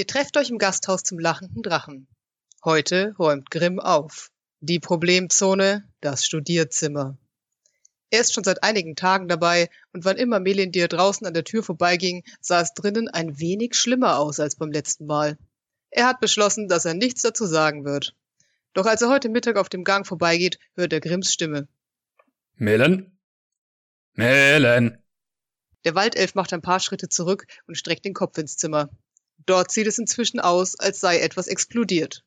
Ihr trefft euch im Gasthaus zum lachenden Drachen. Heute räumt Grimm auf. Die Problemzone, das Studierzimmer. Er ist schon seit einigen Tagen dabei und wann immer Melindir draußen an der Tür vorbeiging, sah es drinnen ein wenig schlimmer aus als beim letzten Mal. Er hat beschlossen, dass er nichts dazu sagen wird. Doch als er heute Mittag auf dem Gang vorbeigeht, hört er Grimms Stimme. Melen? Melen! Der Waldelf macht ein paar Schritte zurück und streckt den Kopf ins Zimmer. Dort sieht es inzwischen aus, als sei etwas explodiert.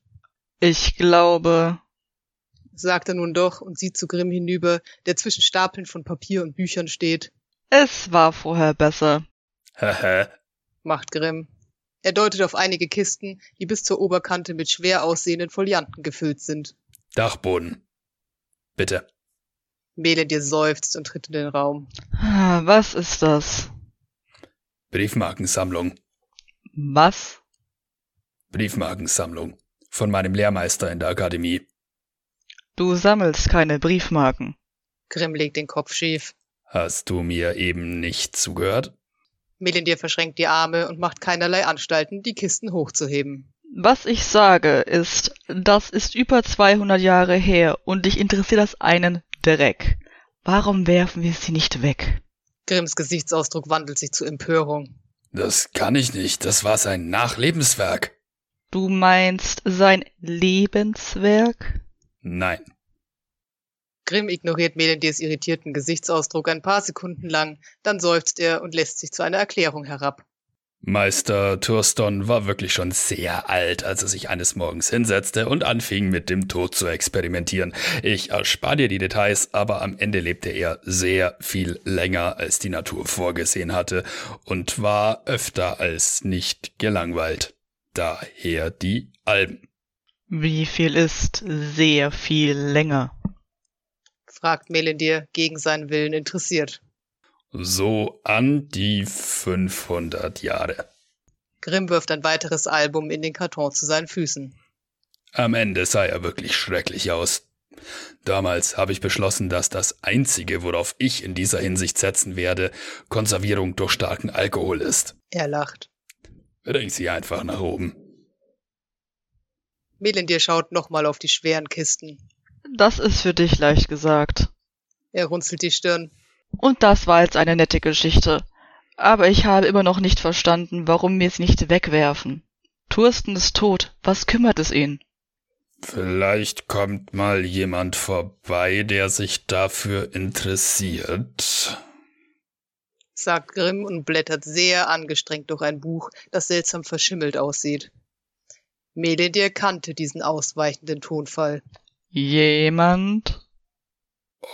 Ich glaube, sagt er nun doch und sieht zu Grimm hinüber, der zwischen Stapeln von Papier und Büchern steht. es war vorher besser. Haha. macht Grimm. Er deutet auf einige Kisten, die bis zur Oberkante mit schwer aussehenden Folianten gefüllt sind. Dachboden. Bitte. Melendir seufzt und tritt in den Raum. Ah, Was ist das? Briefmarkensammlung. Was? Briefmarkensammlung. Von meinem Lehrmeister in der Akademie. Du sammelst keine Briefmarken. Grimm legt den Kopf schief. Hast du mir eben nicht zugehört? Melendir verschränkt die Arme und macht keinerlei Anstalten, die Kisten hochzuheben. Was ich sage ist, das ist über 200 Jahre her und dich interessiert das einen Dreck. Warum werfen wir sie nicht weg? Grimms Gesichtsausdruck wandelt sich zu Empörung. Das kann ich nicht. Das war sein Nachlebenswerk. Du meinst sein Lebenswerk? Nein. Grimm ignoriert Melendirs irritierten Gesichtsausdruck ein paar Sekunden lang, dann seufzt er und lässt sich zu einer Erklärung herab. Meister Thurston war wirklich schon sehr alt, als er sich eines Morgens hinsetzte und anfing mit dem Tod zu experimentieren. Ich erspare dir die Details, aber am Ende lebte er sehr viel länger, als die Natur vorgesehen hatte und war öfter als nicht gelangweilt. Daher die Alben. Wie viel ist sehr viel länger? fragt Melendir gegen seinen Willen interessiert. So an die 500 Jahre. Grimm wirft ein weiteres Album in den Karton zu seinen Füßen. Am Ende sah er wirklich schrecklich aus. Damals habe ich beschlossen, dass das Einzige, worauf ich in dieser Hinsicht setzen werde, Konservierung durch starken Alkohol ist. Er lacht. Bring sie einfach nach oben. Melendir schaut nochmal auf die schweren Kisten. Das ist für dich leicht gesagt. Er runzelt die Stirn. Und das war jetzt eine nette Geschichte. Aber ich habe immer noch nicht verstanden, warum wir es nicht wegwerfen. Thursten ist tot. Was kümmert es ihn? Vielleicht kommt mal jemand vorbei, der sich dafür interessiert. sagt Grimm und blättert sehr angestrengt durch ein Buch, das seltsam verschimmelt aussieht. Melendir kannte diesen ausweichenden Tonfall. Jemand?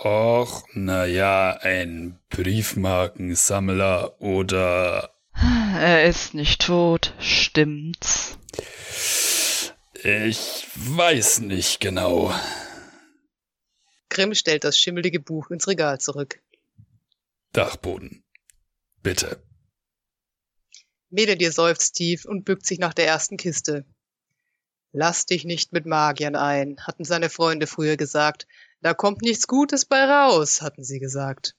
Och, na ja, ein Briefmarkensammler oder Er ist nicht tot, stimmt's? ich weiß nicht genau. Grimm stellt das schimmelige Buch ins Regal zurück. Dachboden. Bitte. Melendir seufzt tief und bückt sich nach der ersten Kiste. Lass dich nicht mit Magiern ein, hatten seine Freunde früher gesagt. Da kommt nichts Gutes bei raus, hatten sie gesagt.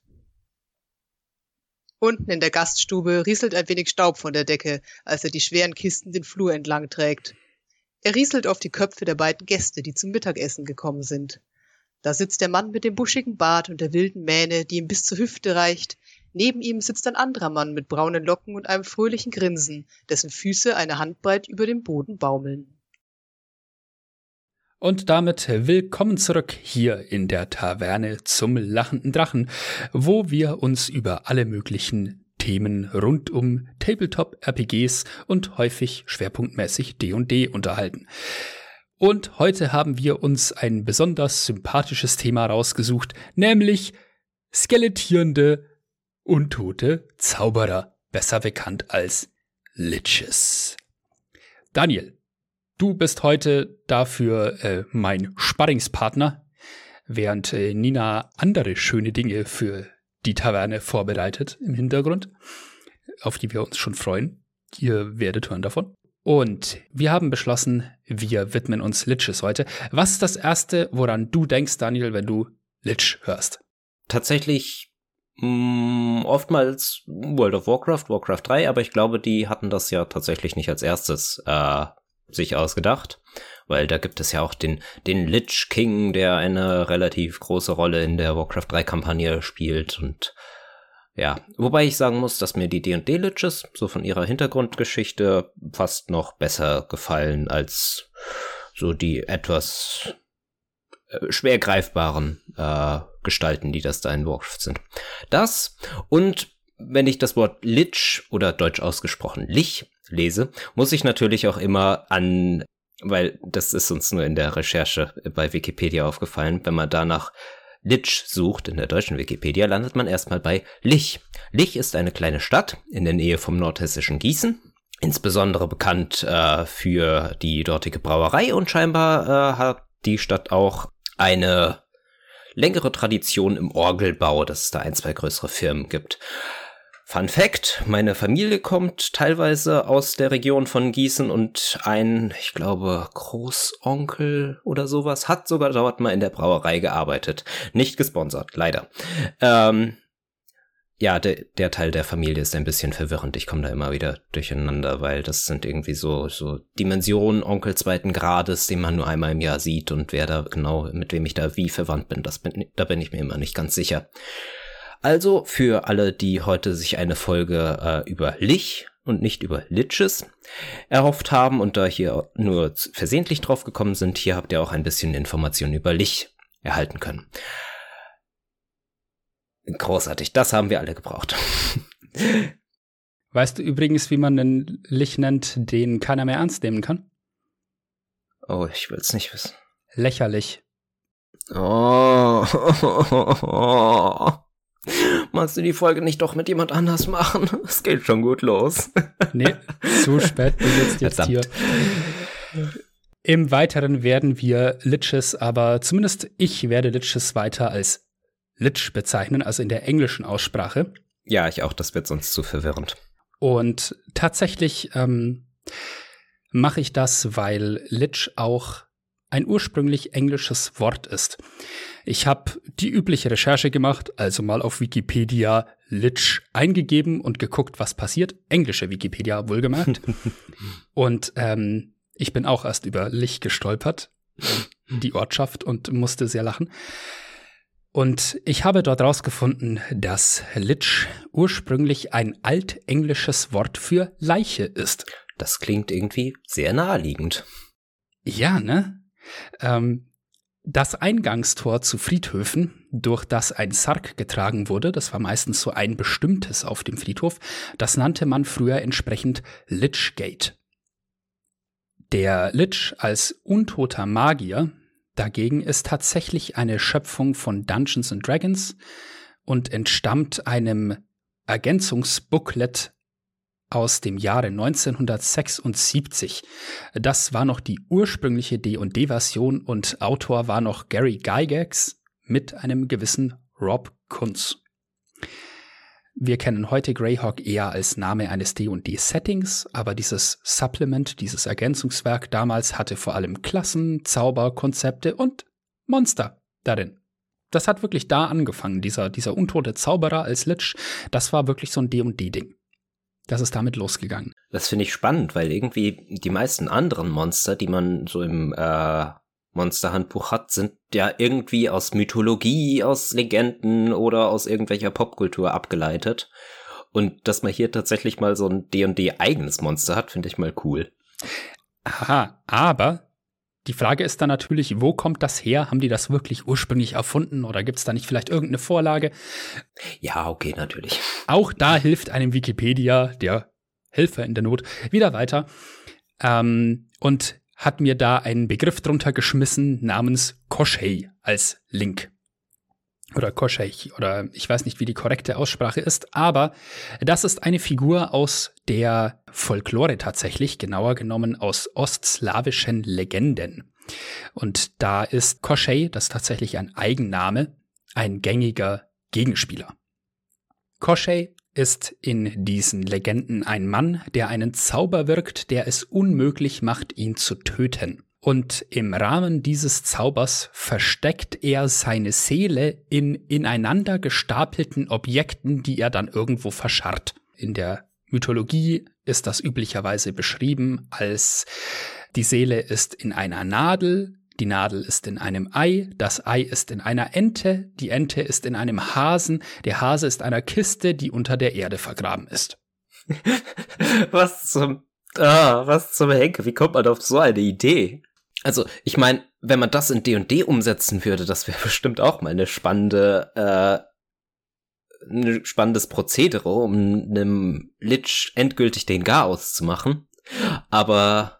Unten in der Gaststube rieselt ein wenig Staub von der Decke, als er die schweren Kisten den Flur entlang trägt. Er rieselt auf die Köpfe der beiden Gäste, die zum Mittagessen gekommen sind. Da sitzt der Mann mit dem buschigen Bart und der wilden Mähne, die ihm bis zur Hüfte reicht. Neben ihm sitzt ein anderer Mann mit braunen Locken und einem fröhlichen Grinsen, dessen Füße eine Handbreit über dem Boden baumeln. Und damit willkommen zurück hier in der Taverne zum lachenden Drachen, wo wir uns über alle möglichen Themen rund um Tabletop-RPGs und häufig schwerpunktmäßig D&D unterhalten. Und heute haben wir uns ein besonders sympathisches Thema rausgesucht, nämlich skelettierende, untote Zauberer, besser bekannt als Liches. Daniel, Du bist heute dafür äh, mein Sparringspartner, während äh, Nina andere schöne Dinge für die Taverne vorbereitet im Hintergrund, auf die wir uns schon freuen. Ihr werdet hören davon. Und wir haben beschlossen, wir widmen uns Liches heute. Was ist das Erste, woran du denkst, Daniel, wenn du Lich hörst? Tatsächlich Mm, oftmals World of Warcraft, Warcraft 3, aber ich glaube, die hatten das ja tatsächlich nicht als erstes äh, sich ausgedacht, weil da gibt es ja auch den, den Lich King, der eine relativ große Rolle in der Warcraft 3 Kampagne spielt und ja, wobei ich sagen muss, dass mir die D&D Liches so von ihrer Hintergrundgeschichte fast noch besser gefallen als so die etwas äh, schwer greifbaren äh, Gestalten, die das da in Warcraft sind. Das und wenn ich das Wort Lich oder deutsch ausgesprochen Lich lese, muss ich natürlich auch immer an, weil das ist uns nur in der Recherche bei Wikipedia aufgefallen, wenn man danach Litsch sucht in der deutschen Wikipedia, landet man erstmal bei Lich. Lich ist eine kleine Stadt in der Nähe vom nordhessischen Gießen. Insbesondere bekannt äh, für die dortige Brauerei und scheinbar äh, hat die Stadt auch eine längere Tradition im Orgelbau, dass es da ein, zwei größere Firmen gibt. Fun Fact, meine Familie kommt teilweise aus der Region von Gießen und ein, ich glaube, Großonkel oder sowas hat sogar dort mal in der Brauerei gearbeitet. Nicht gesponsert, leider. Ähm, ja, de, der Teil der Familie ist ein bisschen verwirrend. Ich komme da immer wieder durcheinander, weil das sind irgendwie so, so Dimensionen Onkel zweiten Grades, den man nur einmal im Jahr sieht und wer da genau, mit wem ich da wie verwandt bin, das bin, da bin ich mir immer nicht ganz sicher. Also für alle, die heute sich eine Folge äh, über Lich und nicht über Liches erhofft haben und da hier nur versehentlich drauf gekommen sind, hier habt ihr auch ein bisschen Informationen über Lich erhalten können. Großartig, das haben wir alle gebraucht. Weißt du übrigens, wie man einen Lich nennt, den keiner mehr ernst nehmen kann? Oh, ich will's nicht wissen. Lächerlich. Oh. Magst du die Folge nicht doch mit jemand anders machen? Es geht schon gut los. Nee, zu spät, du sitzt jetzt Verdammt. hier. Im Weiteren werden wir Liches, aber zumindest ich werde Liches weiter als Lich bezeichnen, also in der englischen Aussprache. Ja, ich auch, das wird sonst zu verwirrend. Und tatsächlich ähm, mache ich das, weil Lich auch ein ursprünglich englisches Wort ist. Ich habe die übliche Recherche gemacht, also mal auf Wikipedia Lich eingegeben und geguckt, was passiert. Englische Wikipedia wohlgemerkt. und ähm, ich bin auch erst über Lich gestolpert, die Ortschaft, und musste sehr lachen. Und ich habe dort rausgefunden, dass Lich ursprünglich ein altenglisches Wort für Leiche ist. Das klingt irgendwie sehr naheliegend. Ja, ne? Ähm, das Eingangstor zu Friedhöfen, durch das ein Sarg getragen wurde, das war meistens so ein bestimmtes auf dem Friedhof, das nannte man früher entsprechend Lichgate. Der Lich als untoter Magier dagegen ist tatsächlich eine Schöpfung von Dungeons and Dragons und entstammt einem Ergänzungsbooklet aus dem Jahre 1976. Das war noch die ursprüngliche D&D-Version und Autor war noch Gary Gygax mit einem gewissen Rob Kunz. Wir kennen heute Greyhawk eher als Name eines D&D-Settings, aber dieses Supplement, dieses Ergänzungswerk damals hatte vor allem Klassen, Zauber, Konzepte und Monster darin. Das hat wirklich da angefangen, dieser, dieser untote Zauberer als Lich, das war wirklich so ein D&D-Ding. Das ist damit losgegangen. Das finde ich spannend, weil irgendwie die meisten anderen Monster, die man so im äh, Monsterhandbuch hat, sind ja irgendwie aus Mythologie, aus Legenden oder aus irgendwelcher Popkultur abgeleitet. Und dass man hier tatsächlich mal so ein D&D eigenes Monster hat, finde ich mal cool. Aha, aber die Frage ist dann natürlich, wo kommt das her? Haben die das wirklich ursprünglich erfunden oder gibt es da nicht vielleicht irgendeine Vorlage? Ja, okay, natürlich. Auch da hilft einem Wikipedia, der Helfer in der Not, wieder weiter ähm, und hat mir da einen Begriff drunter geschmissen namens Koshei als Link. Oder Koshei, oder ich weiß nicht, wie die korrekte Aussprache ist, aber das ist eine Figur aus der Folklore tatsächlich, genauer genommen aus ostslawischen Legenden. Und da ist Koshei, das ist tatsächlich ein Eigenname, ein gängiger Gegenspieler. Koshei ist in diesen Legenden ein Mann, der einen Zauber wirkt, der es unmöglich macht, ihn zu töten. Und im Rahmen dieses Zaubers versteckt er seine Seele in ineinander gestapelten Objekten, die er dann irgendwo verscharrt. In der Mythologie ist das üblicherweise beschrieben als die Seele ist in einer Nadel, die Nadel ist in einem Ei, das Ei ist in einer Ente, die Ente ist in einem Hasen, der Hase ist einer Kiste, die unter der Erde vergraben ist. was zum Ah, was zum Henke, wie kommt man auf so eine Idee? Also, ich meine, wenn man das in D&D umsetzen würde, das wäre bestimmt auch mal eine spannende, äh, ein spannendes Prozedere, um einem Lich endgültig den Garaus zu machen. Aber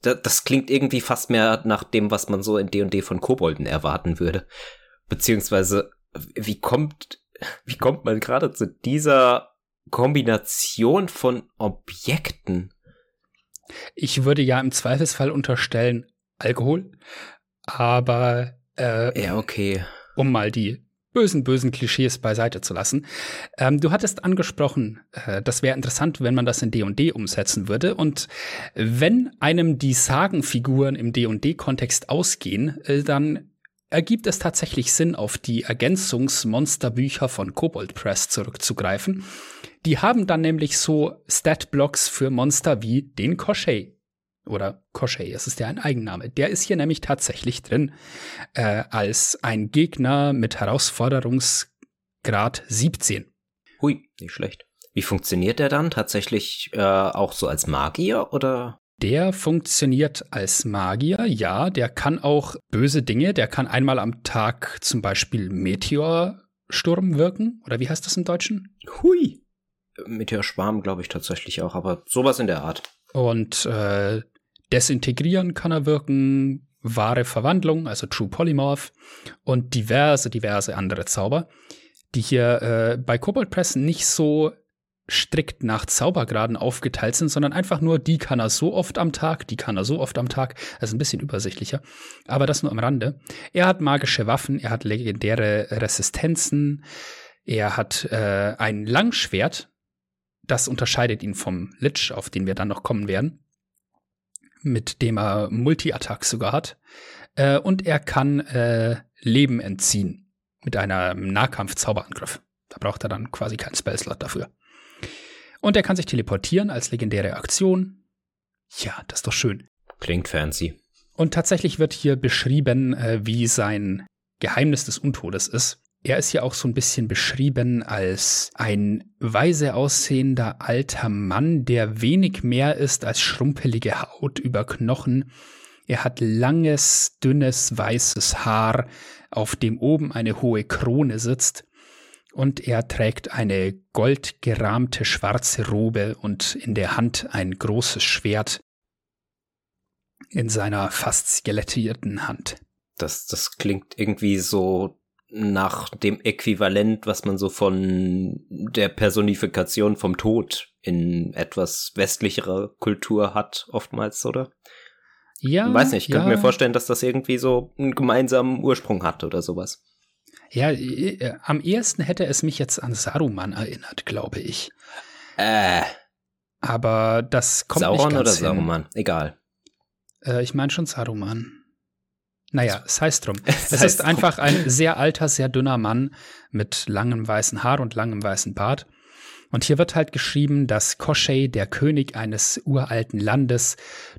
das klingt irgendwie fast mehr nach dem, was man so in D&D von Kobolden erwarten würde. Beziehungsweise, wie kommt, wie kommt man gerade zu dieser Kombination von Objekten? Ich würde ja im Zweifelsfall unterstellen Alkohol, aber äh, ja, okay. Um mal die bösen, bösen Klischees beiseite zu lassen. Ähm, du hattest angesprochen, äh, das wäre interessant, wenn man das in D&D &D umsetzen würde. Und wenn einem die Sagenfiguren im D&D-Kontext ausgehen, äh, dann ergibt es tatsächlich Sinn, auf die Ergänzungsmonsterbücher von Kobold Press zurückzugreifen. Die haben dann nämlich so Stat-Blocks für Monster wie den Koshei. Oder Koshei, es ist ja ein Eigenname. Der ist hier nämlich tatsächlich drin äh, als ein Gegner mit Herausforderungsgrad 17. Hui, nicht schlecht. Wie funktioniert der dann? Tatsächlich äh, auch so als Magier oder? Der funktioniert als Magier, ja. Der kann auch böse Dinge. Der kann einmal am Tag zum Beispiel Meteorsturm wirken. Oder wie heißt das im Deutschen? Hui. Meteorschwarm, glaube ich tatsächlich auch, aber sowas in der Art. Und äh, desintegrieren kann er wirken, wahre Verwandlung, also True Polymorph und diverse, diverse andere Zauber, die hier äh, bei Cobalt Press nicht so strikt nach Zaubergraden aufgeteilt sind, sondern einfach nur, die kann er so oft am Tag, die kann er so oft am Tag. Also ein bisschen übersichtlicher. Aber das nur am Rande. Er hat magische Waffen, er hat legendäre Resistenzen, er hat äh, ein Langschwert, das unterscheidet ihn vom Lich, auf den wir dann noch kommen werden, mit dem er Multi-Attack sogar hat. Äh, und er kann äh, Leben entziehen mit einem Nahkampf-Zauberangriff. Da braucht er dann quasi keinen Spellslot dafür. Und er kann sich teleportieren als legendäre Aktion. Ja, das ist doch schön. Klingt fancy. Und tatsächlich wird hier beschrieben, äh, wie sein Geheimnis des Untodes ist. Er ist ja auch so ein bisschen beschrieben als ein weise aussehender alter Mann, der wenig mehr ist als schrumpelige Haut über Knochen. Er hat langes, dünnes, weißes Haar, auf dem oben eine hohe Krone sitzt. Und er trägt eine goldgerahmte schwarze Robe und in der Hand ein großes Schwert in seiner fast skelettierten Hand. Das, das klingt irgendwie so nach dem Äquivalent, was man so von der Personifikation vom Tod in etwas westlicherer Kultur hat, oftmals, oder? Ja. Ich weiß nicht, ich ja. könnte mir vorstellen, dass das irgendwie so einen gemeinsamen Ursprung hat oder sowas. Ja, äh, am ehesten hätte es mich jetzt an Saruman erinnert, glaube ich. Äh. Aber das kommt Sauron nicht ganz oder Saruman? Egal. Äh, ich meine schon Saruman. Naja, es heißt drum. Es, es ist einfach ein sehr alter, sehr dünner Mann mit langem weißen Haar und langem weißen Bart. Und hier wird halt geschrieben, dass Koschei, der König eines uralten Landes,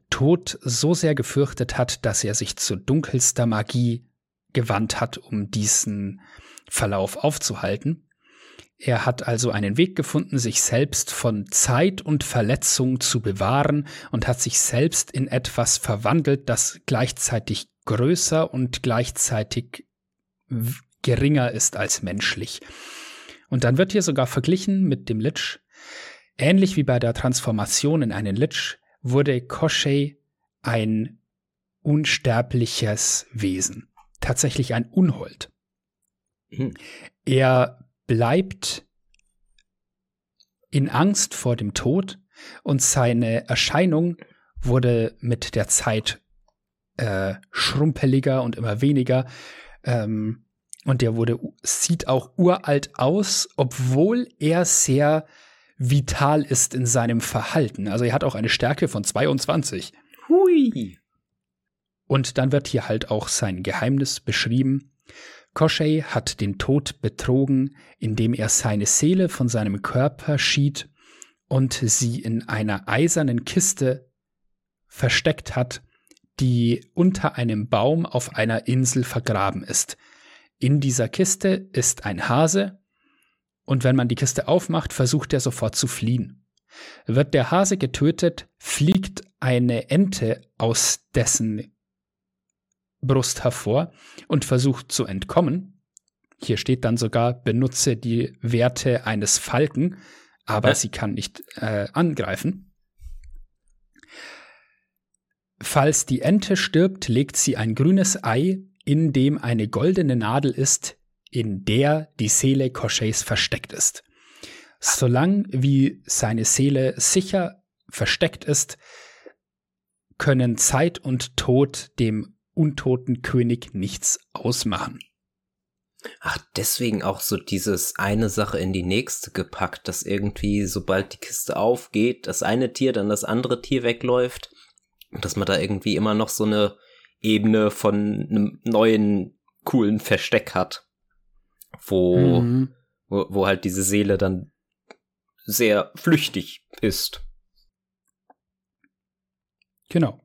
Tod so sehr gefürchtet hat, dass er sich zu dunkelster Magie gewandt hat, um diesen Verlauf aufzuhalten. Er hat also einen Weg gefunden, sich selbst von Zeit und Verletzung zu bewahren und hat sich selbst in etwas verwandelt, das gleichzeitig größer und gleichzeitig geringer ist als menschlich. Und dann wird hier sogar verglichen mit dem Lich. Ähnlich wie bei der Transformation in einen Lich wurde Koshei ein unsterbliches Wesen. Tatsächlich ein Unhold. Hm. Er bleibt in Angst vor dem Tod und seine Erscheinung wurde mit der Zeit äh, schrumpeliger und immer weniger. Ähm, und der wurde, sieht auch uralt aus, obwohl er sehr vital ist in seinem Verhalten. Also er hat auch eine Stärke von 22. Hui. Und dann wird hier halt auch sein Geheimnis beschrieben. Koschei hat den Tod betrogen, indem er seine Seele von seinem Körper schied und sie in einer eisernen Kiste versteckt hat, die unter einem Baum auf einer Insel vergraben ist. In dieser Kiste ist ein Hase, und wenn man die Kiste aufmacht, versucht er sofort zu fliehen. Wird der Hase getötet, fliegt eine Ente aus dessen Brust hervor und versucht zu entkommen. Hier steht dann sogar, benutze die Werte eines Falken, aber ja. sie kann nicht äh, angreifen. Falls die Ente stirbt, legt sie ein grünes Ei, in dem eine goldene Nadel ist, in der die Seele Koscheis versteckt ist. Solange wie seine Seele sicher versteckt ist, können Zeit und Tod dem untoten König nichts ausmachen. Ach, deswegen auch so dieses eine Sache in die nächste gepackt, dass irgendwie, sobald die Kiste aufgeht, das eine Tier dann das andere Tier wegläuft und dass man da irgendwie immer noch so eine Ebene von einem neuen, coolen Versteck hat, wo, mhm. wo, wo halt diese Seele dann sehr flüchtig ist. Genau.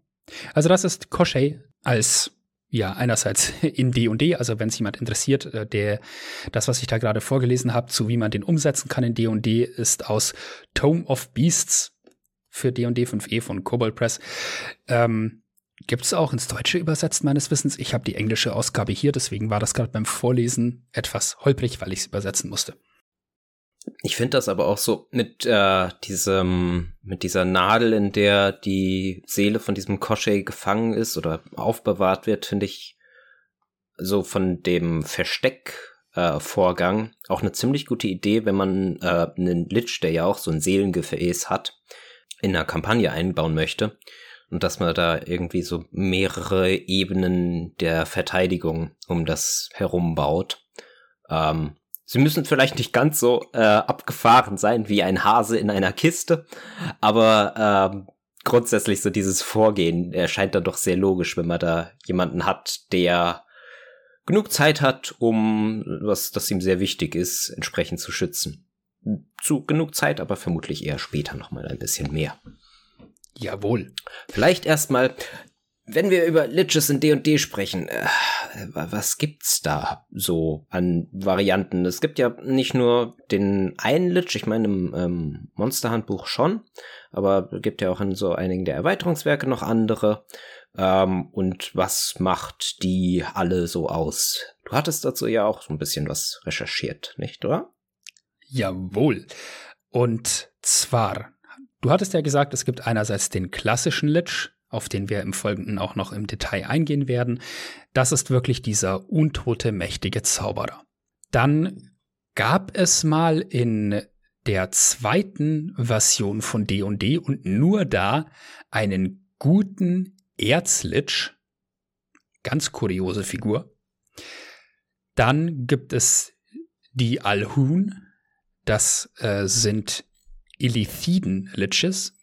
Also das ist Koschei als ja, einerseits in D&D, also wenn es jemand interessiert, äh, der das, was ich da gerade vorgelesen habe, zu wie man den umsetzen kann in D&D, ist aus Tome of Beasts für D&D 5e von Cobalt Press. Ähm, Gibt es auch ins Deutsche übersetzt, meines Wissens. Ich habe die englische Ausgabe hier, deswegen war das gerade beim Vorlesen etwas holprig, weil ich es übersetzen musste. Ich finde das aber auch so mit äh, diesem, mit dieser Nadel, in der die Seele von diesem Koschei gefangen ist oder aufbewahrt wird, finde ich so von dem Versteckvorgang äh, auch eine ziemlich gute Idee, wenn man äh, einen Lich, der ja auch so ein Seelengefäß hat, in einer Kampagne einbauen möchte. Und dass man da irgendwie so mehrere Ebenen der Verteidigung um das herum baut. Ähm, Sie müssen vielleicht nicht ganz so äh, abgefahren sein wie ein Hase in einer Kiste, aber ähm, grundsätzlich so dieses Vorgehen erscheint dann doch sehr logisch, wenn man da jemanden hat, der genug Zeit hat, um was, das ihm sehr wichtig ist, entsprechend zu schützen. Zu genug Zeit, aber vermutlich eher später nochmal ein bisschen mehr. Jawohl. Vielleicht erstmal wenn wir über Liches in D&D sprechen, äh, was gibt's da so an Varianten? Es gibt ja nicht nur den einen Lich, ich meine im ähm, Monsterhandbuch schon, aber gibt ja auch in so einigen der Erweiterungswerke noch andere. Ähm, und was macht die alle so aus? Du hattest dazu ja auch so ein bisschen was recherchiert, nicht, oder? Jawohl. Und zwar, du hattest ja gesagt, es gibt einerseits den klassischen Lich, auf den wir im Folgenden auch noch im Detail eingehen werden. Das ist wirklich dieser untote, mächtige Zauberer. Dann gab es mal in der zweiten Version von D&D und nur da einen guten Erzlich. Ganz kuriose Figur. Dann gibt es die Alhun. Das äh, sind Illithiden-Liches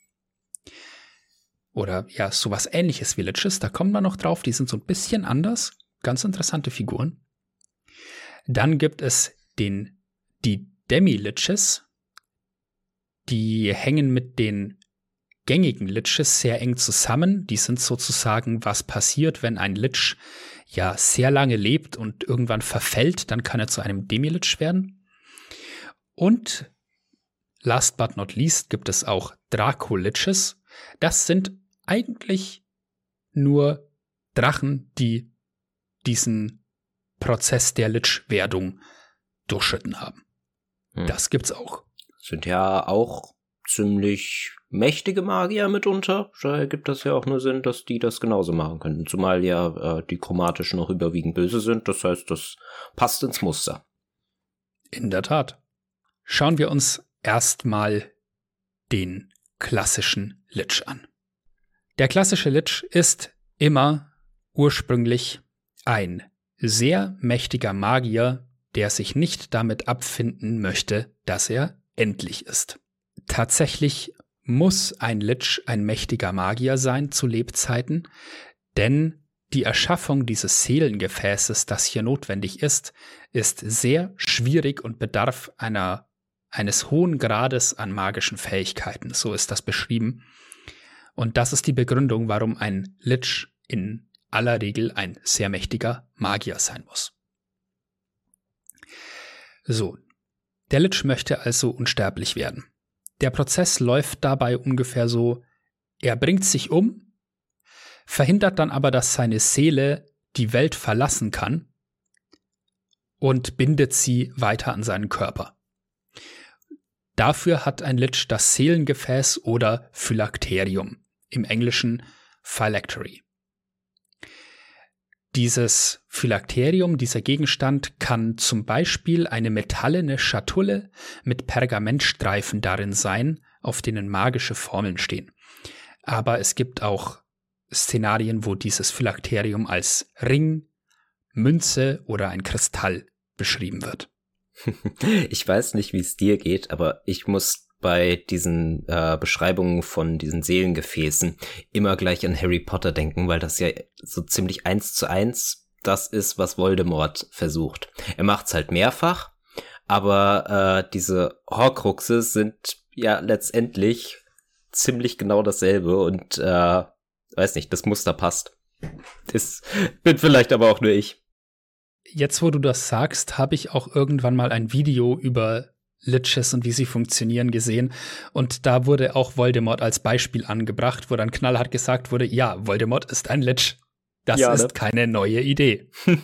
oder ja, sowas ähnliches Villages, da kommen wir noch drauf, die sind so ein bisschen anders, ganz interessante Figuren. Dann gibt es den, die Demi-Liches, die hängen mit den gängigen Liches sehr eng zusammen. Die sind sozusagen, was passiert, wenn ein Lich ja sehr lange lebt und irgendwann verfällt, dann kann er zu einem Demi-Lich werden. Und last but not least gibt es auch Draco-Liches. Das sind eigentlich nur Drachen, die diesen Prozess der Lich-Werdung durchschritten haben. Hm. Das gibt's auch. Sind ja auch ziemlich mächtige Magier mitunter. Daher gibt das ja auch nur Sinn, dass die das genauso machen können. Zumal ja äh, die chromatischen noch überwiegend böse sind. Das heißt, das passt ins Muster. In der Tat. Schauen wir uns erstmal den klassischen Lich an. Der klassische Lich ist immer ursprünglich ein sehr mächtiger Magier, der sich nicht damit abfinden möchte, dass er endlich ist. Tatsächlich muss ein Lich ein mächtiger Magier sein zu Lebzeiten, denn die Erschaffung dieses Seelengefäßes, das hier notwendig ist, ist sehr schwierig und bedarf einer, eines hohen Grades an magischen Fähigkeiten. So ist das beschrieben. Und das ist die Begründung, warum ein Lich in aller Regel ein sehr mächtiger Magier sein muss. So, der Lich möchte also unsterblich werden. Der Prozess läuft dabei ungefähr so, er bringt sich um, verhindert dann aber, dass seine Seele die Welt verlassen kann und bindet sie weiter an seinen Körper. Dafür hat ein Lich das Seelengefäß oder Phylakterium, im Englischen Phylactery. Dieses Phylakterium, dieser Gegenstand, kann zum Beispiel eine metallene Schatulle mit Pergamentstreifen darin sein, auf denen magische Formeln stehen. Aber es gibt auch Szenarien, wo dieses Phylakterium als Ring, Münze oder ein Kristall beschrieben wird. Ich weiß nicht, wie es dir geht, aber ich muss bei diesen äh, Beschreibungen von diesen Seelengefäßen immer gleich an Harry Potter denken, weil das ja so ziemlich eins zu eins das ist, was Voldemort versucht. Er macht's halt mehrfach, aber äh, diese Horcruxe sind ja letztendlich ziemlich genau dasselbe und äh, weiß nicht, das Muster passt. Das bin vielleicht aber auch nur ich. Jetzt, wo du das sagst, habe ich auch irgendwann mal ein Video über Liches und wie sie funktionieren gesehen. Und da wurde auch Voldemort als Beispiel angebracht, wo dann knallhart gesagt wurde, ja, Voldemort ist ein Lich. Das ja, ist ne? keine neue Idee.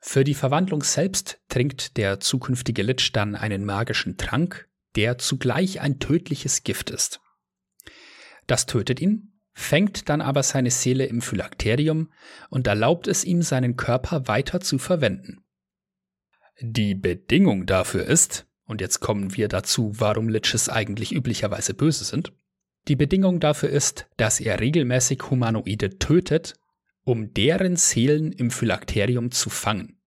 Für die Verwandlung selbst trinkt der zukünftige Lich dann einen magischen Trank, der zugleich ein tödliches Gift ist. Das tötet ihn, fängt dann aber seine Seele im Phylakterium und erlaubt es ihm, seinen Körper weiter zu verwenden. Die Bedingung dafür ist, und jetzt kommen wir dazu, warum Liches eigentlich üblicherweise böse sind, die Bedingung dafür ist, dass er regelmäßig Humanoide tötet, um deren Seelen im Phylakterium zu fangen.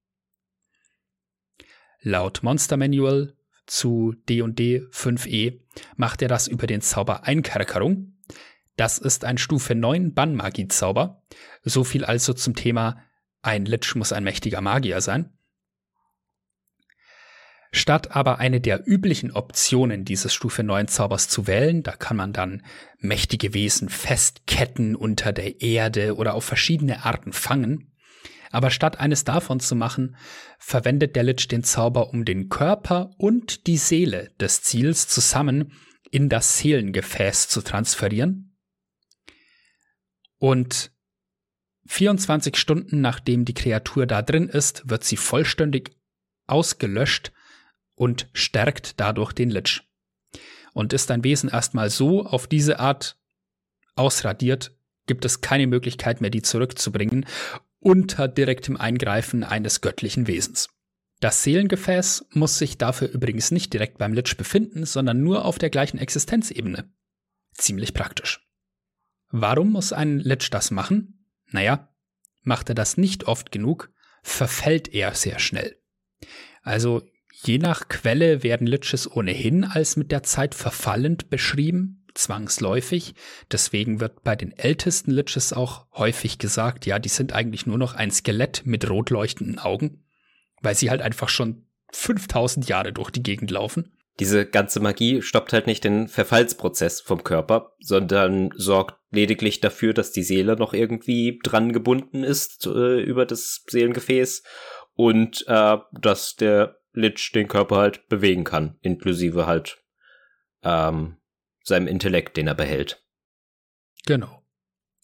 Laut Monster Manual zu D&D 5e macht er das über den Zauber Einkerkerung. Das ist ein Stufe 9 Bannmagie-Zauber. So viel also zum Thema ein Lich muss ein mächtiger Magier sein. Statt aber eine der üblichen Optionen dieses Stufe 9 Zaubers zu wählen, da kann man dann mächtige Wesen festketten unter der Erde oder auf verschiedene Arten fangen. Aber statt eines davon zu machen, verwendet der Lich den Zauber, um den Körper und die Seele des Ziels zusammen in das Seelengefäß zu transferieren. Und 24 Stunden nachdem die Kreatur da drin ist, wird sie vollständig ausgelöscht und stärkt dadurch den Lich. Und ist ein Wesen erstmal so auf diese Art ausradiert, gibt es keine Möglichkeit mehr, die zurückzubringen unter direktem Eingreifen eines göttlichen Wesens. Das Seelengefäß muss sich dafür übrigens nicht direkt beim Lich befinden, sondern nur auf der gleichen Existenzebene. Ziemlich praktisch. Warum muss ein Lich das machen? Naja, macht er das nicht oft genug, verfällt er sehr schnell. Also Je nach Quelle werden Liches ohnehin als mit der Zeit verfallend beschrieben, zwangsläufig. Deswegen wird bei den ältesten Liches auch häufig gesagt, ja, die sind eigentlich nur noch ein Skelett mit rot leuchtenden Augen, weil sie halt einfach schon 5000 Jahre durch die Gegend laufen. Diese ganze Magie stoppt halt nicht den Verfallsprozess vom Körper, sondern sorgt lediglich dafür, dass die Seele noch irgendwie dran gebunden ist äh, über das Seelengefäß und äh, dass der Lich den Körper halt bewegen kann, inklusive halt ähm, seinem Intellekt, den er behält. Genau.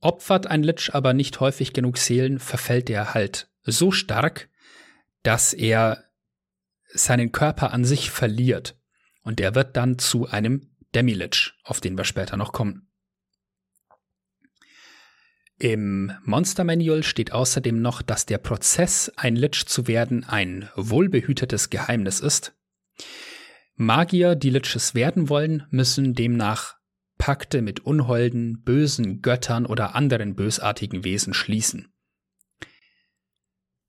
Opfert ein Lich aber nicht häufig genug Seelen, verfällt er halt so stark, dass er seinen Körper an sich verliert. Und er wird dann zu einem Demi-Lich, auf den wir später noch kommen. Im Monster Manual steht außerdem noch, dass der Prozess, ein Lich zu werden, ein wohlbehütetes Geheimnis ist. Magier, die Liches werden wollen, müssen demnach Pakte mit unholden, bösen Göttern oder anderen bösartigen Wesen schließen.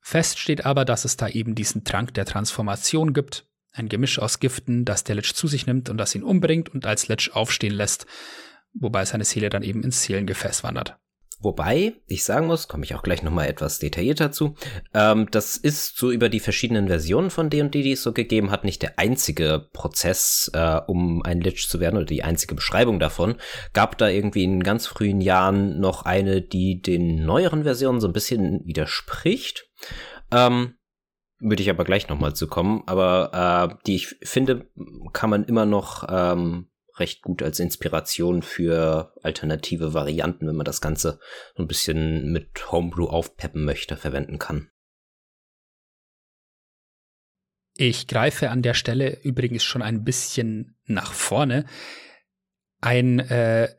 Fest steht aber, dass es da eben diesen Trank der Transformation gibt, ein Gemisch aus Giften, das der Lich zu sich nimmt und das ihn umbringt und als Lich aufstehen lässt, wobei seine Seele dann eben ins Seelengefäß wandert. Wobei ich sagen muss, komme ich auch gleich nochmal etwas detaillierter zu, ähm, das ist so über die verschiedenen Versionen von D&D, die es so gegeben hat, nicht der einzige Prozess, äh, um ein Lich zu werden oder die einzige Beschreibung davon. Gab da irgendwie in ganz frühen Jahren noch eine, die den neueren Versionen so ein bisschen widerspricht. Ähm, würde ich aber gleich nochmal zu kommen, aber äh, die ich finde, kann man immer noch ähm, recht gut als Inspiration für alternative Varianten, wenn man das Ganze so ein bisschen mit Homebrew aufpeppen möchte, verwenden kann. Ich greife an der Stelle übrigens schon ein bisschen nach vorne. Ein äh,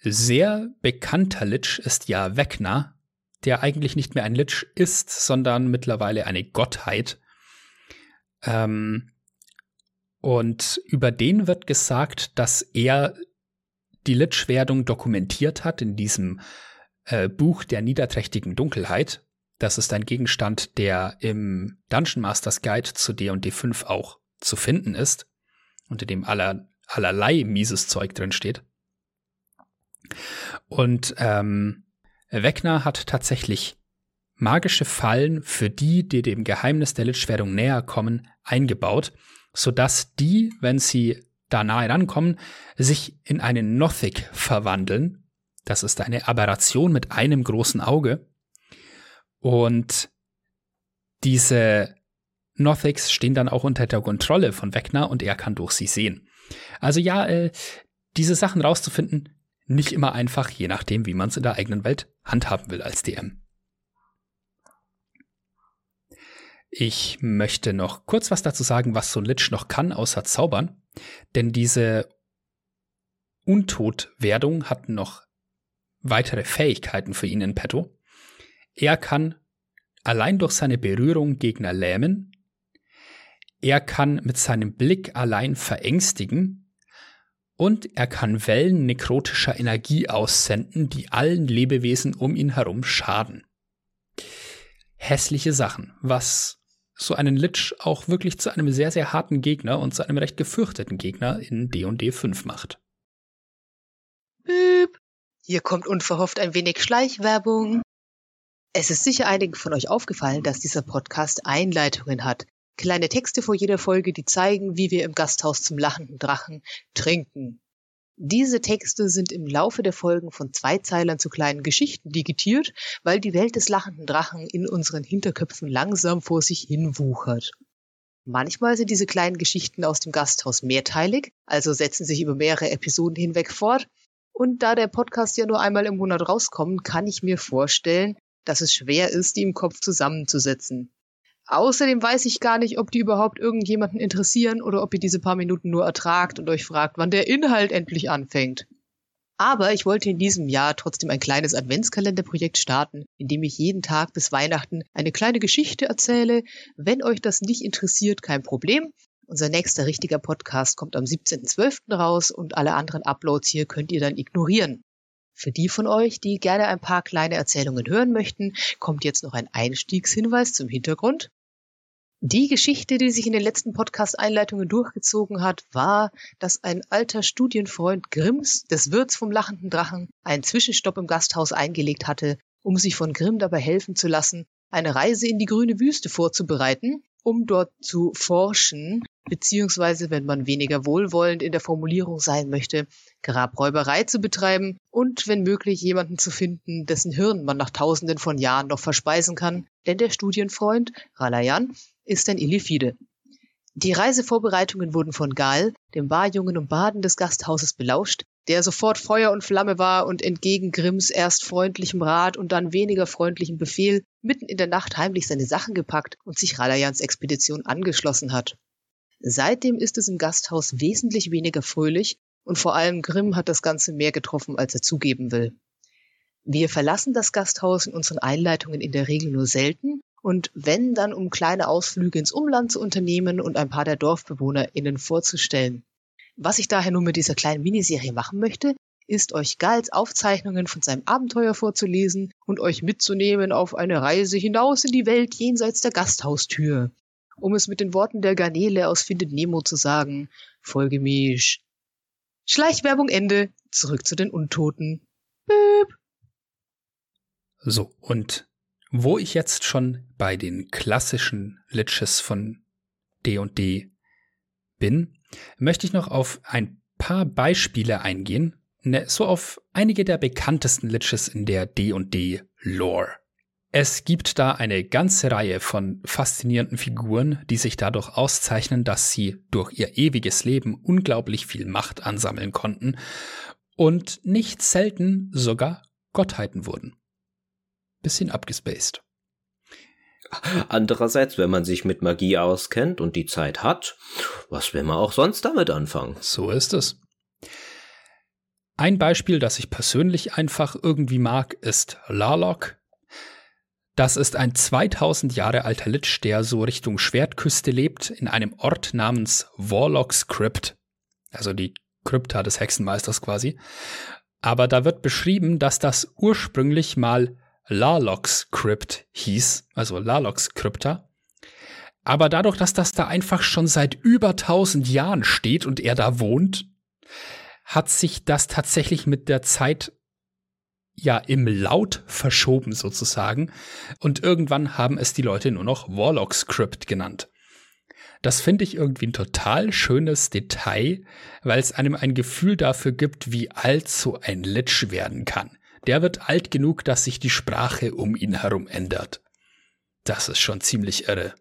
sehr bekannter Lich ist ja Vecna, der eigentlich nicht mehr ein Lich ist, sondern mittlerweile eine Gottheit. Ähm, und über den wird gesagt, dass er die Lich-Werdung dokumentiert hat in diesem äh, Buch der niederträchtigen Dunkelheit. Das ist ein Gegenstand, der im Dungeon Masters Guide zu D&D 5 auch zu finden ist, unter dem aller, allerlei mieses Zeug drin steht. Und ähm, Wegner hat tatsächlich magische Fallen für die, die dem Geheimnis der Lich-Werdung näher kommen, eingebaut, sodass die, wenn sie da nahe rankommen, sich in einen Nothic verwandeln. Das ist eine Aberration mit einem großen Auge. Und diese Nothics stehen dann auch unter der Kontrolle von Wegner und er kann durch sie sehen. Also ja, äh, diese Sachen rauszufinden, nicht immer einfach, je nachdem, wie man es in der eigenen Welt handhaben will als DM. Ich möchte noch kurz was dazu sagen, was so ein Lich noch kann, außer zaubern. Denn diese Untodwerdung hat noch weitere Fähigkeiten für ihn in petto. Er kann allein durch seine Berührung Gegner lähmen. Er kann mit seinem Blick allein verängstigen. Und er kann Wellen nekrotischer Energie aussenden, die allen Lebewesen um ihn herum schaden. Hässliche Sachen, was so einen Lich auch wirklich zu einem sehr, sehr harten Gegner und zu einem recht gefürchteten Gegner in D&D 5 macht. Büb. Hier kommt unverhofft ein wenig Schleichwerbung. Es ist sicher einigen von euch aufgefallen, dass dieser Podcast Einleitungen hat. Kleine Texte vor jeder Folge, die zeigen, wie wir im Gasthaus zum lachenden Drachen trinken. Diese Texte sind im Laufe der Folgen von Zweizeilern zu kleinen Geschichten digitiert, weil die Welt des lachenden Drachen in unseren Hinterköpfen langsam vor sich hin wuchert. Manchmal sind diese kleinen Geschichten aus dem Gasthaus mehrteilig, also setzen sich über mehrere Episoden hinweg fort. Und da der Podcast ja nur einmal im Monat rauskommt, kann ich mir vorstellen, dass es schwer ist, die im Kopf zusammenzusetzen. Außerdem weiß ich gar nicht, ob die überhaupt irgendjemanden interessieren oder ob ihr diese paar Minuten nur ertragt und euch fragt, wann der Inhalt endlich anfängt. Aber ich wollte in diesem Jahr trotzdem ein kleines Adventskalenderprojekt starten, in dem ich jeden Tag bis Weihnachten eine kleine Geschichte erzähle. Wenn euch das nicht interessiert, kein Problem. Unser nächster richtiger Podcast kommt am 17.12. raus und alle anderen Uploads hier könnt ihr dann ignorieren. Für die von euch, die gerne ein paar kleine Erzählungen hören möchten, kommt jetzt noch ein Einstiegshinweis zum Hintergrund. Die Geschichte, die sich in den letzten Podcast-Einleitungen durchgezogen hat, war, dass ein alter Studienfreund Grimms, des Wirts vom lachenden Drachen, einen Zwischenstopp im Gasthaus eingelegt hatte, um sich von Grimm dabei helfen zu lassen, eine Reise in die grüne Wüste vorzubereiten, um dort zu forschen, beziehungsweise, wenn man weniger wohlwollend in der Formulierung sein möchte, Grabräuberei zu betreiben und, wenn möglich, jemanden zu finden, dessen Hirn man nach tausenden von Jahren noch verspeisen kann, denn der Studienfreund, Ralayan, ist ein Illifide. Die Reisevorbereitungen wurden von Gal, dem Barjungen und Baden des Gasthauses, belauscht, der sofort Feuer und Flamme war und entgegen Grimms erst freundlichem Rat und dann weniger freundlichem Befehl mitten in der Nacht heimlich seine Sachen gepackt und sich Ralayans Expedition angeschlossen hat. Seitdem ist es im Gasthaus wesentlich weniger fröhlich und vor allem Grimm hat das Ganze mehr getroffen, als er zugeben will. Wir verlassen das Gasthaus in unseren Einleitungen in der Regel nur selten und wenn dann, um kleine Ausflüge ins Umland zu unternehmen und ein paar der DorfbewohnerInnen vorzustellen. Was ich daher nun mit dieser kleinen Miniserie machen möchte, ist euch Gals Aufzeichnungen von seinem Abenteuer vorzulesen und euch mitzunehmen auf eine Reise hinaus in die Welt jenseits der Gasthaustür. Um es mit den Worten der Garnele aus Findet Nemo zu sagen, folge mich. Schleichwerbung Ende, zurück zu den Untoten. Böp. So, und wo ich jetzt schon bei den klassischen Liches von D&D bin, möchte ich noch auf ein paar Beispiele eingehen, ne, so auf einige der bekanntesten Liches in der D&D Lore. Es gibt da eine ganze Reihe von faszinierenden Figuren, die sich dadurch auszeichnen, dass sie durch ihr ewiges Leben unglaublich viel Macht ansammeln konnten und nicht selten sogar Gottheiten wurden. Bisschen abgespaced. Andererseits, wenn man sich mit Magie auskennt und die Zeit hat, was will man auch sonst damit anfangen? So ist es. Ein Beispiel, das ich persönlich einfach irgendwie mag, ist Larlock. Das ist ein 2000 Jahre alter Lich, der so Richtung Schwertküste lebt, in einem Ort namens Warlock's Crypt. Also die Krypta des Hexenmeisters quasi. Aber da wird beschrieben, dass das ursprünglich mal Larlock's Crypt hieß, also Larlock's Krypta. Aber dadurch, dass das da einfach schon seit über 1000 Jahren steht und er da wohnt, hat sich das tatsächlich mit der Zeit ja im Laut verschoben sozusagen und irgendwann haben es die Leute nur noch Warlock Script genannt. Das finde ich irgendwie ein total schönes Detail, weil es einem ein Gefühl dafür gibt, wie alt so ein Lich werden kann. Der wird alt genug, dass sich die Sprache um ihn herum ändert. Das ist schon ziemlich irre.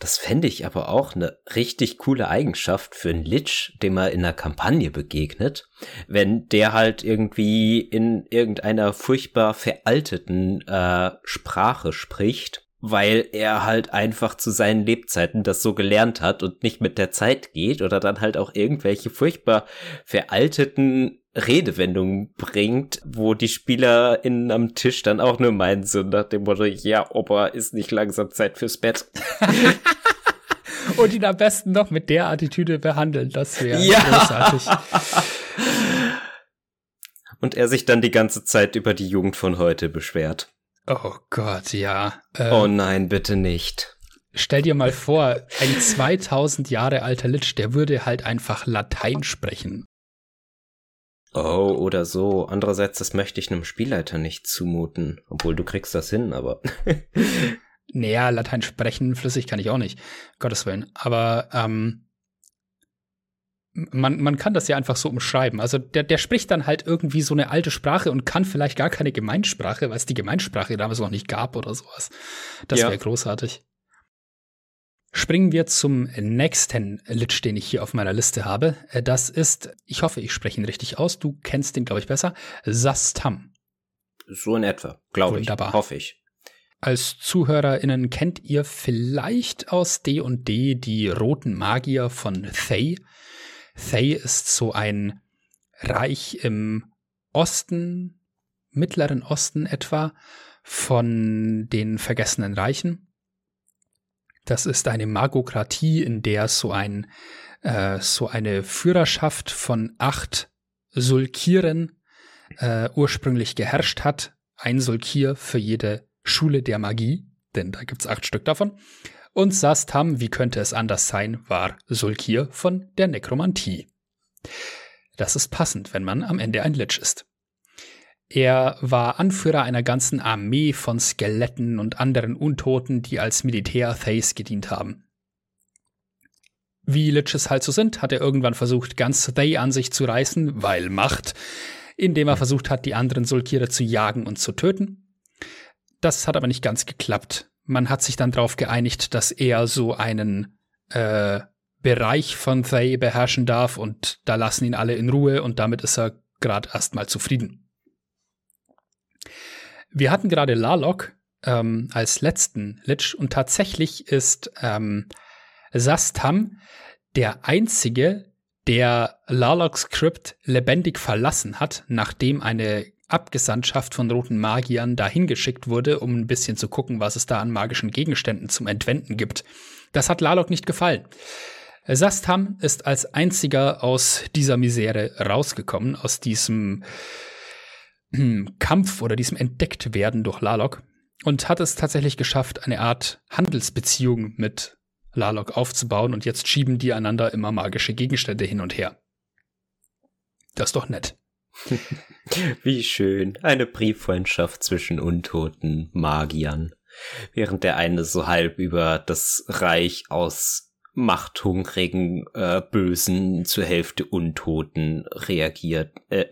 Das fände ich aber auch eine richtig coole Eigenschaft für einen Lich, dem er in einer Kampagne begegnet, wenn der halt irgendwie in irgendeiner furchtbar veralteten äh, Sprache spricht, weil er halt einfach zu seinen Lebzeiten das so gelernt hat und nicht mit der Zeit geht oder dann halt auch irgendwelche furchtbar veralteten Redewendungen bringt, wo die Spieler in am Tisch dann auch nur meinen, so nach dem Motto, ja, Opa, ist nicht langsam Zeit fürs Bett. Und ihn am besten noch mit der Attitüde behandeln, das wäre ja. großartig. Und er sich dann die ganze Zeit über die Jugend von heute beschwert. Oh Gott, ja. Äh, oh nein, bitte nicht. Stell dir mal vor, ein 2000 Jahre alter Lich, der würde halt einfach Latein sprechen. Oh, oder so. Andererseits, das möchte ich einem Spielleiter nicht zumuten. Obwohl du kriegst das hin, aber. naja, Latein sprechen flüssig kann ich auch nicht. Gottes Willen. Aber ähm, man, man kann das ja einfach so umschreiben. Also der, der spricht dann halt irgendwie so eine alte Sprache und kann vielleicht gar keine Gemeinsprache, weil es die Gemeinsprache damals noch nicht gab oder sowas. Das ja. wäre großartig. Springen wir zum nächsten Lich, den ich hier auf meiner Liste habe. Äh, das ist, ich hoffe, ich spreche ihn richtig aus. Du kennst den, glaube ich, besser. Sastam. So in etwa, glaube ich. Hoffe ich. Als ZuhörerInnen kennt ihr vielleicht aus D&D die roten Magier von Thay. Thay ist so ein Reich im Osten, mittleren Osten etwa, von den vergessenen Reichen. Das ist eine Magokratie, in der so ein äh, so eine Führerschaft von acht Sulkieren äh, ursprünglich geherrscht hat. Ein Sulkir für jede Schule der Magie, denn da gibt's acht Stück davon. Und Sastam, wie könnte es anders sein, war Sulkir von der Nekromantie. Das ist passend, wenn man am Ende ein Lich ist. Er war Anführer einer ganzen Armee von Skeletten und anderen Untoten, die als Militär Thays gedient haben. Wie Liches halt so sind, hat er irgendwann versucht, ganz Thay an sich zu reißen, weil Macht, indem er versucht hat, die anderen Sulkire zu jagen und zu töten. Das hat aber nicht ganz geklappt. Man hat sich dann darauf geeinigt, dass er so einen äh, Bereich von Thay beherrschen darf und da lassen ihn alle in Ruhe und damit ist er gerade erstmal zufrieden. Wir hatten gerade Larlock ähm, als letzten Lich und tatsächlich ist ähm, Sastam der einzige, der Larlocks Crypt lebendig verlassen hat, nachdem eine Abgesandtschaft von roten Magiern dahin geschickt wurde, um ein bisschen zu gucken, was es da an magischen Gegenständen zum Entwenden gibt. Das hat Larlock nicht gefallen. Sastam ist als einziger aus dieser Misere rausgekommen, aus diesem Kampf oder diesem Entdecktwerden durch Lalok und hat es tatsächlich geschafft, eine Art Handelsbeziehung mit Lalok aufzubauen und jetzt schieben die einander immer magische Gegenstände hin und her. Das ist doch nett. Wie schön. Eine Brieffreundschaft zwischen untoten Magiern. Während der eine so halb über das Reich aus machthungrigen, äh, bösen, zur Hälfte Untoten reagiert, äh,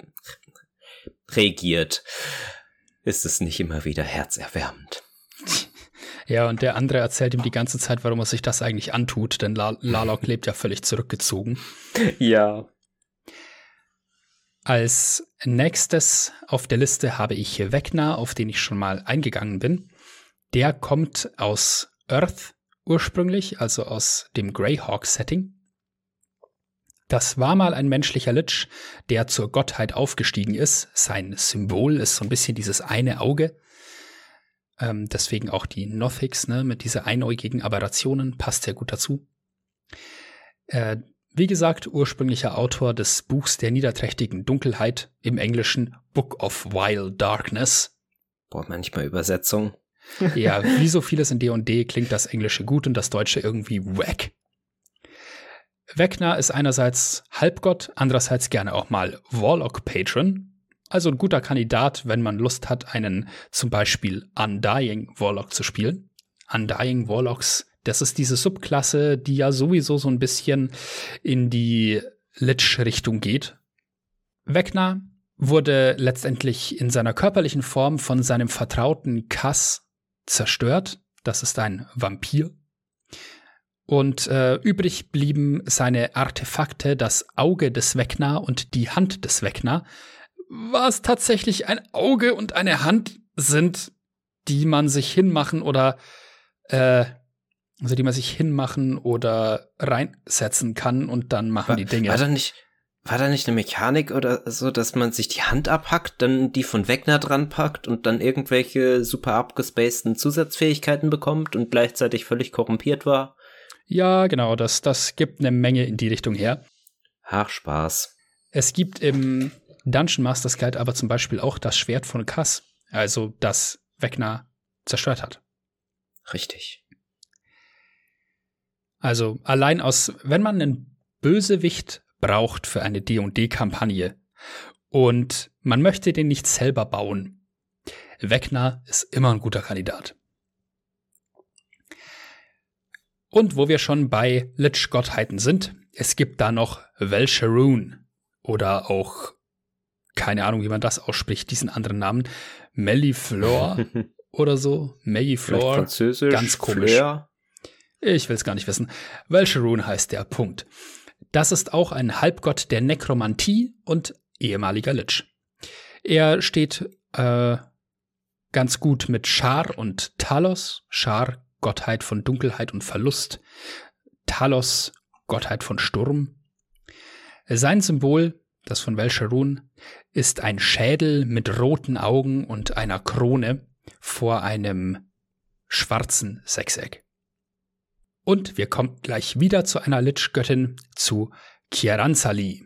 regiert, ist es nicht immer wieder herzerwärmend. Ja, und der andere erzählt ihm die ganze Zeit, warum er sich das eigentlich antut, denn Lalok lebt ja völlig zurückgezogen. Ja. Als nächstes auf der Liste habe ich Vecna, auf den ich schon mal eingegangen bin. Der kommt aus Earth ursprünglich, also aus dem Greyhawk-Setting. Das war mal ein menschlicher Lich, der zur Gottheit aufgestiegen ist. Sein Symbol ist so ein bisschen dieses eine Auge. Ähm, deswegen auch die Nothics, ne, mit diese einäugigen Aberrationen, passt sehr gut dazu. Äh, wie gesagt, ursprünglicher Autor des Buchs der niederträchtigen Dunkelheit, im Englischen Book of Wild Darkness. Boah, manchmal Übersetzung. ja, wie so vieles in D&D klingt das Englische gut und das Deutsche irgendwie wack. Wegner ist einerseits Halbgott, andererseits gerne auch mal Warlock-Patron. Also ein guter Kandidat, wenn man Lust hat, einen zum Beispiel Undying Warlock zu spielen. Undying Warlocks, das ist diese Subklasse, die ja sowieso so ein bisschen in die Lich-Richtung geht. Wegner wurde letztendlich in seiner körperlichen Form von seinem Vertrauten Kass zerstört. Das ist ein Vampir. Und äh, übrig blieben seine Artefakte, das Auge des Wegner und die Hand des Wegner, was tatsächlich ein Auge und eine Hand sind, die man sich hinmachen oder äh, also die man sich hinmachen oder reinsetzen kann und dann machen war, die Dinge. War da nicht, war da nicht eine Mechanik oder so, dass man sich die Hand abhackt, dann die von Wegner dran packt und dann irgendwelche super abgespaceden Zusatzfähigkeiten bekommt und gleichzeitig völlig korrumpiert war? Ja, genau, das, das gibt eine Menge in die Richtung her. Ach, Spaß. Es gibt im Dungeon Masters Guide aber zum Beispiel auch das Schwert von Kass, also das Wegner zerstört hat. Richtig. Also allein aus, wenn man einen Bösewicht braucht für eine D&D-Kampagne und man möchte den nicht selber bauen, Wegner ist immer ein guter Kandidat. Und wo wir schon bei Lich-Gottheiten sind, es gibt da noch Velsharoon oder auch, keine Ahnung, wie man das ausspricht, diesen anderen Namen, Melliflor oder so, Melliflor, Französisch, ganz komisch. Fleur. Ich will es gar nicht wissen. Velsharoon heißt der Punkt. Das ist auch ein Halbgott der Nekromantie und ehemaliger Lich. Er steht äh, ganz gut mit Schar und Talos. Schar Gottheit von Dunkelheit und Verlust, Talos, Gottheit von Sturm. Sein Symbol, das von Velsharun, ist ein Schädel mit roten Augen und einer Krone vor einem schwarzen Sechseck. Und wir kommen gleich wieder zu einer Lich-Göttin, zu Kiaranzali.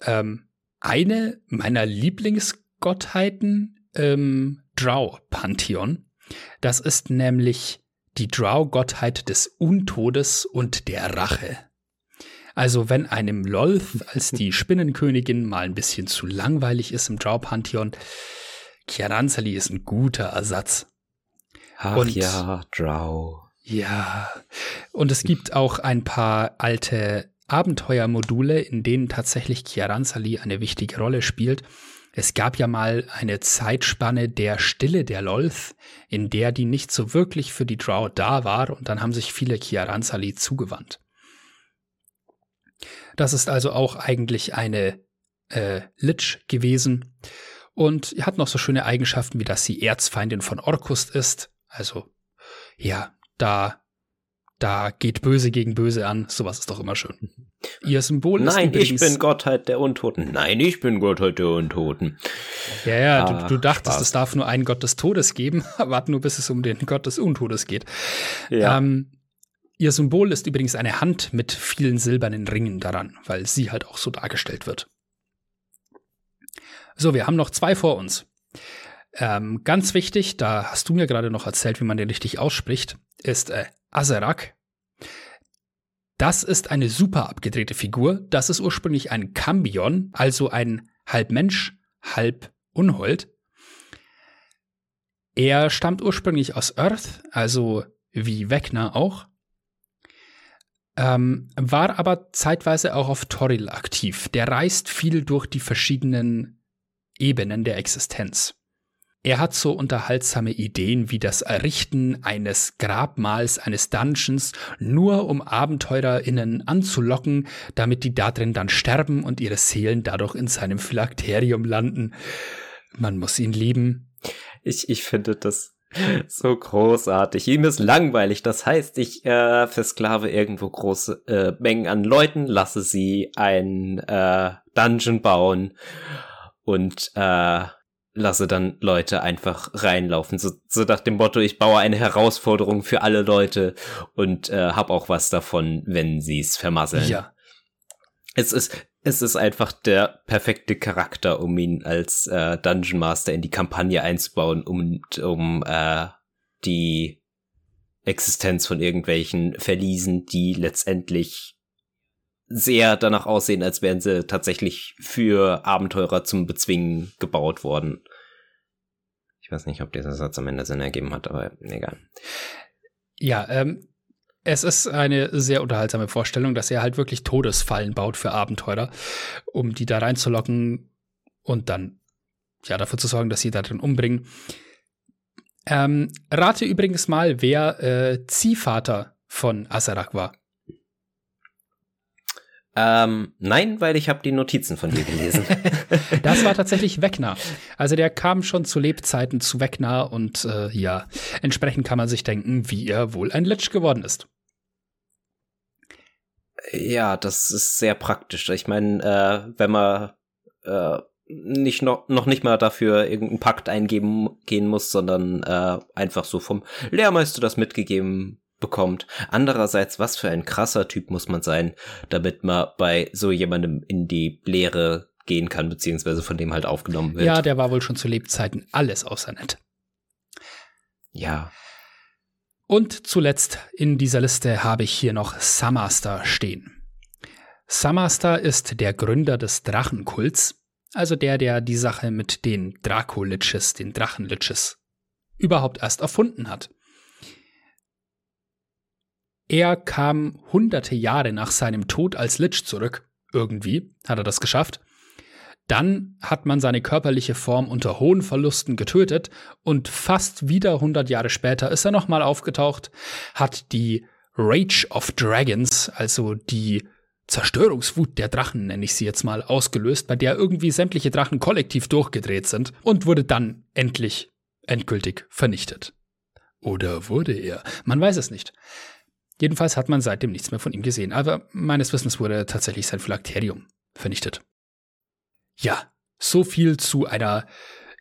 Ähm, eine meiner Lieblingsgottheiten im Drow-Pantheon. Das ist nämlich die Drow-Gottheit des Untodes und der Rache. Also wenn einem Lolth als die Spinnenkönigin mal ein bisschen zu langweilig ist im Drow-Pantheon, Kiaranzali ist ein guter Ersatz. Ach Und- ja, Drow. Ja, und es gibt auch ein paar alte Abenteuermodule, in denen tatsächlich Kiaranzali eine wichtige Rolle spielt. Es gab ja mal eine Zeitspanne der Stille der Lolth, in der die nicht so wirklich für die Drow da war und dann haben sich viele Kiaranzali zugewandt. Das ist also auch eigentlich eine äh, Lich gewesen und hat noch so schöne Eigenschaften, wie dass sie Erzfeindin von Orkust ist. Also, ja, da, da geht Böse gegen Böse an. Sowas ist doch immer schön. Ihr Symbol ist Nein, ich bin Gottheit der Untoten. Nein, ich bin Gottheit der Untoten. Ja, ja, Ah, du, du dachtest, Spaß. es darf nur einen Gott des Todes geben. Warte nur, bis es um den Gott des Untodes geht. Ja. Ähm, ihr Symbol ist übrigens eine Hand mit vielen silbernen Ringen daran, weil sie halt auch so dargestellt wird. So, wir haben noch zwei vor uns. Ähm, ganz wichtig, da hast du mir gerade noch erzählt, wie man den richtig ausspricht, ist äh, Azerak. Das ist eine super abgedrehte Figur. Das ist ursprünglich ein Cambion, also ein halb Mensch, halb Unhold. Er stammt ursprünglich aus Earth, also wie Vecna auch, ähm, war aber zeitweise auch auf Toril aktiv. Der reist viel durch die verschiedenen Ebenen der Existenz. Er hat so unterhaltsame Ideen wie das Errichten eines Grabmals, eines Dungeons, nur um AbenteurerInnen anzulocken, damit die da drin dann sterben und ihre Seelen dadurch in seinem Phylakterium landen. Man muss ihn lieben. Ich, ich finde das so großartig. Ihm ist langweilig. Das heißt, ich äh, versklave irgendwo große äh, Mengen an Leuten, lasse sie ein äh, Dungeon bauen und äh, lasse dann Leute einfach reinlaufen. So, so nach dem Motto, ich baue eine Herausforderung für alle Leute und äh, hab auch was davon, wenn sie es vermasseln. Ja. Es ist, es ist einfach der perfekte Charakter, um ihn als äh, Dungeon Master in die Kampagne einzubauen, um, um äh, die Existenz von irgendwelchen Verliesen, die letztendlich sehr danach aussehen, als wären sie tatsächlich für Abenteurer zum Bezwingen gebaut worden. Ich weiß nicht, ob dieser Satz am Ende Sinn ergeben hat, aber egal. Ja, ähm, es ist eine sehr unterhaltsame Vorstellung, dass er halt wirklich Todesfallen baut für Abenteurer, um die da reinzulocken und dann ja dafür zu sorgen, dass sie da drin umbringen. Ähm, rate übrigens mal, wer äh, Ziehvater von Asarak war. Ähm, nein, weil ich habe die Notizen von dir gelesen. das war tatsächlich Wegner. Also der kam schon zu Lebzeiten zu Wegner und äh, ja, entsprechend kann man sich denken, wie er wohl ein Lich geworden ist. Ja, das ist sehr praktisch. Ich meine, äh, wenn man äh, nicht noch, noch nicht mal dafür irgendeinen Pakt eingeben gehen muss, sondern äh, einfach so vom Lehrmeister das mitgegeben bekommt. Andererseits, was für ein krasser Typ muss man sein, damit man bei so jemandem in die Lehre gehen kann, beziehungsweise von dem halt aufgenommen wird. Ja, der war wohl schon zu Lebzeiten alles außer nett. Ja. Und zuletzt in dieser Liste habe ich hier noch Samaster stehen. Samaster ist der Gründer des Drachenkults, also der, der die Sache mit den Draco-Liches, den Drachenliches, überhaupt erst erfunden hat. Er kam hunderte Jahre nach seinem Tod als Lich zurück. Irgendwie hat er das geschafft. Dann hat man seine körperliche Form unter hohen Verlusten getötet und fast wieder 100 Jahre später ist er nochmal aufgetaucht, hat die Rage of Dragons, also die Zerstörungswut der Drachen, nenne ich sie jetzt mal, ausgelöst, bei der irgendwie sämtliche Drachen kollektiv durchgedreht sind und wurde dann endlich endgültig vernichtet. Oder wurde er? Man weiß es nicht. Jedenfalls hat man seitdem nichts mehr von ihm gesehen, aber meines Wissens wurde tatsächlich sein Phylakterium vernichtet. Ja, so viel zu einer,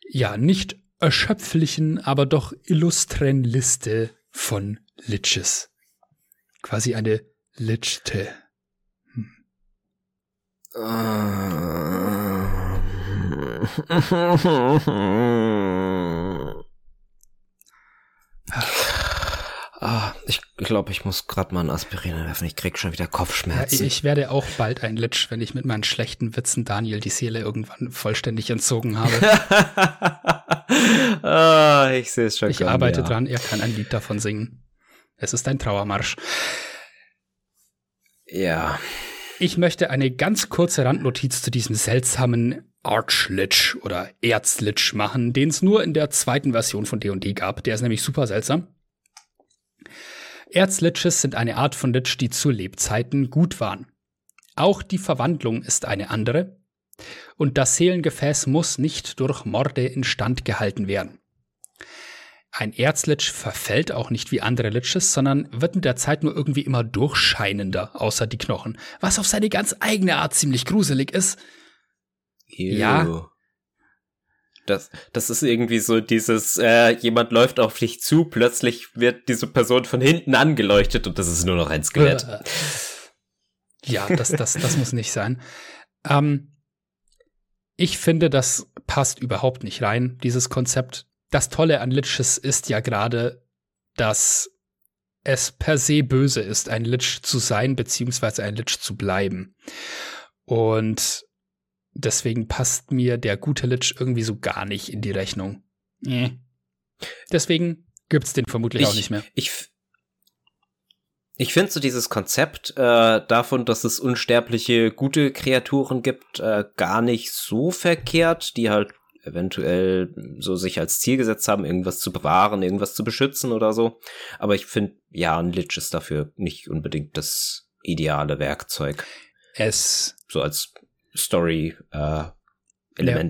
ja, nicht erschöpflichen, aber doch illustren Liste von Liches. Quasi eine Lichte. Hm. Ah, ich glaube, ich muss gerade mal ein Aspirin werfen. Ich krieg schon wieder Kopfschmerzen. Ja, ich werde auch bald ein Litsch, wenn ich mit meinen schlechten Witzen Daniel die Seele irgendwann vollständig entzogen habe. ah, ich sehe es schon. Ich kommen, arbeite ja. dran, er kann ein Lied davon singen. Es ist ein Trauermarsch. Ja. Ich möchte eine ganz kurze Randnotiz zu diesem seltsamen Archlich oder Erzlich machen, den es nur in der zweiten Version von D&D gab. Der ist nämlich super seltsam. Erzliches sind eine Art von Lich, die zu Lebzeiten gut waren. Auch die Verwandlung ist eine andere. Und das Seelengefäß muss nicht durch Morde instand gehalten werden. Ein Erzlich verfällt auch nicht wie andere Liches, sondern wird mit der Zeit nur irgendwie immer durchscheinender, außer die Knochen, was auf seine ganz eigene Art ziemlich gruselig ist. Ew. Ja, das, das ist irgendwie so dieses, äh, jemand läuft auf dich zu, plötzlich wird diese Person von hinten angeleuchtet und das ist nur noch ein Skelett. Ja, das, das, das muss nicht sein. Ähm, ich finde, das passt überhaupt nicht rein, dieses Konzept. Das Tolle an Liches ist ja gerade, dass es per se böse ist, ein Lich zu sein, beziehungsweise ein Lich zu bleiben. Und deswegen passt mir der gute Lich irgendwie so gar nicht in die Rechnung. Nee. Deswegen gibt's den vermutlich ich, auch nicht mehr. Ich, ich finde so dieses Konzept äh, davon, dass es unsterbliche gute Kreaturen gibt, äh, gar nicht so verkehrt, die halt eventuell so sich als Ziel gesetzt haben, irgendwas zu bewahren, irgendwas zu beschützen oder so. Aber ich finde, ja, ein Lich ist dafür nicht unbedingt das ideale Werkzeug. Es so als Story äh. Ja.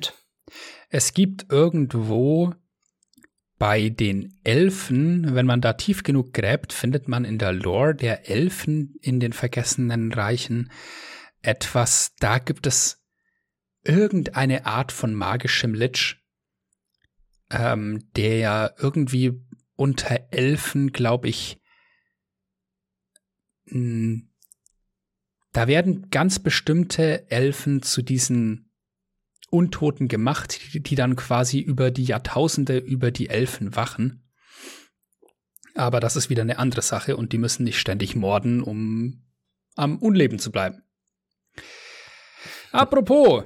Es gibt irgendwo bei den Elfen, wenn man da tief genug gräbt, findet man in der Lore der Elfen in den vergessenen Reichen etwas, da gibt es irgendeine Art von magischem Lich, ähm, der ja irgendwie unter Elfen, glaube ich, hm, da werden ganz bestimmte Elfen zu diesen Untoten gemacht, die, die dann quasi über die Jahrtausende über die Elfen wachen. Aber das ist wieder eine andere Sache und die müssen nicht ständig morden, um am Unleben zu bleiben. Apropos,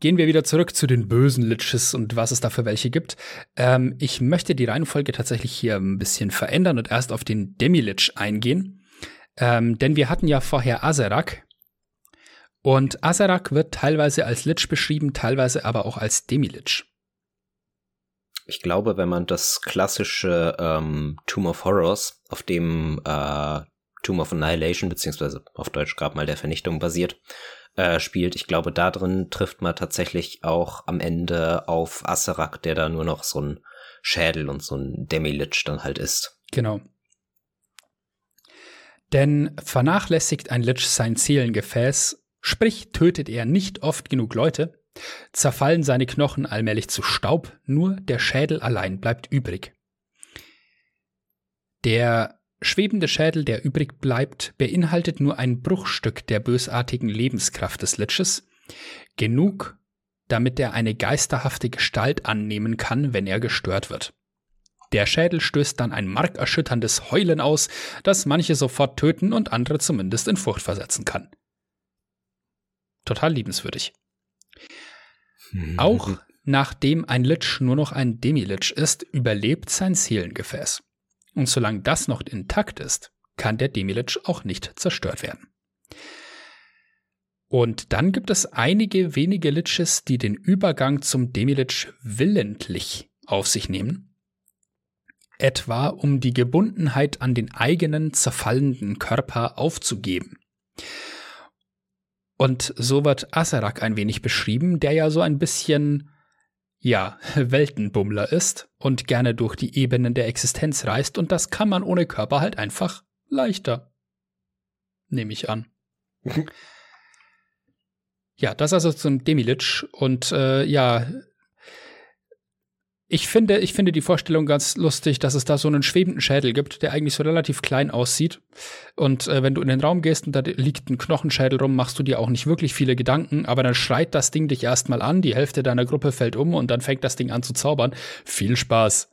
gehen wir wieder zurück zu den bösen Liches und was es da für welche gibt. Ähm, ich möchte die Reihenfolge tatsächlich hier ein bisschen verändern und erst auf den Demi-Lich eingehen. Ähm, denn wir hatten ja vorher Azerak, und Azarak wird teilweise als Lich beschrieben, teilweise aber auch als Demi-Lich. Ich glaube, wenn man das klassische ähm, Tomb of Horrors, auf dem äh, Tomb of Annihilation, beziehungsweise auf Deutsch Grabmal der Vernichtung basiert, äh, spielt, ich glaube, da drin trifft man tatsächlich auch am Ende auf Azarak, der da nur noch so ein Schädel und so ein Demi-Lich dann halt ist. Genau. Denn vernachlässigt ein Lich sein Seelengefäß, Sprich, tötet er nicht oft genug Leute, zerfallen seine Knochen allmählich zu Staub, nur der Schädel allein bleibt übrig. Der schwebende Schädel, der übrig bleibt, beinhaltet nur ein Bruchstück der bösartigen Lebenskraft des Liches, genug, damit er eine geisterhafte Gestalt annehmen kann, wenn er gestört wird. Der Schädel stößt dann ein markerschütterndes Heulen aus, das manche sofort töten und andere zumindest in Furcht versetzen kann total liebenswürdig. Mhm. Auch nachdem ein Lich nur noch ein Demi-Lich ist, überlebt sein Seelengefäß. Und solange das noch intakt ist, kann der Demi-Lich auch nicht zerstört werden. Und dann gibt es einige wenige Liches, die den Übergang zum Demi-Lich willentlich auf sich nehmen. Etwa um die Gebundenheit an den eigenen zerfallenden Körper aufzugeben. Und so wird Asarak ein wenig beschrieben, der ja so ein bisschen, ja, Weltenbummler ist und gerne durch die Ebenen der Existenz reist und das kann man ohne Körper halt einfach leichter. Nehme ich an. ja, das also zum Demilich und äh, ja, ich finde, ich finde die Vorstellung ganz lustig, dass es da so einen schwebenden Schädel gibt, der eigentlich so relativ klein aussieht. Und äh, wenn du in den Raum gehst und da liegt ein Knochenschädel rum, machst du dir auch nicht wirklich viele Gedanken, aber dann schreit das Ding dich erstmal an, die Hälfte deiner Gruppe fällt um und dann fängt das Ding an zu zaubern. Viel Spaß.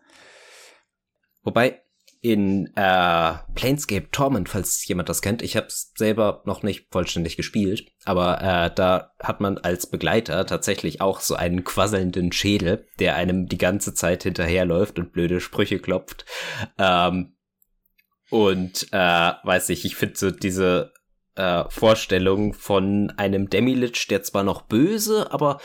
Wobei, in äh, Planescape Torment, falls jemand das kennt. Ich habe es selber noch nicht vollständig gespielt, aber äh, da hat man als Begleiter tatsächlich auch so einen quasselnden Schädel, der einem die ganze Zeit hinterherläuft und blöde Sprüche klopft. Ähm, und äh, weiß ich, ich finde so diese äh, Vorstellung von einem Demilich, der zwar noch böse, aber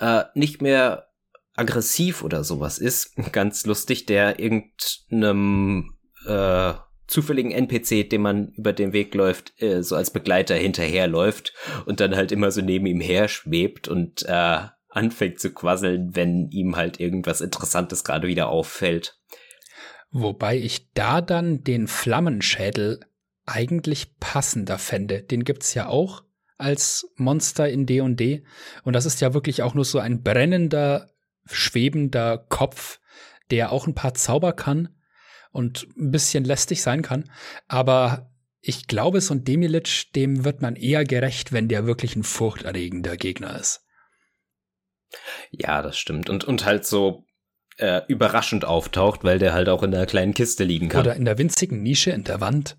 äh, nicht mehr aggressiv oder sowas ist. Ganz lustig, der irgendeinem äh, zufälligen NPC, dem man über den Weg läuft, äh, so als Begleiter hinterherläuft und dann halt immer so neben ihm her schwebt und äh, anfängt zu quasseln, wenn ihm halt irgendwas Interessantes gerade wieder auffällt. Wobei ich da dann den Flammenschädel eigentlich passender fände. Den gibt's ja auch als Monster in D&D und das ist ja wirklich auch nur so ein brennender schwebender Kopf, der auch ein paar Zauber kann und ein bisschen lästig sein kann. Aber ich glaube, so ein Demilich, dem wird man eher gerecht, wenn der wirklich ein furchterregender Gegner ist. Ja, das stimmt. Und, und halt so äh, überraschend auftaucht, weil der halt auch in der kleinen Kiste liegen kann. Oder in der winzigen Nische in der Wand.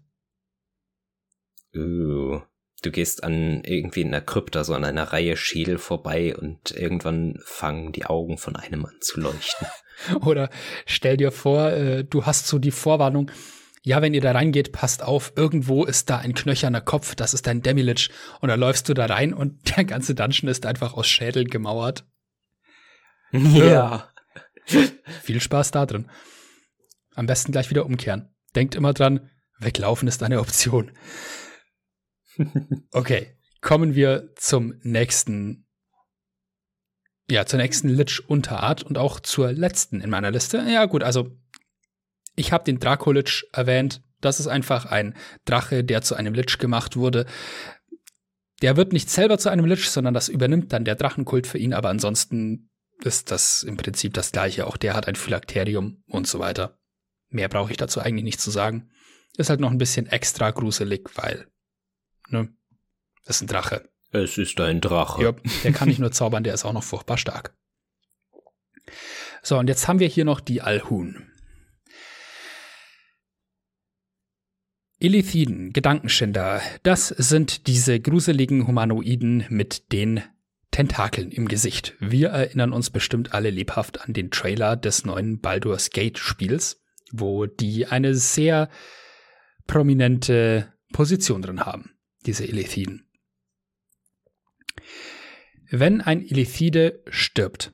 Uh, du gehst an irgendwie in einer Krypta, so an einer Reihe Schädel vorbei und irgendwann fangen die Augen von einem an zu leuchten. Oder stell dir vor, äh, du hast so die Vorwarnung, ja, wenn ihr da reingeht, passt auf, irgendwo ist da ein knöcherner Kopf, das ist dein Demilich. Und dann läufst du da rein und der ganze Dungeon ist einfach aus Schädeln gemauert. Ja. Viel Spaß da drin. Am besten gleich wieder umkehren. Denkt immer dran, weglaufen ist eine Option. Okay, kommen wir zum nächsten, ja, zur nächsten Lich-Unterart und auch zur letzten in meiner Liste. Ja, gut, also ich habe den Dracolich erwähnt. Das ist einfach ein Drache, der zu einem Lich gemacht wurde. Der wird nicht selber zu einem Lich, sondern das übernimmt dann der Drachenkult für ihn, aber ansonsten ist das im Prinzip das gleiche. Auch der hat ein Phylakterium und so weiter. Mehr brauche ich dazu eigentlich nicht zu sagen. Ist halt noch ein bisschen extra gruselig, weil, ne, das ist ein Drache. Es ist ein Drache. Ja, der kann nicht nur zaubern, der ist auch noch furchtbar stark. So, und jetzt haben wir hier noch die Alhun. Illithiden, Gedankenschinder, das sind diese gruseligen Humanoiden mit den Tentakeln im Gesicht. Wir erinnern uns bestimmt alle lebhaft an den Trailer des neuen Baldur's Gate Spiels, wo die eine sehr prominente Position drin haben, diese Illithiden. Wenn ein Illithide stirbt,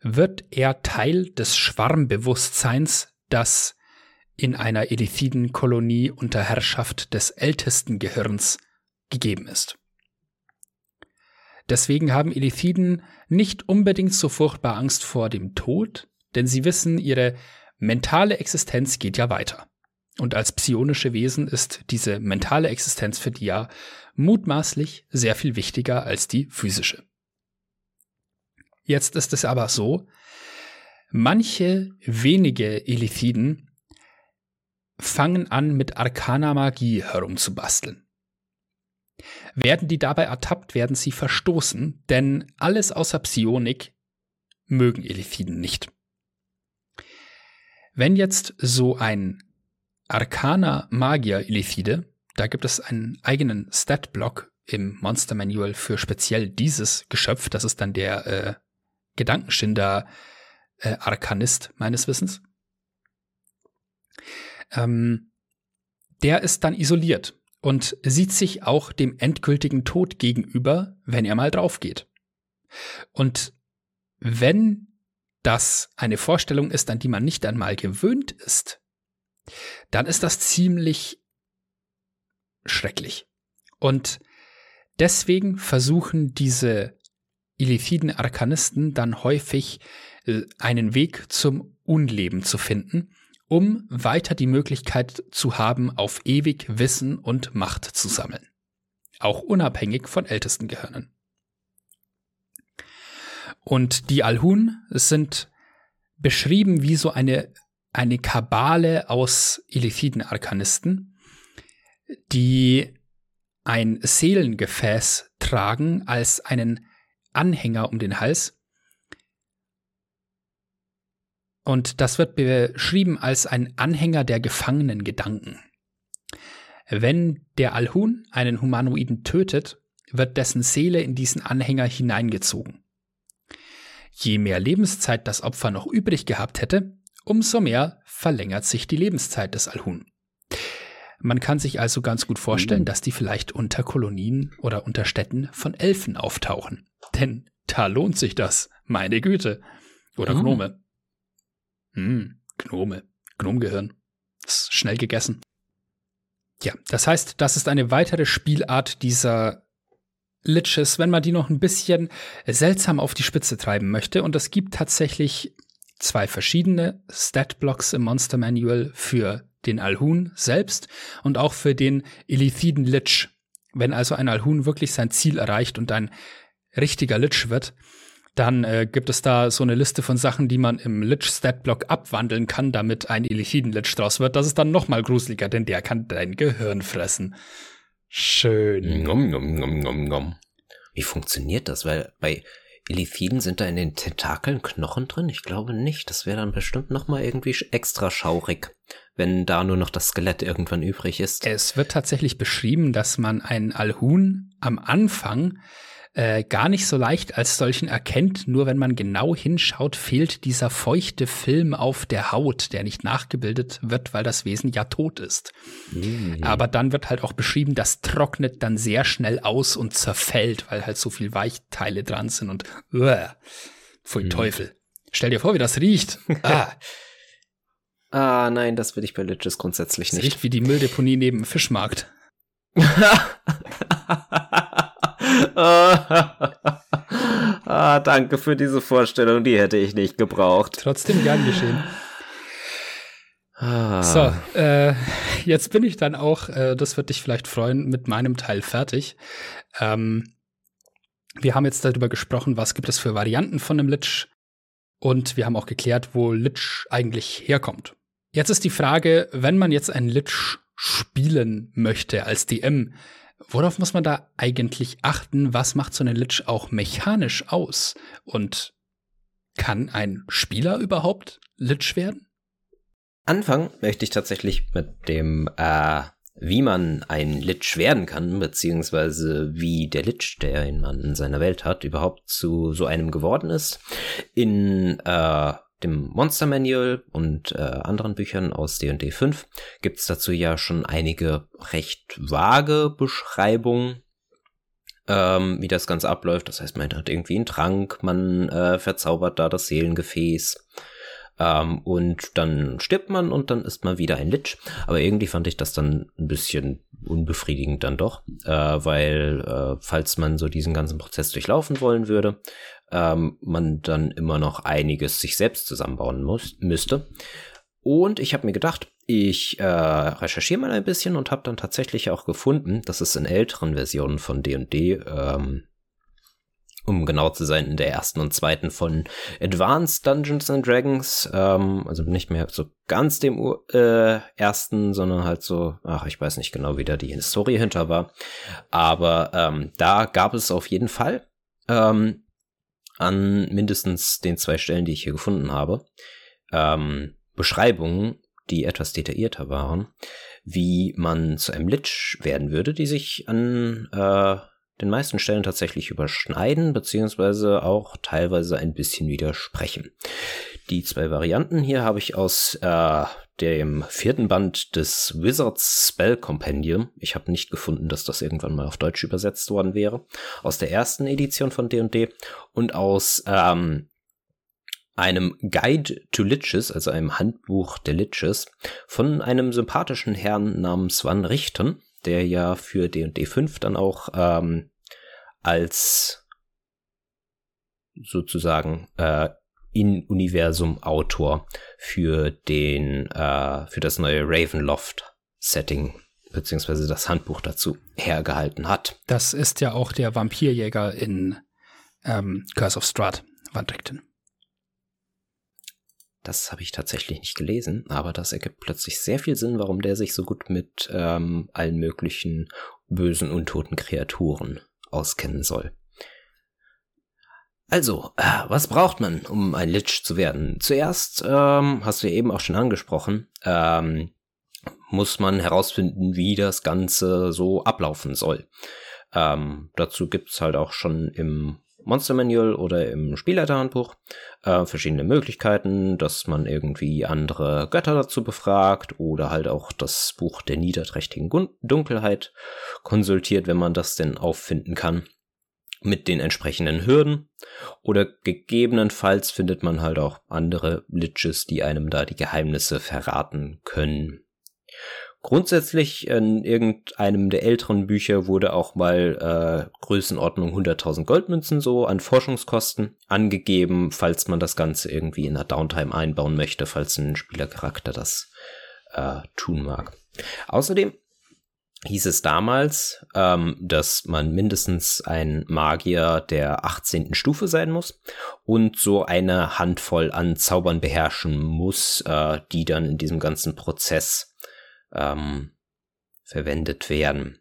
wird er Teil des Schwarmbewusstseins, das in einer Illithiden-Kolonie unter Herrschaft des ältesten Gehirns gegeben ist. Deswegen haben Elithiden nicht unbedingt so furchtbar Angst vor dem Tod, denn sie wissen, ihre mentale Existenz geht ja weiter. Und als psionische Wesen ist diese mentale Existenz für die ja mutmaßlich sehr viel wichtiger als die physische. Jetzt ist es aber so, manche wenige Elithiden fangen an, mit arkaner Magie herumzubasteln. Werden die dabei ertappt, werden sie verstoßen, denn alles außer Psionik mögen Elithiden nicht. Wenn jetzt so ein Arcana Magier Elithide, da gibt es einen eigenen Stat-Block im Monster Manual für speziell dieses Geschöpf, das ist dann der äh, Gedankenschinder äh, Arkanist meines Wissens. Ähm, der ist dann isoliert und sieht sich auch dem endgültigen Tod gegenüber, wenn er mal drauf geht. Und wenn das eine Vorstellung ist, an die man nicht einmal gewöhnt ist, dann ist das ziemlich schrecklich. Und deswegen versuchen diese illithiden Arkanisten dann häufig äh, einen Weg zum Unleben zu finden um weiter die Möglichkeit zu haben, auf ewig Wissen und Macht zu sammeln. Auch unabhängig von ältesten Gehirnen. Und die Alhun sind beschrieben wie so eine, eine Kabale aus illithiden Arkanisten, die ein Seelengefäß tragen als einen Anhänger um den Hals Und das wird beschrieben als ein Anhänger der gefangenen Gedanken. Wenn der Alhun einen Humanoiden tötet, wird dessen Seele in diesen Anhänger hineingezogen. Je mehr Lebenszeit das Opfer noch übrig gehabt hätte, umso mehr verlängert sich die Lebenszeit des Alhun. Man kann sich also ganz gut vorstellen, mhm. dass die vielleicht unter Kolonien oder unter Städten von Elfen auftauchen. Denn da lohnt sich das, meine Güte. Oder mhm. Gnome. Hm, Gnome. Gnomgehirn. Ist schnell gegessen. Ja, das heißt, das ist eine weitere Spielart dieser Liches, wenn man die noch ein bisschen seltsam auf die Spitze treiben möchte. Und es gibt tatsächlich zwei verschiedene Stat-Blocks im Monster Manual für den Alhun selbst und auch für den Illithiden Lich. Wenn also ein Alhun wirklich sein Ziel erreicht und ein richtiger Lich wird, dann äh, gibt es da so eine Liste von Sachen, die man im Lich-Stat-Block abwandeln kann, damit ein Elithiden-Lich draus wird. Das ist dann noch mal gruseliger, denn der kann dein Gehirn fressen. Schön. Nom, nom, nom, nom, nom. Wie funktioniert das? Weil bei Elithiden sind da in den Tentakeln Knochen drin? Ich glaube nicht. Das wäre dann bestimmt noch mal irgendwie extra schaurig, wenn da nur noch das Skelett irgendwann übrig ist. Es wird tatsächlich beschrieben, dass man einen Alhun am Anfang äh, gar nicht so leicht als solchen erkennt. Nur wenn man genau hinschaut, fehlt dieser feuchte Film auf der Haut, der nicht nachgebildet wird, weil das Wesen ja tot ist. Mhm. Aber dann wird halt auch beschrieben, das trocknet dann sehr schnell aus und zerfällt, weil halt so viel Weichteile dran sind und uh, voll mhm. Teufel. Stell dir vor, wie das riecht. Ah. ah, nein, das will ich bei Liches grundsätzlich nicht. Riecht wie die Mülldeponie neben dem Fischmarkt. ah, danke für diese Vorstellung, die hätte ich nicht gebraucht. Trotzdem gern geschehen. Ah. So, äh, jetzt bin ich dann auch, äh, das wird dich vielleicht freuen, mit meinem Teil fertig. Ähm, wir haben jetzt darüber gesprochen, was gibt es für Varianten von einem Lich und wir haben auch geklärt, wo Lich eigentlich herkommt. Jetzt ist die Frage, wenn man jetzt einen Lich spielen möchte als DM, Worauf muss man da eigentlich achten? Was macht so eine Lich auch mechanisch aus? Und kann ein Spieler überhaupt Lich werden? Anfangen möchte ich tatsächlich mit dem, äh, wie man ein Lich werden kann, beziehungsweise wie der Lich, der man in seiner Welt hat, überhaupt zu so einem geworden ist. In äh, dem Monster Manual und äh, anderen Büchern aus D&D 5 gibt es dazu ja schon einige recht vage Beschreibungen, ähm, wie das Ganze abläuft. Das heißt, man hat irgendwie einen Trank, man äh, verzaubert da das Seelengefäß ähm, und dann stirbt man und dann ist man wieder ein Lich. Aber irgendwie fand ich das dann ein bisschen unbefriedigend dann doch, äh, weil äh, falls man so diesen ganzen Prozess durchlaufen wollen würde, ähm, man dann immer noch einiges sich selbst zusammenbauen muss, müsste. Und ich habe mir gedacht, ich äh, recherchiere mal ein bisschen und habe dann tatsächlich auch gefunden, dass es in älteren Versionen von D&D ähm, um genau zu sein, in der ersten und zweiten von Advanced Dungeons and Dragons. Ähm, also nicht mehr so ganz dem äh, ersten, sondern halt so, ach, ich weiß nicht genau, wie da die Historie hinter war. Aber ähm, da gab es auf jeden Fall ähm, an mindestens den zwei Stellen, die ich hier gefunden habe, ähm, Beschreibungen, die etwas detaillierter waren, wie man zu einem Lich werden würde, die sich an äh, den meisten Stellen tatsächlich überschneiden, beziehungsweise auch teilweise ein bisschen widersprechen. Die zwei Varianten hier habe ich aus äh, dem vierten Band des Wizards Spell Compendium. Ich habe nicht gefunden, dass das irgendwann mal auf Deutsch übersetzt worden wäre. Aus der ersten Edition von D&D und aus ähm, einem Guide to Liches, also einem Handbuch der Liches, von einem sympathischen Herrn namens Van Richten, der ja für D&D 5 dann auch ähm, als sozusagen äh, In-Universum-Autor für den äh, für das neue Ravenloft-Setting beziehungsweise das Handbuch dazu hergehalten hat. Das ist ja auch der Vampirjäger in ähm, Curse of Strahd, Van Drickton. Das habe ich tatsächlich nicht gelesen, aber das ergibt plötzlich sehr viel Sinn, warum der sich so gut mit ähm, allen möglichen bösen, untoten Kreaturen auskennen soll. Also, äh, was braucht man, um ein Lich zu werden? Zuerst, ähm, hast du ja eben auch schon angesprochen, ähm, muss man herausfinden, wie das Ganze so ablaufen soll. Ähm, dazu gibt's halt auch schon im Monster Manual oder im Spielleiterhandbuch äh, verschiedene Möglichkeiten, dass man irgendwie andere Götter dazu befragt oder halt auch das Buch der niederträchtigen Dunkelheit konsultiert, wenn man das denn auffinden kann mit den entsprechenden Hürden oder gegebenenfalls findet man halt auch andere Liches, die einem da die Geheimnisse verraten können. Grundsätzlich in irgendeinem der älteren Bücher wurde auch mal äh, Größenordnung 100.000 Goldmünzen so an Forschungskosten angegeben, falls man das Ganze irgendwie in der Downtime einbauen möchte, falls ein Spielercharakter das äh, tun mag. Außerdem hieß es damals, ähm, dass man mindestens ein Magier der 18. Stufe sein muss und so eine Handvoll an Zaubern beherrschen muss, äh, die dann in diesem ganzen Prozess ähm, verwendet werden.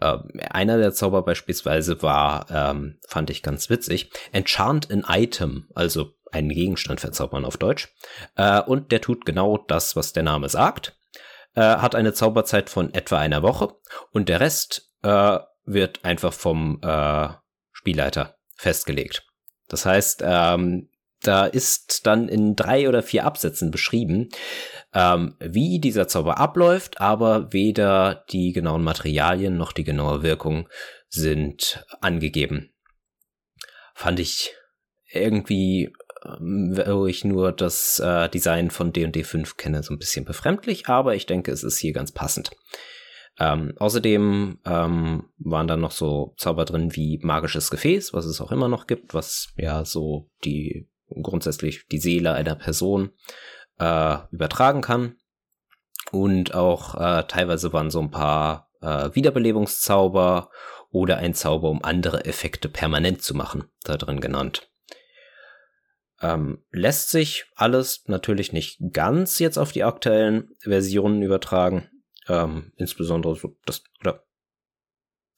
Äh, einer der Zauber beispielsweise war, ähm, fand ich ganz witzig, Enchant an Item, also einen Gegenstand verzaubern auf Deutsch. Äh, und der tut genau das, was der Name sagt. Äh, hat eine Zauberzeit von etwa einer Woche und der Rest äh, wird einfach vom äh, Spielleiter festgelegt. Das heißt, ähm, da ist dann in drei oder vier Absätzen beschrieben, ähm, wie dieser Zauber abläuft, aber weder die genauen Materialien noch die genaue Wirkung sind angegeben. Fand ich irgendwie, wo ich nur das äh, Design von D&D 5 kenne, so ein bisschen befremdlich, aber ich denke, es ist hier ganz passend. Ähm, außerdem ähm, waren da noch so Zauber drin wie magisches Gefäß, was es auch immer noch gibt, was ja so die grundsätzlich die Seele einer Person äh, übertragen kann. Und auch äh, teilweise waren so ein paar äh, Wiederbelebungszauber oder ein Zauber, um andere Effekte permanent zu machen, da drin genannt. Ähm, lässt sich alles natürlich nicht ganz jetzt auf die aktuellen Versionen übertragen. Ähm, insbesondere so das, oder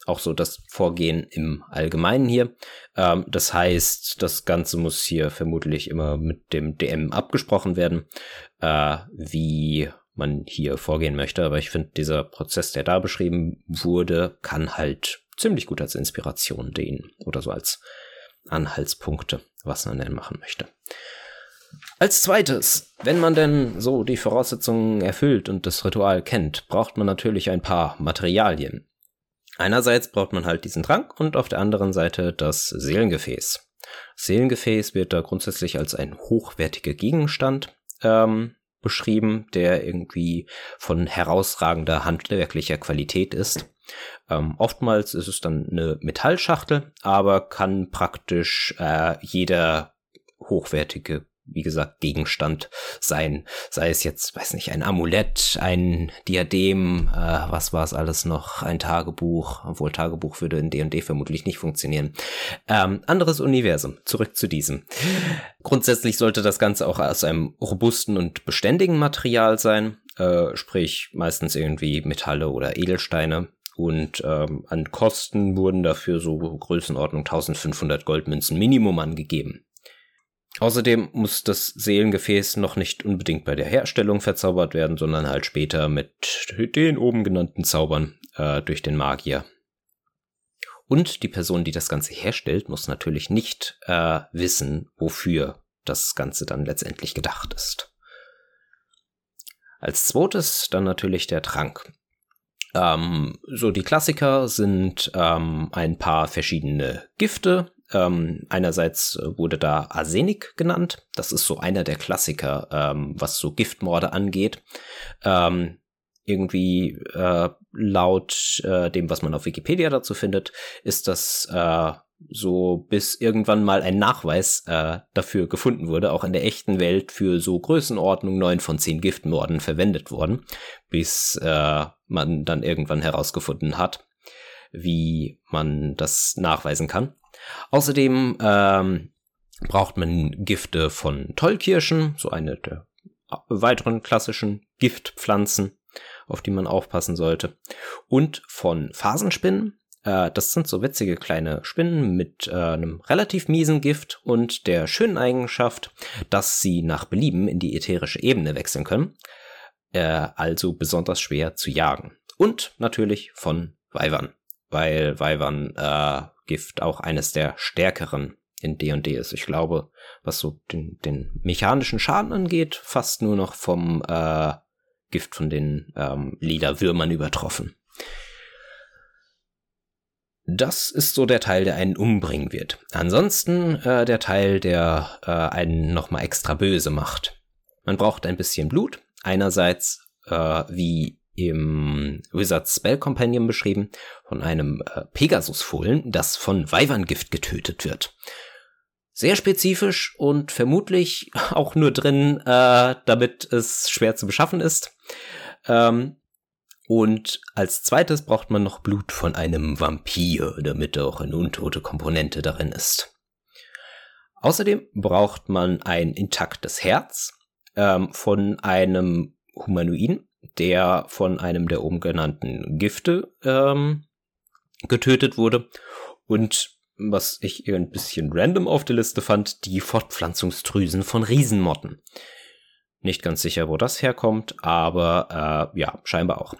auch so das Vorgehen im Allgemeinen hier. Ähm, das heißt, das Ganze muss hier vermutlich immer mit dem DM abgesprochen werden, äh, wie man hier vorgehen möchte. Aber ich finde, dieser Prozess, der da beschrieben wurde, kann halt ziemlich gut als Inspiration dienen oder so als Anhaltspunkte, was man denn machen möchte. Als zweites, wenn man denn so die Voraussetzungen erfüllt und das Ritual kennt, braucht man natürlich ein paar Materialien. Einerseits braucht man halt diesen Trank und auf der anderen Seite das Seelengefäß. Seelengefäß wird da grundsätzlich als ein hochwertiger Gegenstand ähm, beschrieben, der irgendwie von herausragender handwerklicher Qualität ist. Ähm, oftmals ist es dann eine Metallschachtel, aber kann praktisch äh, jeder hochwertige wie gesagt, Gegenstand sein. Sei es jetzt, weiß nicht, ein Amulett, ein Diadem, äh, was war es alles noch, ein Tagebuch, obwohl Tagebuch würde in D&D vermutlich nicht funktionieren. Ähm, anderes Universum, zurück zu diesem. Grundsätzlich sollte das Ganze auch aus einem robusten und beständigen Material sein, äh, sprich meistens irgendwie Metalle oder Edelsteine. Und ähm, an Kosten wurden dafür so Größenordnung 1500 Goldmünzen Minimum angegeben. Außerdem muss das Seelengefäß noch nicht unbedingt bei der Herstellung verzaubert werden, sondern halt später mit den oben genannten Zaubern äh, durch den Magier. Und die Person, die das Ganze herstellt, muss natürlich nicht äh, wissen, wofür das Ganze dann letztendlich gedacht ist. Als zweites dann natürlich der Trank. Ähm, so die Klassiker sind ähm, ein paar verschiedene Gifte, ähm, einerseits äh, wurde da Arsenik genannt. Das ist so einer der Klassiker, ähm, was so Giftmorde angeht. Ähm, irgendwie äh, laut äh, dem, was man auf Wikipedia dazu findet, ist das äh, so bis irgendwann mal ein Nachweis äh, dafür gefunden wurde, auch in der echten Welt für so Größenordnung neun von zehn Giftmorden verwendet worden, bis äh, man dann irgendwann herausgefunden hat, wie man das nachweisen kann. Außerdem ähm, braucht man Gifte von Tollkirschen, so eine der weiteren klassischen Giftpflanzen, auf die man aufpassen sollte. Und von Phasenspinnen. Äh, das sind so witzige kleine Spinnen mit äh, einem relativ miesen Gift und der schönen Eigenschaft, dass sie nach Belieben in die ätherische Ebene wechseln können. Äh, also besonders schwer zu jagen. Und natürlich von Weibern, weil Weibern äh, Gift auch eines der stärkeren in D&D ist. Ich glaube, was so den, den mechanischen Schaden angeht, fast nur noch vom äh, Gift von den ähm, lila Würmern übertroffen. Das ist so der Teil, der einen umbringen wird. Ansonsten äh, der Teil, der äh, einen nochmal extra böse macht. Man braucht ein bisschen Blut. Einerseits äh, wie im Wizards Spell Companion beschrieben, von einem äh, Pegasusfohlen, das von Weiberngift getötet wird. Sehr spezifisch und vermutlich auch nur drin, äh, damit es schwer zu beschaffen ist. Ähm, und als zweites braucht man noch Blut von einem Vampir, damit auch eine untote Komponente darin ist. Außerdem braucht man ein intaktes Herz ähm, von einem Humanoiden, der von einem der oben genannten Gifte ähm, getötet wurde. Und was ich ein bisschen random auf der Liste fand, die Fortpflanzungsdrüsen von Riesenmotten. Nicht ganz sicher, wo das herkommt, aber äh, ja, scheinbar auch.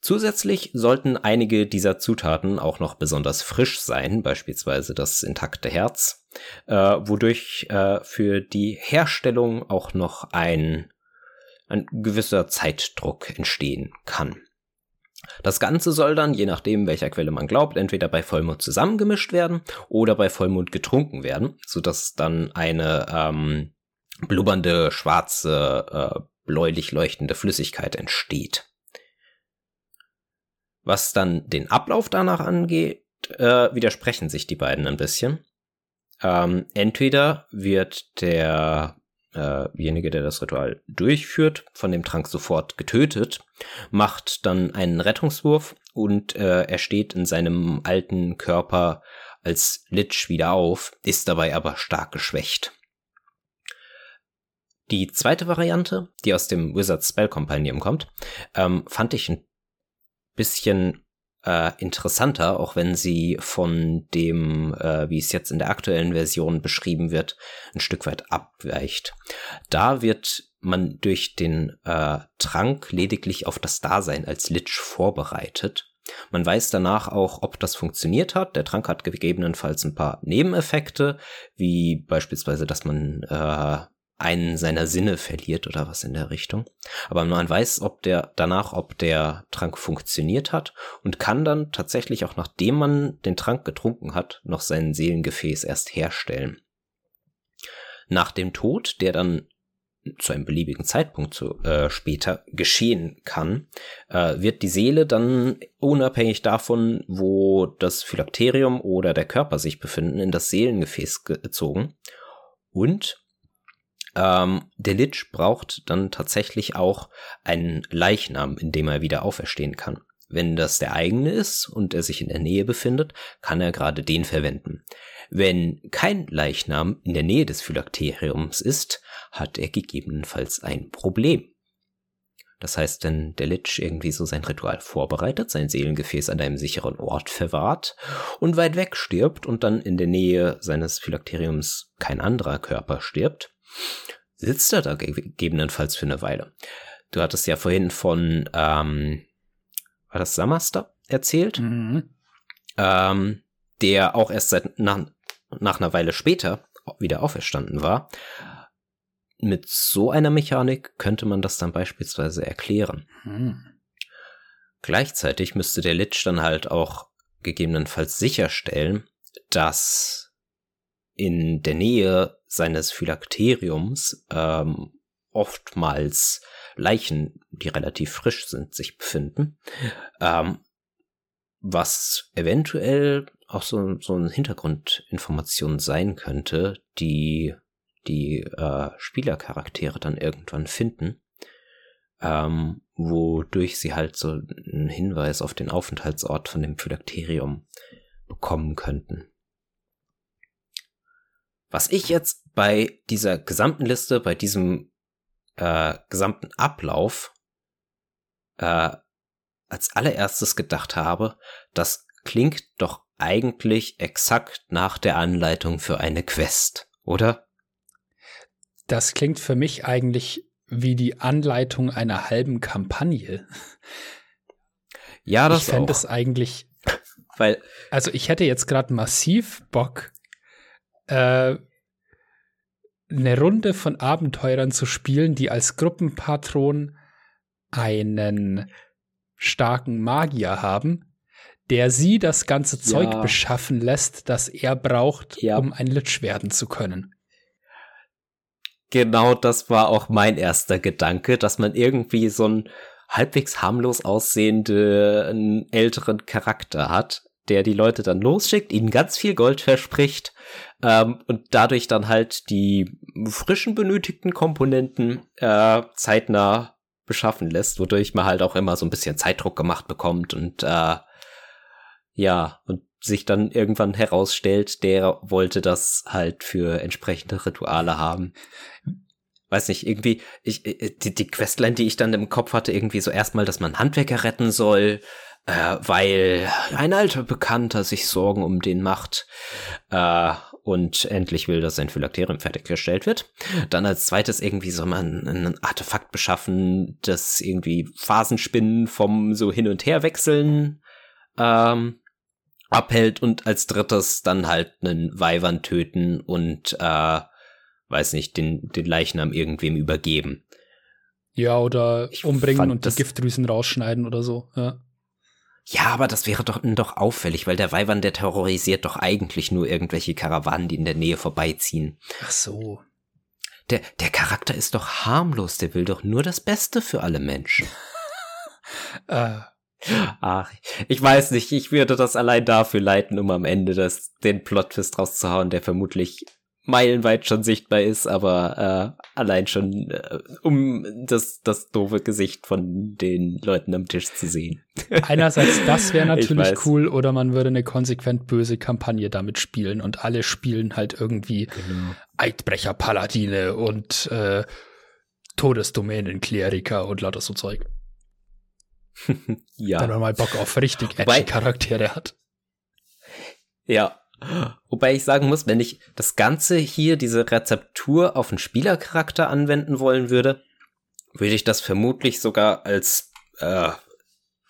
Zusätzlich sollten einige dieser Zutaten auch noch besonders frisch sein, beispielsweise das intakte Herz, äh, wodurch äh, für die Herstellung auch noch ein, ein gewisser Zeitdruck entstehen kann. Das Ganze soll dann, je nachdem, welcher Quelle man glaubt, entweder bei Vollmond zusammengemischt werden oder bei Vollmond getrunken werden, sodass dann eine ähm, blubbernde, schwarze, äh, bläulich leuchtende Flüssigkeit entsteht. Was dann den Ablauf danach angeht, äh, widersprechen sich die beiden ein bisschen. Ähm, entweder wird der derjenige, der das Ritual durchführt, von dem Trank sofort getötet, macht dann einen Rettungswurf und äh, er steht in seinem alten Körper als Lich wieder auf, ist dabei aber stark geschwächt. Die zweite Variante, die aus dem Wizard's Spell Compendium kommt, ähm, fand ich ein bisschen äh, interessanter, auch wenn sie von dem, äh, wie es jetzt in der aktuellen Version beschrieben wird, ein Stück weit abweicht. Da wird man durch den äh, Trank lediglich auf das Dasein als Lich vorbereitet. Man weiß danach auch, ob das funktioniert hat. Der Trank hat gegebenenfalls ein paar Nebeneffekte, wie beispielsweise, dass man äh, einen seiner Sinne verliert oder was in der Richtung. Aber man weiß, ob der danach, ob der Trank funktioniert hat und kann dann tatsächlich auch nachdem man den Trank getrunken hat, noch sein Seelengefäß erst herstellen. Nach dem Tod, der dann zu einem beliebigen Zeitpunkt zu, äh, später geschehen kann, äh, wird die Seele dann unabhängig davon, wo das Phylakterium oder der Körper sich befinden, in das Seelengefäß gezogen und ähm, der Lich braucht dann tatsächlich auch einen Leichnam, in dem er wieder auferstehen kann. Wenn das der eigene ist und er sich in der Nähe befindet, kann er gerade den verwenden. Wenn kein Leichnam in der Nähe des Phylakteriums ist, hat er gegebenenfalls ein Problem. Das heißt, wenn der Lich irgendwie so sein Ritual vorbereitet, sein Seelengefäß an einem sicheren Ort verwahrt und weit weg stirbt und dann in der Nähe seines Phylakteriums kein anderer Körper stirbt, sitzt er da gegebenenfalls für eine Weile. Du hattest ja vorhin von, ähm, war das Samaster erzählt? Mhm. Ähm, der auch erst seit nach, nach einer Weile später wieder auferstanden war. Mit so einer Mechanik könnte man das dann beispielsweise erklären. Mhm. Gleichzeitig müsste der Lich dann halt auch gegebenenfalls sicherstellen, dass in der Nähe seines Phylakteriums ähm, oftmals Leichen, die relativ frisch sind, sich befinden. Ähm, was eventuell auch so, so eine Hintergrundinformation sein könnte, die die äh, Spielercharaktere dann irgendwann finden, ähm, wodurch sie halt so einen Hinweis auf den Aufenthaltsort von dem Phylakterium bekommen könnten. Was ich jetzt bei dieser gesamten Liste, bei diesem äh, gesamten Ablauf äh, als allererstes gedacht habe, das klingt doch eigentlich exakt nach der Anleitung für eine Quest, oder? Das klingt für mich eigentlich wie die Anleitung einer halben Kampagne. Ja, das ich fände es eigentlich, weil also ich hätte jetzt gerade massiv Bock, äh, eine Runde von Abenteurern zu spielen, die als Gruppenpatron einen starken Magier haben, der sie das ganze Zeug ja. beschaffen lässt, das er braucht, ja. um ein Lich werden zu können. Genau das war auch mein erster Gedanke, dass man irgendwie so einen halbwegs harmlos aussehenden älteren Charakter hat, der die Leute dann losschickt, ihnen ganz viel Gold verspricht ähm, und dadurch dann halt die frischen benötigten Komponenten äh, zeitnah beschaffen lässt, wodurch man halt auch immer so ein bisschen Zeitdruck gemacht bekommt und äh, ja, und sich dann irgendwann herausstellt, der wollte das halt für entsprechende Rituale haben. Weiß nicht, irgendwie, ich, die, die Questline, die ich dann im Kopf hatte, irgendwie so erstmal, dass man Handwerker retten soll, äh, weil ein alter Bekannter sich Sorgen um den macht äh, und endlich will, dass sein Phylakterium fertiggestellt wird. Dann als zweites irgendwie soll man ein Artefakt beschaffen, das irgendwie Phasenspinnen vom so hin und her wechseln ähm, abhält und als drittes dann halt einen Weibern töten und äh, weiß nicht, den, den Leichnam irgendwem übergeben. Ja, oder ich umbringen und die Giftdrüsen rausschneiden oder so, ja. Ja, aber das wäre doch, doch auffällig, weil der Weihwand, der terrorisiert doch eigentlich nur irgendwelche Karawanen, die in der Nähe vorbeiziehen. Ach so. Der, der Charakter ist doch harmlos, der will doch nur das Beste für alle Menschen. äh. Ach, ich weiß nicht, ich würde das allein dafür leiten, um am Ende das, den Plotfist rauszuhauen, der vermutlich meilenweit schon sichtbar ist, aber äh, allein schon, äh, um das, das doofe Gesicht von den Leuten am Tisch zu sehen. Einerseits, das wäre natürlich cool, oder man würde eine konsequent böse Kampagne damit spielen und alle spielen halt irgendwie genau. Eidbrecher-Paladine und äh, Todesdomänen-Kleriker und lauter so Zeug. ja. Wenn man mal Bock auf richtig edgy Charaktere hat. Ja, Wobei ich sagen muss, wenn ich das Ganze hier, diese Rezeptur auf einen Spielercharakter anwenden wollen würde, würde ich das vermutlich sogar als, äh,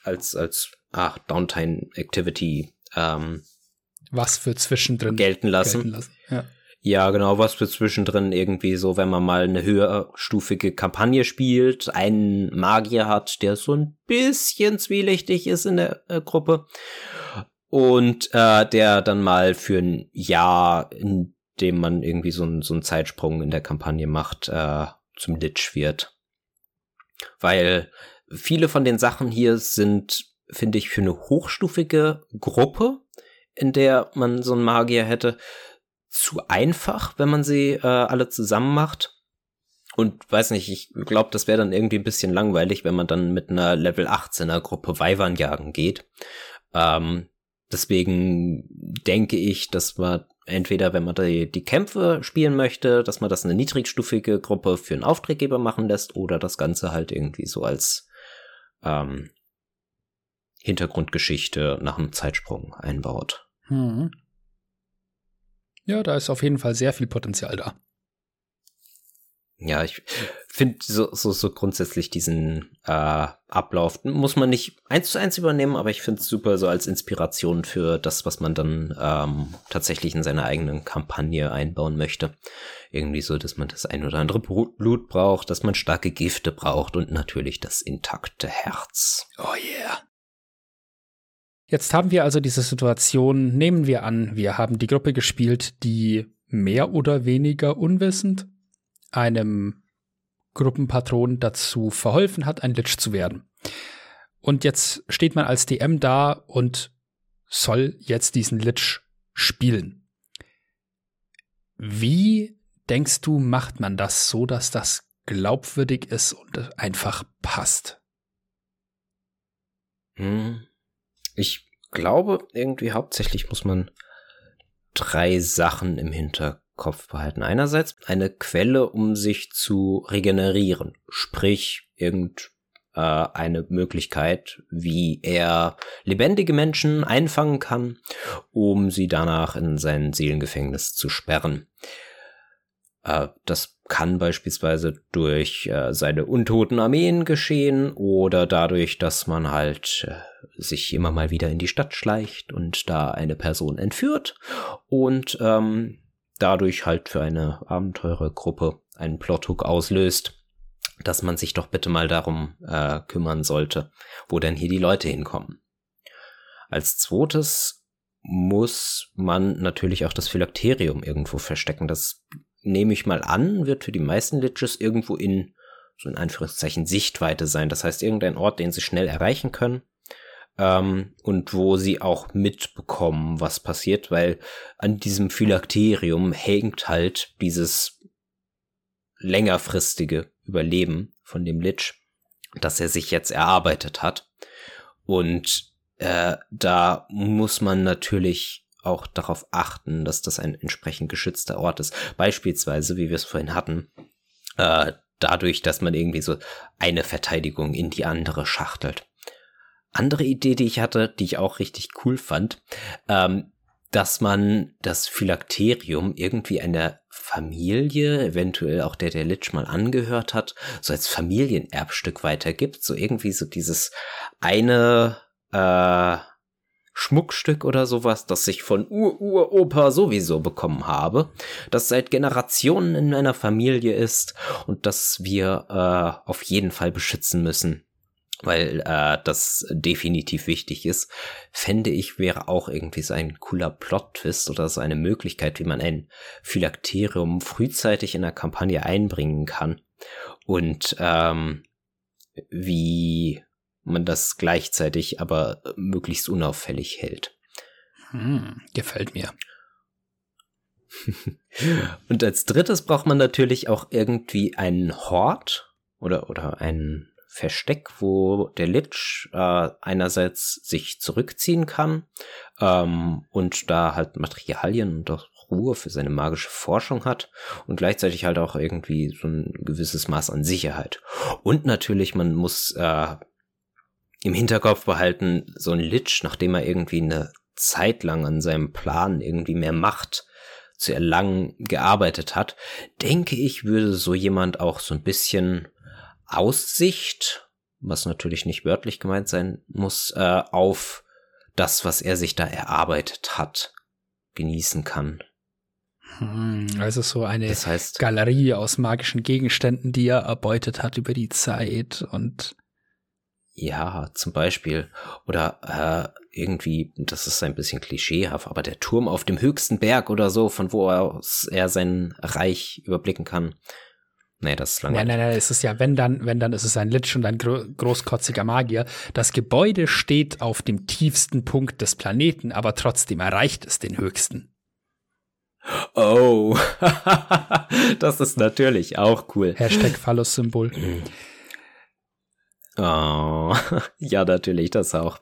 als, als, ach, Downtime Activity, ähm, was für zwischendrin gelten lassen. Gelten lassen. Ja. ja, genau, was für zwischendrin irgendwie so, wenn man mal eine höherstufige Kampagne spielt, einen Magier hat, der so ein bisschen zwielichtig ist in der äh, Gruppe und äh, der dann mal für ein Jahr, in dem man irgendwie so, ein, so einen Zeitsprung in der Kampagne macht, äh, zum Lich wird. Weil viele von den Sachen hier sind, finde ich, für eine hochstufige Gruppe, in der man so einen Magier hätte, zu einfach, wenn man sie äh, alle zusammen macht. Und weiß nicht, ich glaube, das wäre dann irgendwie ein bisschen langweilig, wenn man dann mit einer Level 18er Gruppe Weibern jagen geht. Ähm, Deswegen denke ich, dass man entweder, wenn man die, die Kämpfe spielen möchte, dass man das eine niedrigstufige Gruppe für einen Auftraggeber machen lässt oder das Ganze halt irgendwie so als ähm, Hintergrundgeschichte nach einem Zeitsprung einbaut. Hm. Ja, da ist auf jeden Fall sehr viel Potenzial da. Ja, ich finde so, so, so grundsätzlich diesen äh, Ablauf muss man nicht eins zu eins übernehmen, aber ich finde es super so als Inspiration für das, was man dann ähm, tatsächlich in seiner eigenen Kampagne einbauen möchte. Irgendwie so, dass man das ein oder andere Blut braucht, dass man starke Gifte braucht und natürlich das intakte Herz. Oh yeah. Jetzt haben wir also diese Situation, nehmen wir an, wir haben die Gruppe gespielt, die mehr oder weniger unwissend einem Gruppenpatron dazu verholfen hat, ein Lich zu werden. Und jetzt steht man als DM da und soll jetzt diesen Lich spielen. Wie denkst du, macht man das so, dass das glaubwürdig ist und einfach passt? Hm. Ich glaube, irgendwie hauptsächlich muss man drei Sachen im Hintergrund Kopf behalten. Einerseits eine Quelle, um sich zu regenerieren, sprich irgend äh, Möglichkeit, wie er lebendige Menschen einfangen kann, um sie danach in sein Seelengefängnis zu sperren. Äh, das kann beispielsweise durch äh, seine untoten Armeen geschehen oder dadurch, dass man halt äh, sich immer mal wieder in die Stadt schleicht und da eine Person entführt und ähm, dadurch halt für eine Abenteurergruppe einen Plothook auslöst, dass man sich doch bitte mal darum äh, kümmern sollte, wo denn hier die Leute hinkommen. Als zweites muss man natürlich auch das Phylakterium irgendwo verstecken. Das nehme ich mal an, wird für die meisten Liches irgendwo in so in Anführungszeichen Sichtweite sein. Das heißt, irgendein Ort, den sie schnell erreichen können ähm, und wo sie auch mitbekommen, was passiert, weil an diesem Phylakterium hängt halt dieses längerfristige Überleben von dem Lich, das er sich jetzt erarbeitet hat. Und äh, da muss man natürlich auch darauf achten, dass das ein entsprechend geschützter Ort ist. Beispielsweise, wie wir es vorhin hatten, äh, dadurch, dass man irgendwie so eine Verteidigung in die andere schachtelt. Andere Idee, die ich hatte, die ich auch richtig cool fand, ähm, dass man das Phylakterium irgendwie einer Familie, eventuell auch der der Lich mal angehört hat, so als Familienerbstück weitergibt. So irgendwie so dieses eine äh, Schmuckstück oder sowas, das ich von Ur-Ur-Opa sowieso bekommen habe, das seit Generationen in meiner Familie ist und das wir äh, auf jeden Fall beschützen müssen weil äh, das definitiv wichtig ist, fände ich, wäre auch irgendwie so ein cooler Plot-Twist oder so eine Möglichkeit, wie man ein Phylakterium frühzeitig in der Kampagne einbringen kann und ähm, wie man das gleichzeitig aber möglichst unauffällig hält. Hm, gefällt mir. und als drittes braucht man natürlich auch irgendwie einen Hort oder, oder einen Versteck, wo der Lich äh, einerseits sich zurückziehen kann ähm, und da halt Materialien und auch Ruhe für seine magische Forschung hat und gleichzeitig halt auch irgendwie so ein gewisses Maß an Sicherheit. Und natürlich, man muss äh, im Hinterkopf behalten, so ein Lich, nachdem er irgendwie eine Zeit lang an seinem Plan irgendwie mehr Macht zu erlangen gearbeitet hat, denke ich, würde so jemand auch so ein bisschen Aussicht, was natürlich nicht wörtlich gemeint sein muss, äh, auf das, was er sich da erarbeitet hat, genießen kann. Hm, also so eine das heißt, Galerie aus magischen Gegenständen, die er erbeutet hat über die Zeit und ja, zum Beispiel. Oder äh, irgendwie, das ist ein bisschen klischeehaft, aber der Turm auf dem höchsten Berg oder so, von wo aus er sein Reich überblicken kann. Nee, das ist langweilig. Nein, nein, nein, es ist ja, wenn dann, wenn dann ist es ein Lich und ein gro großkotziger Magier. Das Gebäude steht auf dem tiefsten Punkt des Planeten, aber trotzdem erreicht es den höchsten. Oh, das ist natürlich auch cool. Hashtag Phallus-Symbol. Oh, ja, natürlich, das auch.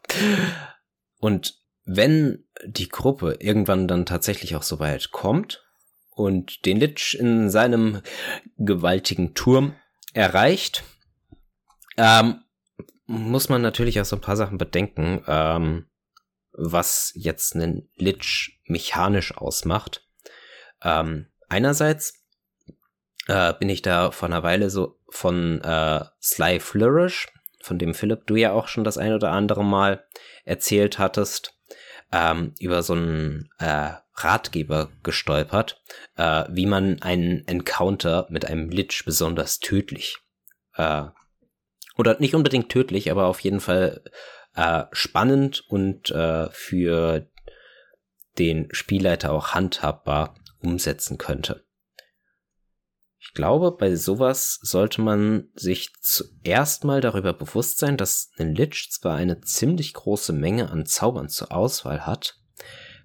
Und wenn die Gruppe irgendwann dann tatsächlich auch so weit kommt, und den Lich in seinem gewaltigen Turm erreicht, ähm, muss man natürlich auch so ein paar Sachen bedenken, ähm, was jetzt einen Lich mechanisch ausmacht. Ähm, einerseits äh, bin ich da vor einer Weile so von äh, Sly Flourish, von dem Philipp du ja auch schon das ein oder andere Mal erzählt hattest, ähm, über so einen äh, Ratgeber gestolpert, äh, wie man einen Encounter mit einem Lich besonders tödlich äh, oder nicht unbedingt tödlich, aber auf jeden Fall äh, spannend und äh, für den Spielleiter auch handhabbar umsetzen könnte. Ich glaube, bei sowas sollte man sich zuerst mal darüber bewusst sein, dass ein Lich zwar eine ziemlich große Menge an Zaubern zur Auswahl hat,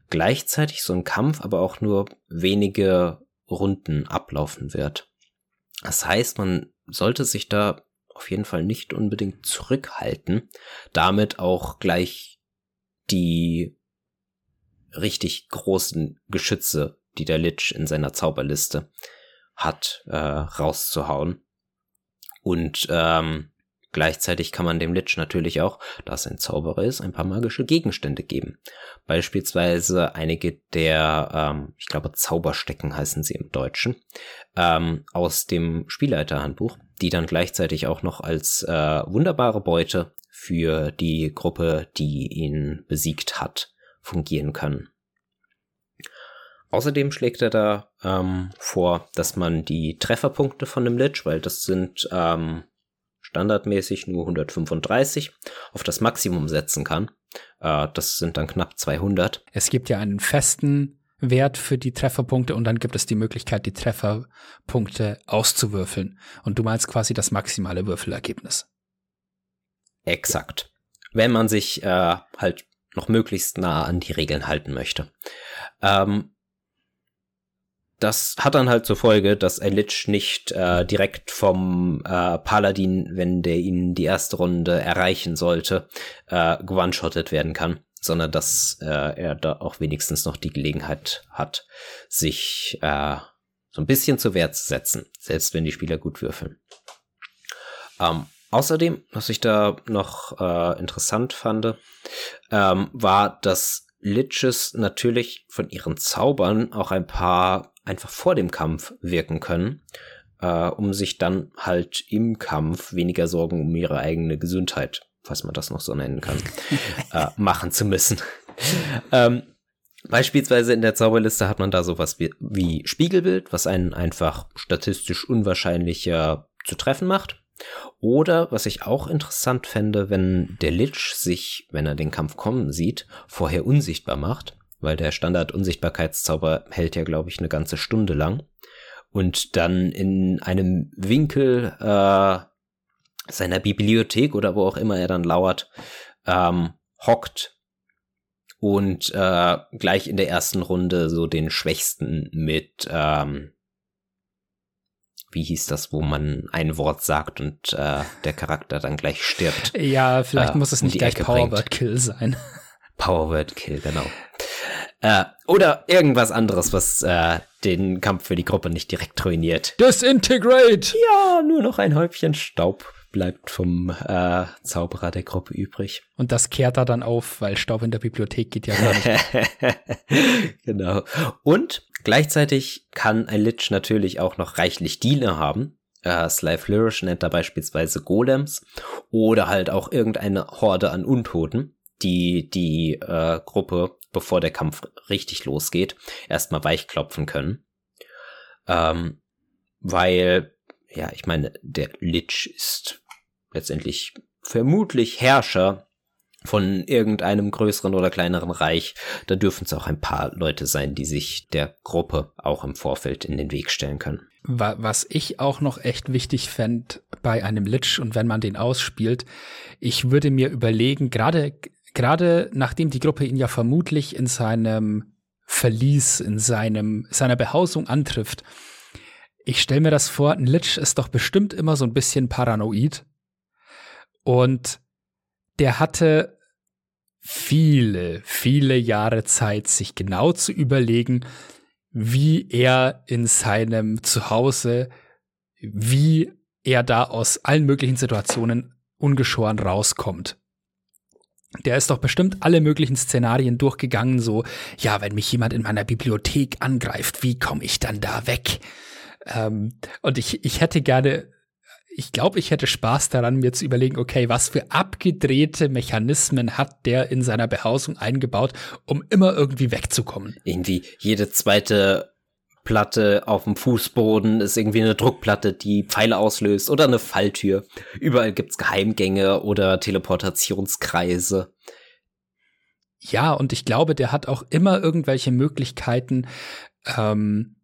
gleichzeitig so ein Kampf aber auch nur wenige Runden ablaufen wird. Das heißt, man sollte sich da auf jeden Fall nicht unbedingt zurückhalten, damit auch gleich die richtig großen Geschütze, die der Lich in seiner Zauberliste hat, äh, rauszuhauen. Und ähm, Gleichzeitig kann man dem Lich natürlich auch, da es ein Zauberer ist, ein paar magische Gegenstände geben. Beispielsweise einige der, ähm, ich glaube, Zauberstecken heißen sie im Deutschen, ähm, aus dem Spielleiterhandbuch, die dann gleichzeitig auch noch als äh, wunderbare Beute für die Gruppe, die ihn besiegt hat, fungieren können. Außerdem schlägt er da ähm, vor, dass man die Trefferpunkte von dem Lich, weil das sind ähm, standardmäßig nur 135 auf das Maximum setzen kann. Äh, das sind dann knapp 200. Es gibt ja einen festen Wert für die Trefferpunkte und dann gibt es die Möglichkeit, die Trefferpunkte auszuwürfeln. Und du meinst quasi das maximale Würfelergebnis. Exakt. Wenn man sich äh, halt noch möglichst nah an die Regeln halten möchte. Ähm, das hat dann halt zur Folge, dass ein Lich nicht äh, direkt vom äh, Paladin, wenn der ihn die erste Runde erreichen sollte, äh, gewone-shottet werden kann, sondern dass äh, er da auch wenigstens noch die Gelegenheit hat, sich äh, so ein bisschen zur Wehr zu setzen, selbst wenn die Spieler gut würfeln. Ähm, außerdem, was ich da noch äh, interessant fand, ähm, war, dass Liches natürlich von ihren Zaubern auch ein paar einfach vor dem Kampf wirken können, äh, um sich dann halt im Kampf weniger Sorgen um ihre eigene Gesundheit, falls man das noch so nennen kann, äh, machen zu müssen. ähm, Beispielsweise in der Zauberliste hat man da sowas wie, wie Spiegelbild, was einen einfach statistisch unwahrscheinlicher zu treffen macht. Oder was ich auch interessant fände, wenn der Lich sich, wenn er den Kampf kommen sieht, vorher unsichtbar macht, weil der Standard-Unsichtbarkeitszauber hält ja, glaube ich, eine ganze Stunde lang. Und dann in einem Winkel äh, seiner Bibliothek oder wo auch immer er dann lauert, ähm, hockt und äh, gleich in der ersten Runde so den Schwächsten mit ähm, wie hieß das, wo man ein Wort sagt und äh, der Charakter dann gleich stirbt. Ja, vielleicht äh, muss es nicht gleich Powerword Kill sein. Powerword Kill, genau. Äh, oder irgendwas anderes, was äh, den Kampf für die Gruppe nicht direkt ruiniert. Disintegrate! Ja, nur noch ein Häufchen Staub bleibt vom äh, Zauberer der Gruppe übrig. Und das kehrt er dann auf, weil Staub in der Bibliothek geht ja gar nicht. genau. Und gleichzeitig kann ein Lich natürlich auch noch reichlich Diener haben. Äh, Sly Flourish nennt er beispielsweise Golems oder halt auch irgendeine Horde an Untoten, die die äh, Gruppe, bevor der Kampf richtig losgeht, erstmal weichklopfen können. Ähm, weil ja, ich meine, der Lich ist letztendlich vermutlich Herrscher von irgendeinem größeren oder kleineren Reich. Da dürfen es auch ein paar Leute sein, die sich der Gruppe auch im Vorfeld in den Weg stellen können. Was ich auch noch echt wichtig fände bei einem Lich und wenn man den ausspielt, ich würde mir überlegen, gerade gerade nachdem die Gruppe ihn ja vermutlich in seinem Verlies, in seinem seiner Behausung antrifft, ich stelle mir das vor, ein Lich ist doch bestimmt immer so ein bisschen paranoid. Und der hatte viele, viele Jahre Zeit, sich genau zu überlegen, wie er in seinem Zuhause, wie er da aus allen möglichen Situationen ungeschoren rauskommt. Der ist doch bestimmt alle möglichen Szenarien durchgegangen, so, ja, wenn mich jemand in meiner Bibliothek angreift, wie komme ich dann da weg? Ähm, und ich, ich hätte gerne, ich glaube, ich hätte Spaß daran, mir zu überlegen, okay, was für abgedrehte Mechanismen hat der in seiner Behausung eingebaut, um immer irgendwie wegzukommen. Irgendwie jede zweite Platte auf dem Fußboden ist irgendwie eine Druckplatte, die Pfeile auslöst oder eine Falltür. Überall gibt's Geheimgänge oder Teleportationskreise. Ja, und ich glaube, der hat auch immer irgendwelche Möglichkeiten, ähm,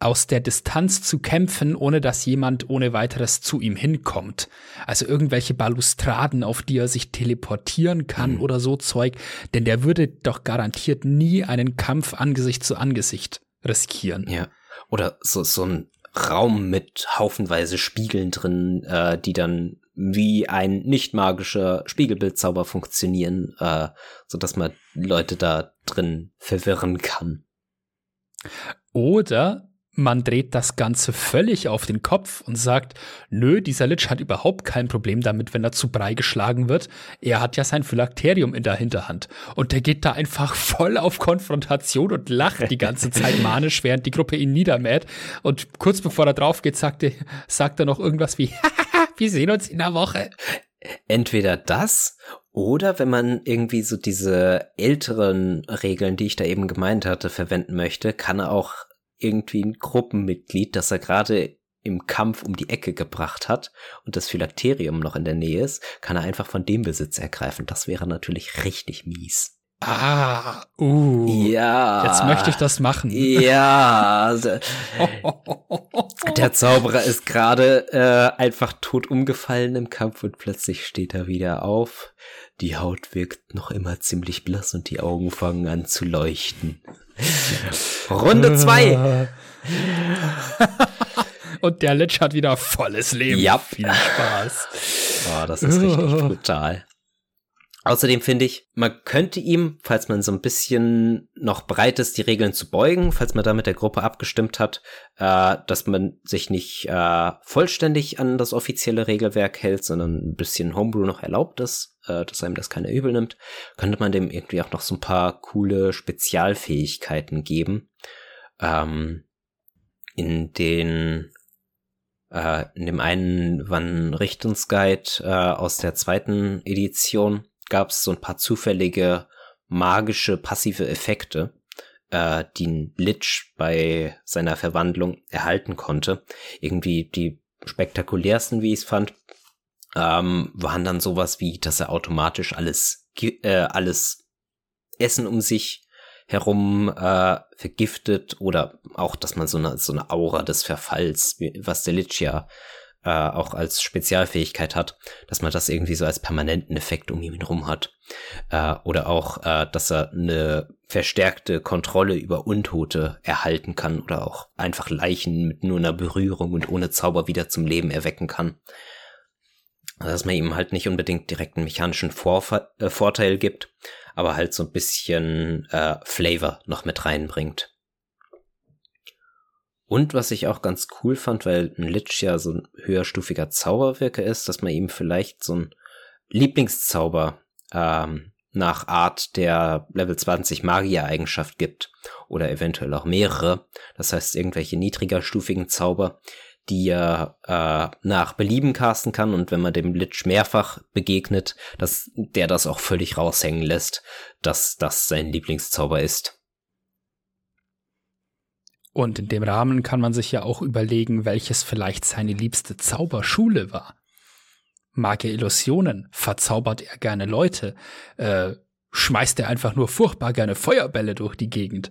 aus der Distanz zu kämpfen, ohne dass jemand ohne weiteres zu ihm hinkommt. Also irgendwelche Balustraden, auf die er sich teleportieren kann mhm. oder so Zeug, denn der würde doch garantiert nie einen Kampf Angesicht zu Angesicht riskieren. Ja. Oder so, so ein Raum mit haufenweise Spiegeln drin, äh, die dann wie ein nicht magischer Spiegelbildzauber funktionieren, äh, so dass man Leute da drin verwirren kann. Oder man dreht das Ganze völlig auf den Kopf und sagt, nö, dieser Lich hat überhaupt kein Problem damit, wenn er zu Brei geschlagen wird. Er hat ja sein Phylakterium in der Hinterhand. Und der geht da einfach voll auf Konfrontation und lacht die ganze Zeit manisch, während die Gruppe ihn niedermäht. Und kurz bevor er drauf geht, sagt er, sagt er noch irgendwas wie, wir sehen uns in der Woche. Entweder das oder wenn man irgendwie so diese älteren Regeln, die ich da eben gemeint hatte, verwenden möchte, kann er auch irgendwie ein Gruppenmitglied, das er gerade im Kampf um die Ecke gebracht hat und das Phylakterium noch in der Nähe ist, kann er einfach von dem Besitz ergreifen. Das wäre natürlich richtig mies. Ah, uh. Ja. Jetzt möchte ich das machen. Ja. Der Zauberer ist gerade äh, einfach tot umgefallen im Kampf und plötzlich steht er wieder auf. Die Haut wirkt noch immer ziemlich blass und die Augen fangen an zu leuchten. Runde zwei. Und der Lich hat wieder volles Leben. Ja. Viel Spaß. Oh, das ist richtig brutal. Außerdem finde ich, man könnte ihm, falls man so ein bisschen noch bereit ist, die Regeln zu beugen, falls man da mit der Gruppe abgestimmt hat, äh, dass man sich nicht äh, vollständig an das offizielle Regelwerk hält, sondern ein bisschen Homebrew noch erlaubt ist, äh, dass einem das keiner übel nimmt, könnte man dem irgendwie auch noch so ein paar coole Spezialfähigkeiten geben. Ähm, in den äh, in dem einen Van Richtungsguide äh, aus der zweiten Edition gab es so ein paar zufällige magische passive Effekte, äh, die Lich bei seiner Verwandlung erhalten konnte. Irgendwie die spektakulärsten, wie ich es fand, ähm, waren dann sowas wie, dass er automatisch alles, äh, alles Essen um sich herum äh, vergiftet oder auch, dass man so eine, so eine Aura des Verfalls, was der Lich ja äh, auch als Spezialfähigkeit hat, dass man das irgendwie so als permanenten Effekt um ihn herum hat. Äh, oder auch, äh, dass er eine verstärkte Kontrolle über Untote erhalten kann oder auch einfach Leichen mit nur einer Berührung und ohne Zauber wieder zum Leben erwecken kann. Also, dass man ihm halt nicht unbedingt direkt einen mechanischen Vorfa äh, Vorteil gibt, aber halt so ein bisschen äh, Flavor noch mit reinbringt. Und was ich auch ganz cool fand, weil ein Lich ja so ein höherstufiger Zauberwirker ist, dass man ihm vielleicht so ein Lieblingszauber ähm, nach Art der Level 20 Magier-Eigenschaft gibt. Oder eventuell auch mehrere. Das heißt, irgendwelche niedrigerstufigen Zauber, die er äh, nach Belieben casten kann und wenn man dem Lich mehrfach begegnet, dass der das auch völlig raushängen lässt, dass das sein Lieblingszauber ist. Und in dem Rahmen kann man sich ja auch überlegen, welches vielleicht seine liebste Zauberschule war. Mag er Illusionen? Verzaubert er gerne Leute? Äh, schmeißt er einfach nur furchtbar gerne Feuerbälle durch die Gegend?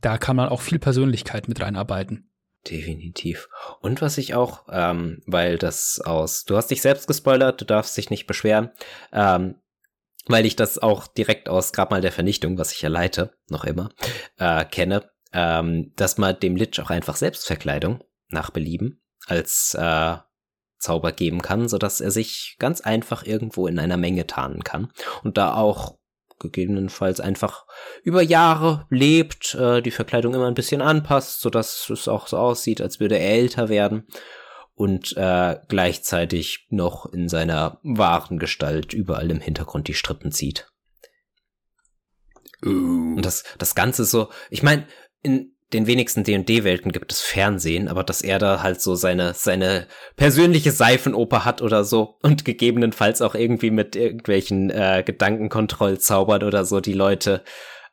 Da kann man auch viel Persönlichkeit mit reinarbeiten. Definitiv. Und was ich auch, ähm, weil das aus, du hast dich selbst gespoilert, du darfst dich nicht beschweren, ähm, weil ich das auch direkt aus Grabmal der Vernichtung, was ich ja leite, noch immer, äh, kenne, ähm, dass man dem Lich auch einfach Selbstverkleidung nach Belieben als äh, Zauber geben kann, so dass er sich ganz einfach irgendwo in einer Menge tarnen kann und da auch gegebenenfalls einfach über Jahre lebt, äh, die Verkleidung immer ein bisschen anpasst, so dass es auch so aussieht, als würde er älter werden und äh, gleichzeitig noch in seiner wahren Gestalt überall im Hintergrund die Strippen zieht. Uh. Und das, das Ganze so, ich meine, in den wenigsten D&D-Welten gibt es Fernsehen, aber dass er da halt so seine, seine persönliche Seifenoper hat oder so und gegebenenfalls auch irgendwie mit irgendwelchen äh, Gedankenkontroll zaubert oder so die Leute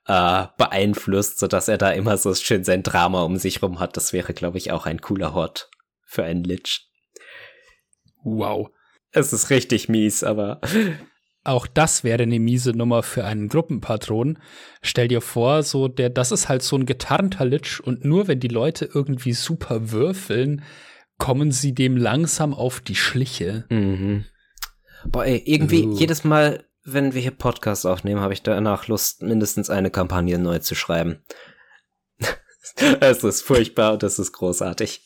äh, beeinflusst, so dass er da immer so schön sein Drama um sich rum hat. Das wäre, glaube ich, auch ein cooler Hort für einen Lich. Wow. Es ist richtig mies, aber auch das wäre eine miese Nummer für einen Gruppenpatron. Stell dir vor, so der, das ist halt so ein getarnter Lich und nur wenn die Leute irgendwie super würfeln, kommen sie dem langsam auf die Schliche. Mhm. Boah, ey, irgendwie uh. jedes Mal, wenn wir hier Podcasts aufnehmen, habe ich danach Lust, mindestens eine Kampagne neu zu schreiben. Es ist furchtbar und das ist großartig.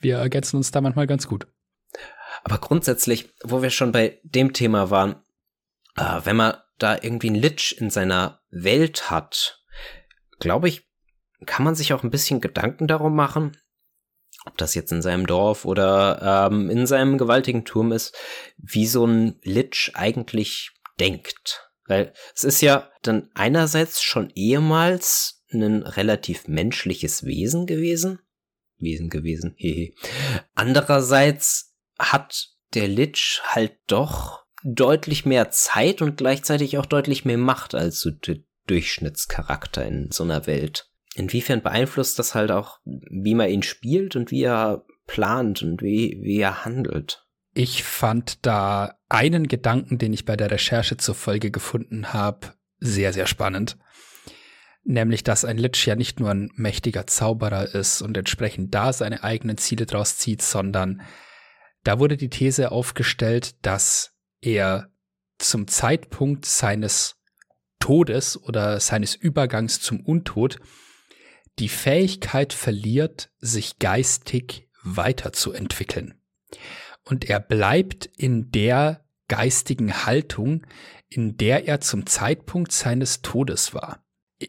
Wir ergänzen uns da manchmal ganz gut. Aber grundsätzlich, wo wir schon bei dem Thema waren, äh, wenn man da irgendwie ein Lich in seiner Welt hat, glaube ich, kann man sich auch ein bisschen Gedanken darum machen, ob das jetzt in seinem Dorf oder ähm, in seinem gewaltigen Turm ist, wie so ein Lich eigentlich denkt. Weil es ist ja dann einerseits schon ehemals ein relativ menschliches Wesen gewesen. Wesen gewesen, hehe. Andererseits hat der Lich halt doch deutlich mehr Zeit und gleichzeitig auch deutlich mehr Macht als so der Durchschnittscharakter in so einer Welt. Inwiefern beeinflusst das halt auch, wie man ihn spielt und wie er plant und wie, wie er handelt? Ich fand da einen Gedanken, den ich bei der Recherche zur Folge gefunden habe, sehr, sehr spannend. Nämlich, dass ein Lich ja nicht nur ein mächtiger Zauberer ist und entsprechend da seine eigenen Ziele draus zieht, sondern da wurde die These aufgestellt, dass er zum Zeitpunkt seines Todes oder seines Übergangs zum Untod die Fähigkeit verliert, sich geistig weiterzuentwickeln. und er bleibt in der geistigen Haltung, in der er zum Zeitpunkt seines Todes war.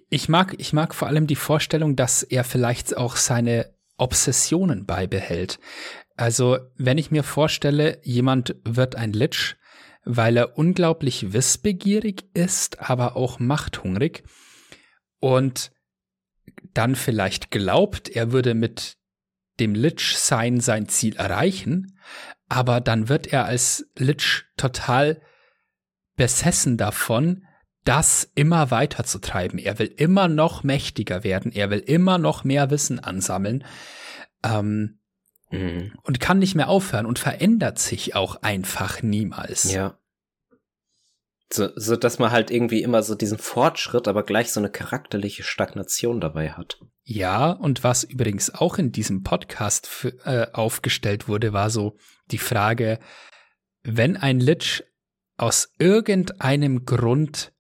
Ich mag, ich mag vor allem die Vorstellung, dass er vielleicht auch seine Obsessionen beibehält. Also, wenn ich mir vorstelle, jemand wird ein Lich, weil er unglaublich wissbegierig ist, aber auch machthungrig und dann vielleicht glaubt, er würde mit dem Lich-Sein sein Ziel erreichen, aber dann wird er als Lich total besessen davon, das immer weiter zu treiben. Er will immer noch mächtiger werden, er will immer noch mehr Wissen ansammeln ähm, mhm. und kann nicht mehr aufhören und verändert sich auch einfach niemals. Ja. So, so dass man halt irgendwie immer so diesen Fortschritt, aber gleich so eine charakterliche Stagnation dabei hat. Ja, und was übrigens auch in diesem Podcast äh, aufgestellt wurde, war so die Frage, wenn ein Lich aus irgendeinem Grund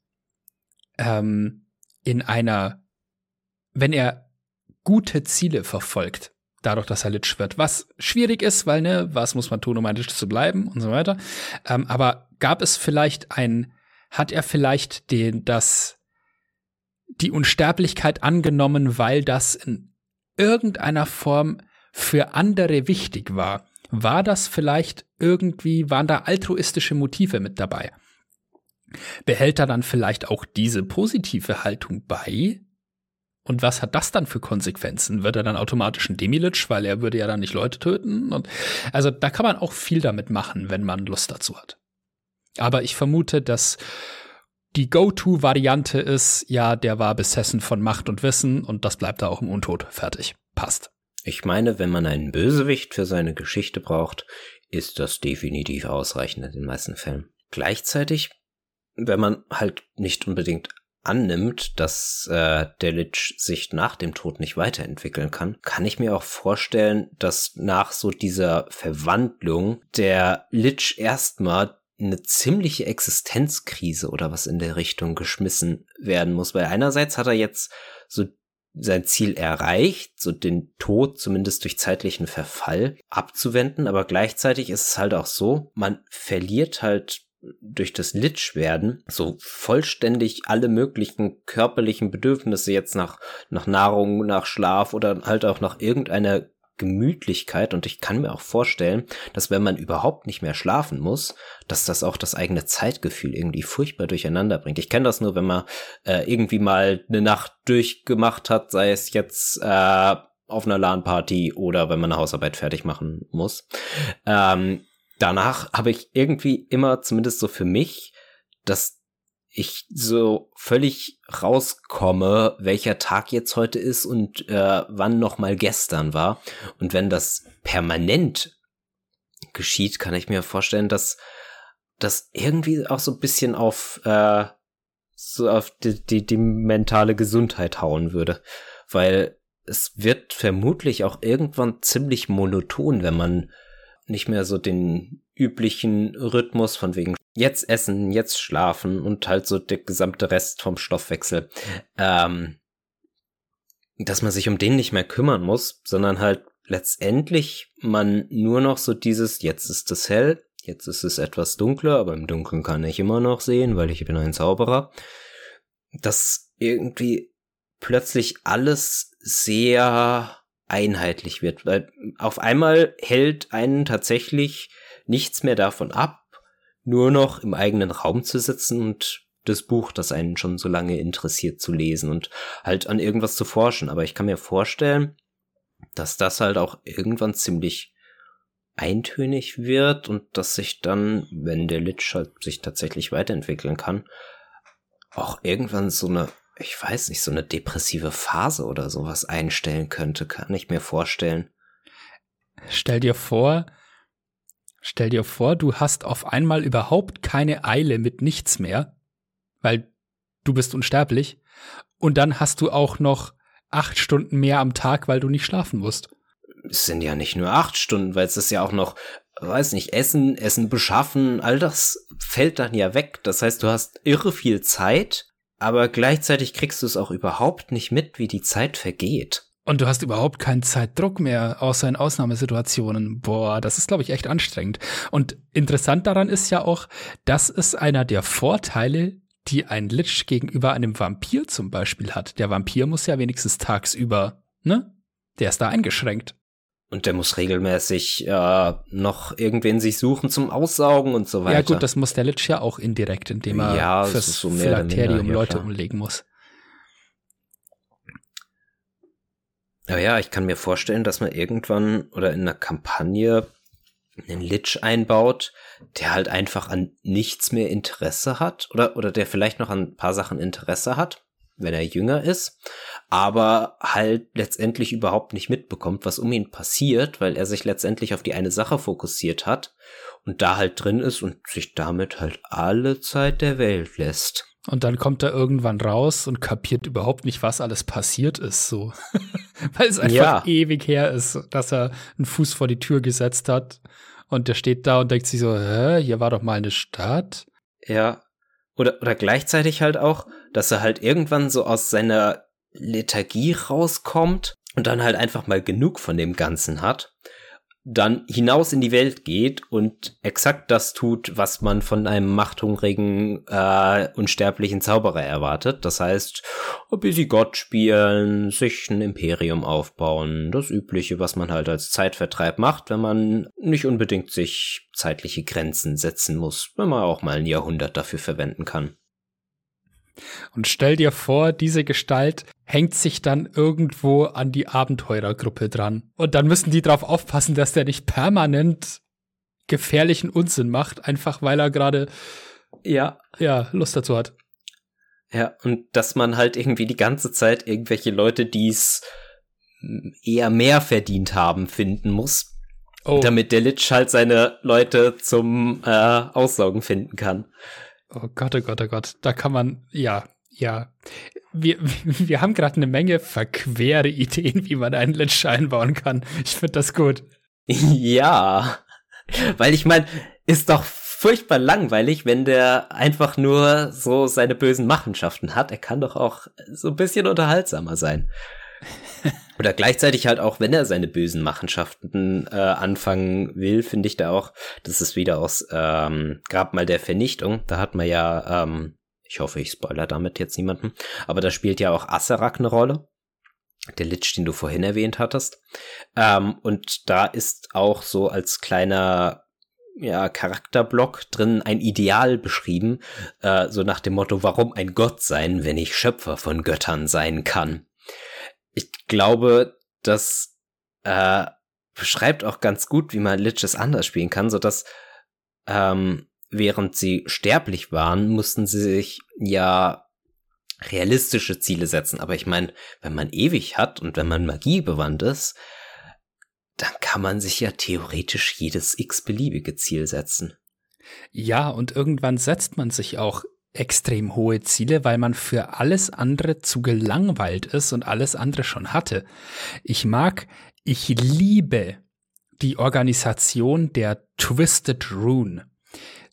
ähm, in einer, wenn er gute Ziele verfolgt, dadurch, dass er Lich wird, was schwierig ist, weil, ne, was muss man tun, um ein Lich zu bleiben und so weiter. Ähm, aber gab es vielleicht ein, hat er vielleicht den, das, die Unsterblichkeit angenommen, weil das in irgendeiner Form für andere wichtig war? War das vielleicht irgendwie, waren da altruistische Motive mit dabei? Behält er dann vielleicht auch diese positive Haltung bei? Und was hat das dann für Konsequenzen? Wird er dann automatisch ein Demilich, weil er würde ja dann nicht Leute töten? Und also da kann man auch viel damit machen, wenn man Lust dazu hat. Aber ich vermute, dass die Go-To-Variante ist, ja, der war besessen von Macht und Wissen und das bleibt da auch im Untod. Fertig. Passt. Ich meine, wenn man einen Bösewicht für seine Geschichte braucht, ist das definitiv ausreichend in den meisten Fällen. Gleichzeitig wenn man halt nicht unbedingt annimmt, dass äh, der Lich sich nach dem Tod nicht weiterentwickeln kann, kann ich mir auch vorstellen, dass nach so dieser Verwandlung der Lich erstmal eine ziemliche Existenzkrise oder was in der Richtung geschmissen werden muss, weil einerseits hat er jetzt so sein Ziel erreicht, so den Tod zumindest durch zeitlichen Verfall abzuwenden, aber gleichzeitig ist es halt auch so, man verliert halt durch das Lich werden so vollständig alle möglichen körperlichen Bedürfnisse jetzt nach, nach Nahrung, nach Schlaf oder halt auch nach irgendeiner Gemütlichkeit und ich kann mir auch vorstellen, dass wenn man überhaupt nicht mehr schlafen muss, dass das auch das eigene Zeitgefühl irgendwie furchtbar durcheinander bringt. Ich kenne das nur, wenn man äh, irgendwie mal eine Nacht durchgemacht hat, sei es jetzt äh, auf einer LAN-Party oder wenn man eine Hausarbeit fertig machen muss. Ähm, danach habe ich irgendwie immer, zumindest so für mich, dass ich so völlig rauskomme, welcher Tag jetzt heute ist und äh, wann noch mal gestern war. Und wenn das permanent geschieht, kann ich mir vorstellen, dass das irgendwie auch so ein bisschen auf äh, so auf die, die, die mentale Gesundheit hauen würde, weil es wird vermutlich auch irgendwann ziemlich monoton, wenn man nicht mehr so den üblichen Rhythmus von wegen jetzt essen, jetzt schlafen und halt so der gesamte Rest vom Stoffwechsel. Ähm, dass man sich um den nicht mehr kümmern muss, sondern halt letztendlich man nur noch so dieses, jetzt ist es hell, jetzt ist es etwas dunkler, aber im Dunkeln kann ich immer noch sehen, weil ich bin ein Zauberer. Dass irgendwie plötzlich alles sehr einheitlich wird, weil auf einmal hält einen tatsächlich nichts mehr davon ab, nur noch im eigenen Raum zu sitzen und das Buch, das einen schon so lange interessiert, zu lesen und halt an irgendwas zu forschen. Aber ich kann mir vorstellen, dass das halt auch irgendwann ziemlich eintönig wird und dass sich dann, wenn der Lich halt sich tatsächlich weiterentwickeln kann, auch irgendwann so eine ich weiß nicht, so eine depressive Phase oder sowas einstellen könnte, kann ich mir vorstellen. Stell dir vor, stell dir vor, du hast auf einmal überhaupt keine Eile mit nichts mehr, weil du bist unsterblich, und dann hast du auch noch acht Stunden mehr am Tag, weil du nicht schlafen musst. Es sind ja nicht nur acht Stunden, weil es ist ja auch noch, weiß nicht, Essen, Essen beschaffen, all das fällt dann ja weg. Das heißt, du hast irre viel Zeit aber gleichzeitig kriegst du es auch überhaupt nicht mit, wie die Zeit vergeht. Und du hast überhaupt keinen Zeitdruck mehr, außer in Ausnahmesituationen. Boah, das ist, glaube ich, echt anstrengend. Und interessant daran ist ja auch, das ist einer der Vorteile, die ein Lich gegenüber einem Vampir zum Beispiel hat. Der Vampir muss ja wenigstens tagsüber, ne? Der ist da eingeschränkt. Und der muss regelmäßig äh, noch irgendwen sich suchen zum Aussaugen und so weiter. Ja gut, das muss der Lich ja auch indirekt, indem er ja, fürs so Philakterium ja, Leute klar. umlegen muss. Ja, ja, ich kann mir vorstellen, dass man irgendwann oder in einer Kampagne einen Lich einbaut, der halt einfach an nichts mehr Interesse hat oder, oder der vielleicht noch an ein paar Sachen Interesse hat, wenn er jünger ist, aber halt letztendlich überhaupt nicht mitbekommt, was um ihn passiert, weil er sich letztendlich auf die eine Sache fokussiert hat und da halt drin ist und sich damit halt alle Zeit der Welt lässt. Und dann kommt er irgendwann raus und kapiert überhaupt nicht, was alles passiert ist, so. Weil es einfach Ja. ewig her ist, dass er einen Fuß vor die Tür gesetzt hat. Und der steht da und denkt sich so, hä, hier war doch mal eine Stadt. Ja. Oder, oder gleichzeitig halt auch, dass er halt irgendwann so aus seiner Lethargie rauskommt und dann halt einfach mal genug von dem Ganzen hat, dann hinaus in die Welt geht und exakt das tut, was man von einem machthungrigen, äh, unsterblichen Zauberer erwartet. Das heißt, ein bisschen Gott spielen, sich ein Imperium aufbauen, das Übliche, was man halt als Zeitvertreib macht, wenn man nicht unbedingt sich zeitliche Grenzen setzen muss, wenn man auch mal ein Jahrhundert dafür verwenden kann. Und stell dir vor, diese Gestalt hängt sich dann irgendwo an die Abenteurergruppe dran. Und dann müssen die drauf aufpassen, dass der nicht permanent gefährlichen Unsinn macht, einfach weil er gerade, Ja, ja, Lust dazu hat. Ja, und dass man halt irgendwie die ganze Zeit irgendwelche Leute, die es eher mehr verdient haben, finden muss, Oh, damit der Lich halt seine Leute zum äh, Aussaugen finden kann. Oh Gott, oh Gott, oh Gott. Da kann man, ja, ja. Wir, wir haben gerade eine Menge verquere Ideen, wie man einen Lich einbauen kann. Ich finde das gut. ja, weil ich meine, ist doch furchtbar langweilig, wenn der einfach nur so seine bösen Machenschaften hat. Er kann doch auch so ein bisschen unterhaltsamer sein. Oder gleichzeitig halt auch, wenn er seine bösen Machenschaften äh, anfangen will, finde ich da auch, das ist wieder aus ähm, Grabmal der Vernichtung. Da hat man ja, ähm, ich hoffe, ich spoiler damit jetzt niemanden, aber da spielt ja auch Aserak eine Rolle. Der Lich, den du vorhin erwähnt hattest. Ähm, und da ist auch so als kleiner ja, Charakterblock drin ein Ideal beschrieben, äh, so nach dem Motto, warum ein Gott sein, wenn ich Schöpfer von Göttern sein kann. Ich glaube, das äh, beschreibt auch ganz gut, wie man Liches anders spielen kann, so dass ähm, während sie sterblich waren, mussten sie sich ja realistische Ziele setzen. Aber ich meine, wenn man ewig hat und wenn man Magie bewandt ist, dann kann man sich ja theoretisch jedes x-beliebige Ziel setzen. Ja, und irgendwann setzt man sich auch extrem hohe Ziele, weil man für alles andere zu gelangweilt ist und alles andere schon hatte. Ich mag, ich liebe die Organisation der Twisted Rune,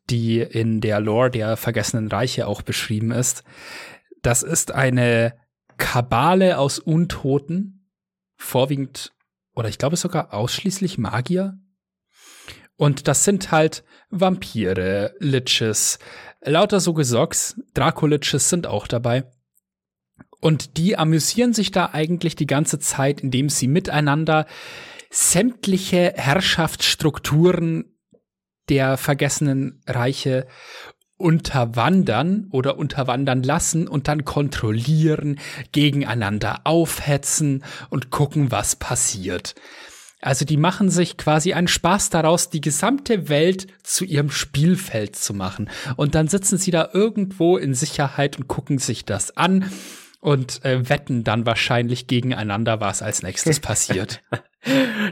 die in der Lore der Vergessenen Reiche auch beschrieben ist. Das ist eine Kabale aus Untoten, vorwiegend oder ich glaube sogar ausschließlich Magier. Und das sind halt Vampire, Liches, lauter so Gesocks, Draco-Liches sind auch dabei. Und die amüsieren sich da eigentlich die ganze Zeit, indem sie miteinander sämtliche Herrschaftsstrukturen der vergessenen Reiche unterwandern oder unterwandern lassen und dann kontrollieren, gegeneinander aufhetzen und gucken, was passiert. Also die machen sich quasi einen Spaß daraus, die gesamte Welt zu ihrem Spielfeld zu machen. Und dann sitzen sie da irgendwo in Sicherheit und gucken sich das an und äh, wetten dann wahrscheinlich gegeneinander, was als nächstes passiert.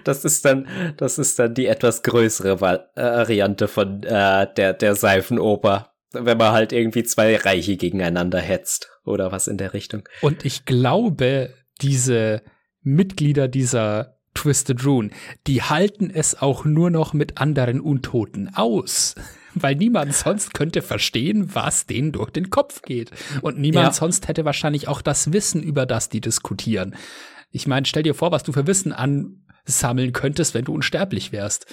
Das ist dann, das ist dann die etwas größere äh, Variante von äh, der, der Seifenoper. Wenn man halt irgendwie zwei Reiche gegeneinander hetzt oder was in der Richtung. Und ich glaube, diese Mitglieder dieser Twisted Rune, die halten es auch nur noch mit anderen Untoten aus. Weil niemand sonst könnte verstehen, was denen durch den Kopf geht. Und niemand Ja. sonst hätte wahrscheinlich auch das Wissen, über das die diskutieren. Ich meine, stell dir vor, was du für Wissen ansammeln könntest, wenn du unsterblich wärst.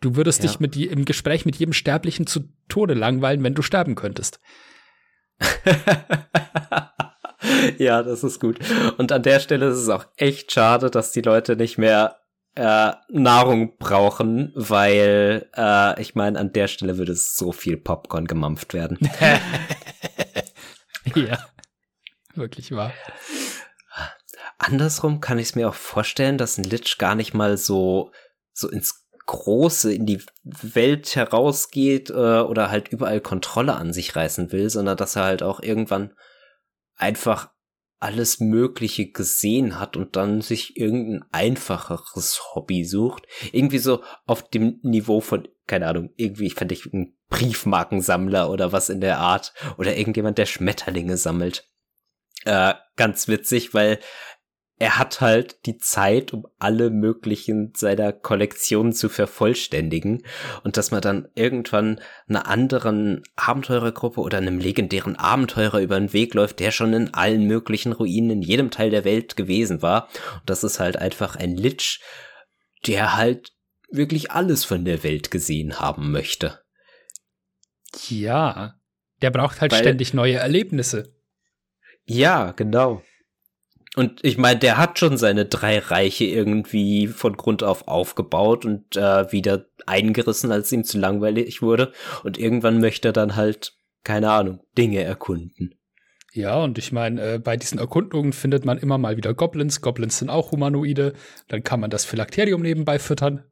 Du würdest ja. dich mit im Gespräch mit jedem Sterblichen zu Tode langweilen, wenn du sterben könntest. ja, das ist gut. Und an der Stelle ist es auch echt schade, dass die Leute nicht mehr äh, Nahrung brauchen, weil äh, ich meine, an der Stelle würde so viel Popcorn gemampft werden. ja, wirklich wahr. Andersrum kann ich es mir auch vorstellen, dass ein Lich gar nicht mal so so ins Große in die Welt herausgeht äh, oder halt überall Kontrolle an sich reißen will, sondern dass er halt auch irgendwann einfach alles Mögliche gesehen hat und dann sich irgendein einfacheres Hobby sucht. Irgendwie so auf dem Niveau von, keine Ahnung, irgendwie fand ich ein Briefmarkensammler oder was in der Art oder irgendjemand, der Schmetterlinge sammelt. Äh, ganz witzig, weil er hat halt die Zeit, um alle möglichen seiner Kollektionen zu vervollständigen und dass man dann irgendwann einer anderen Abenteurergruppe oder einem legendären Abenteurer über den Weg läuft, der schon in allen möglichen Ruinen in jedem Teil der Welt gewesen war. Und das ist halt einfach ein Lich, der halt wirklich alles von der Welt gesehen haben möchte. Ja, der braucht halt Weil, ständig neue Erlebnisse. Ja, genau. Und ich meine, der hat schon seine drei Reiche irgendwie von Grund auf aufgebaut und äh, wieder eingerissen, als ihm zu langweilig wurde. Und irgendwann möchte er dann halt, keine Ahnung, Dinge erkunden. Ja, und ich meine, äh, bei diesen Erkundungen findet man immer mal wieder Goblins. Goblins sind auch Humanoide. Dann kann man das Phylakterium nebenbei füttern.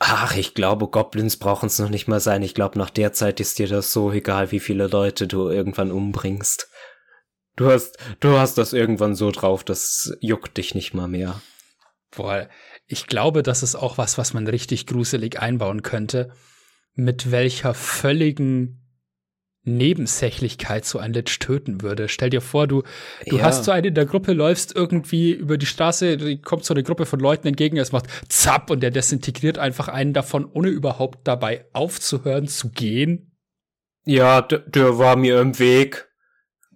Ach, ich glaube, Goblins brauchen es noch nicht mal sein. Ich glaube, nach der Zeit ist dir das so egal, wie viele Leute du irgendwann umbringst. Du hast, du hast das irgendwann so drauf, das juckt dich nicht mal mehr. Boah, ich glaube, das ist auch was, was man richtig gruselig einbauen könnte. Mit welcher völligen Nebensächlichkeit so ein Lich töten würde. Stell dir vor, du, du ja. hast so einen in der Gruppe, läufst irgendwie über die Straße, kommt so eine Gruppe von Leuten entgegen, es macht zapp und der desintegriert einfach einen davon, ohne überhaupt dabei aufzuhören zu gehen. Ja, der war mir im Weg.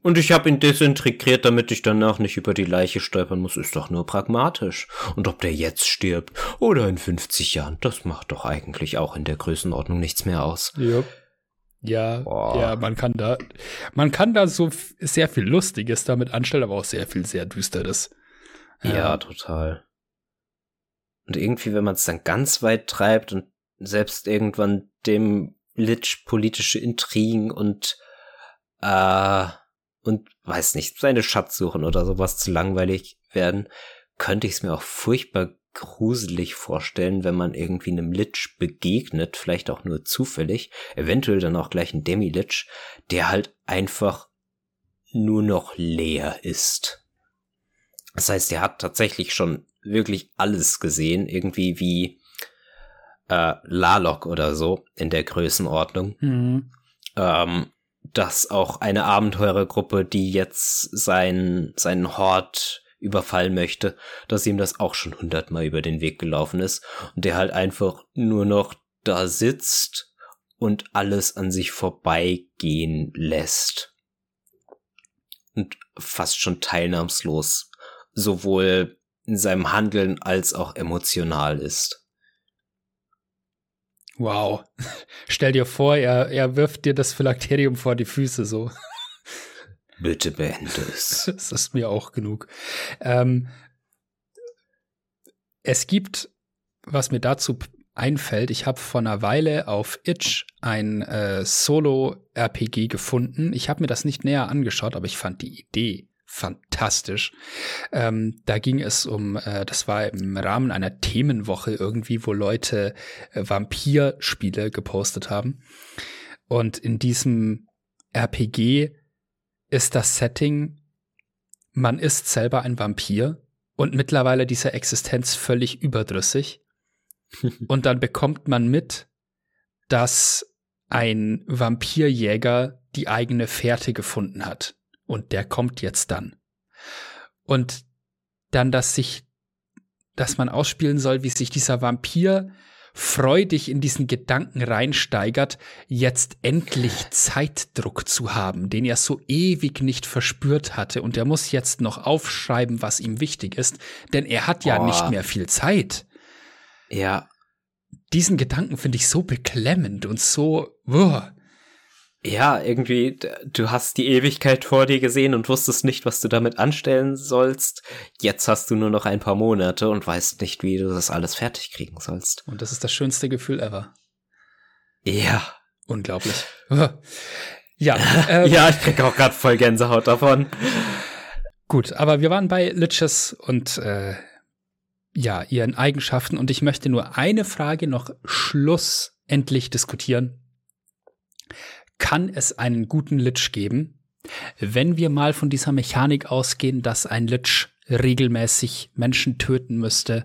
Und ich habe ihn desintegriert, damit ich danach nicht über die Leiche stolpern muss. Ist doch nur pragmatisch. Und ob der jetzt stirbt oder in 50 Jahren, das macht doch eigentlich auch in der Größenordnung nichts mehr aus. Ja. Ja, Boah. ja, man kann da, man kann da so sehr viel Lustiges damit anstellen, aber auch sehr viel sehr Düsteres. Ja, ja total. Und irgendwie, wenn man es dann ganz weit treibt und selbst irgendwann dem Litsch politische Intrigen und äh, und weiß nicht, seine Schatzsuchen oder sowas zu langweilig werden, könnte ich es mir auch furchtbar gruselig vorstellen, wenn man irgendwie einem Lich begegnet, vielleicht auch nur zufällig, eventuell dann auch gleich ein Demi-Lich, der halt einfach nur noch leer ist. Das heißt, er hat tatsächlich schon wirklich alles gesehen, irgendwie wie äh, Lalok oder so in der Größenordnung. Mhm. Ähm, dass auch eine Abenteurergruppe, die jetzt sein, seinen Hort überfallen möchte, dass ihm das auch schon hundertmal über den Weg gelaufen ist und der halt einfach nur noch da sitzt und alles an sich vorbeigehen lässt. Und fast schon teilnahmslos sowohl in seinem Handeln als auch emotional ist. Wow. Stell dir vor, er, er wirft dir das Phylakterium vor die Füße so. Bitte beende es. Das ist mir auch genug. Ähm, es gibt, was mir dazu einfällt, ich habe vor einer Weile auf Itch ein äh, Solo-RPG gefunden. Ich habe mir das nicht näher angeschaut, aber ich fand die Idee fantastisch. Ähm, da ging es um, äh, das war im Rahmen einer Themenwoche irgendwie, wo Leute äh, Vampirspiele gepostet haben. Und in diesem RPG ist das Setting, man ist selber ein Vampir und mittlerweile dieser Existenz völlig überdrüssig. und dann bekommt man mit, dass ein Vampirjäger die eigene Fährte gefunden hat und der kommt jetzt dann. Und dann, dass sich, dass man ausspielen soll, wie sich dieser Vampir freudig in diesen Gedanken reinsteigert, jetzt endlich Zeitdruck zu haben, den er so ewig nicht verspürt hatte. Und er muss jetzt noch aufschreiben, was ihm wichtig ist, denn er hat ja oh. nicht mehr viel Zeit. Ja. Diesen Gedanken finde ich so beklemmend und so. Uh. Ja, irgendwie, du hast die Ewigkeit vor dir gesehen und wusstest nicht, was du damit anstellen sollst. Jetzt hast du nur noch ein paar Monate und weißt nicht, wie du das alles fertig kriegen sollst. Und das ist das schönste Gefühl ever. Ja. Unglaublich. ja. Ähm, ja, ich krieg auch gerade voll Gänsehaut davon. Gut, aber wir waren bei Liches und äh, ja, ihren Eigenschaften und ich möchte nur eine Frage noch schlussendlich diskutieren kann es einen guten Lich geben, wenn wir mal von dieser Mechanik ausgehen, dass ein Lich regelmäßig Menschen töten müsste,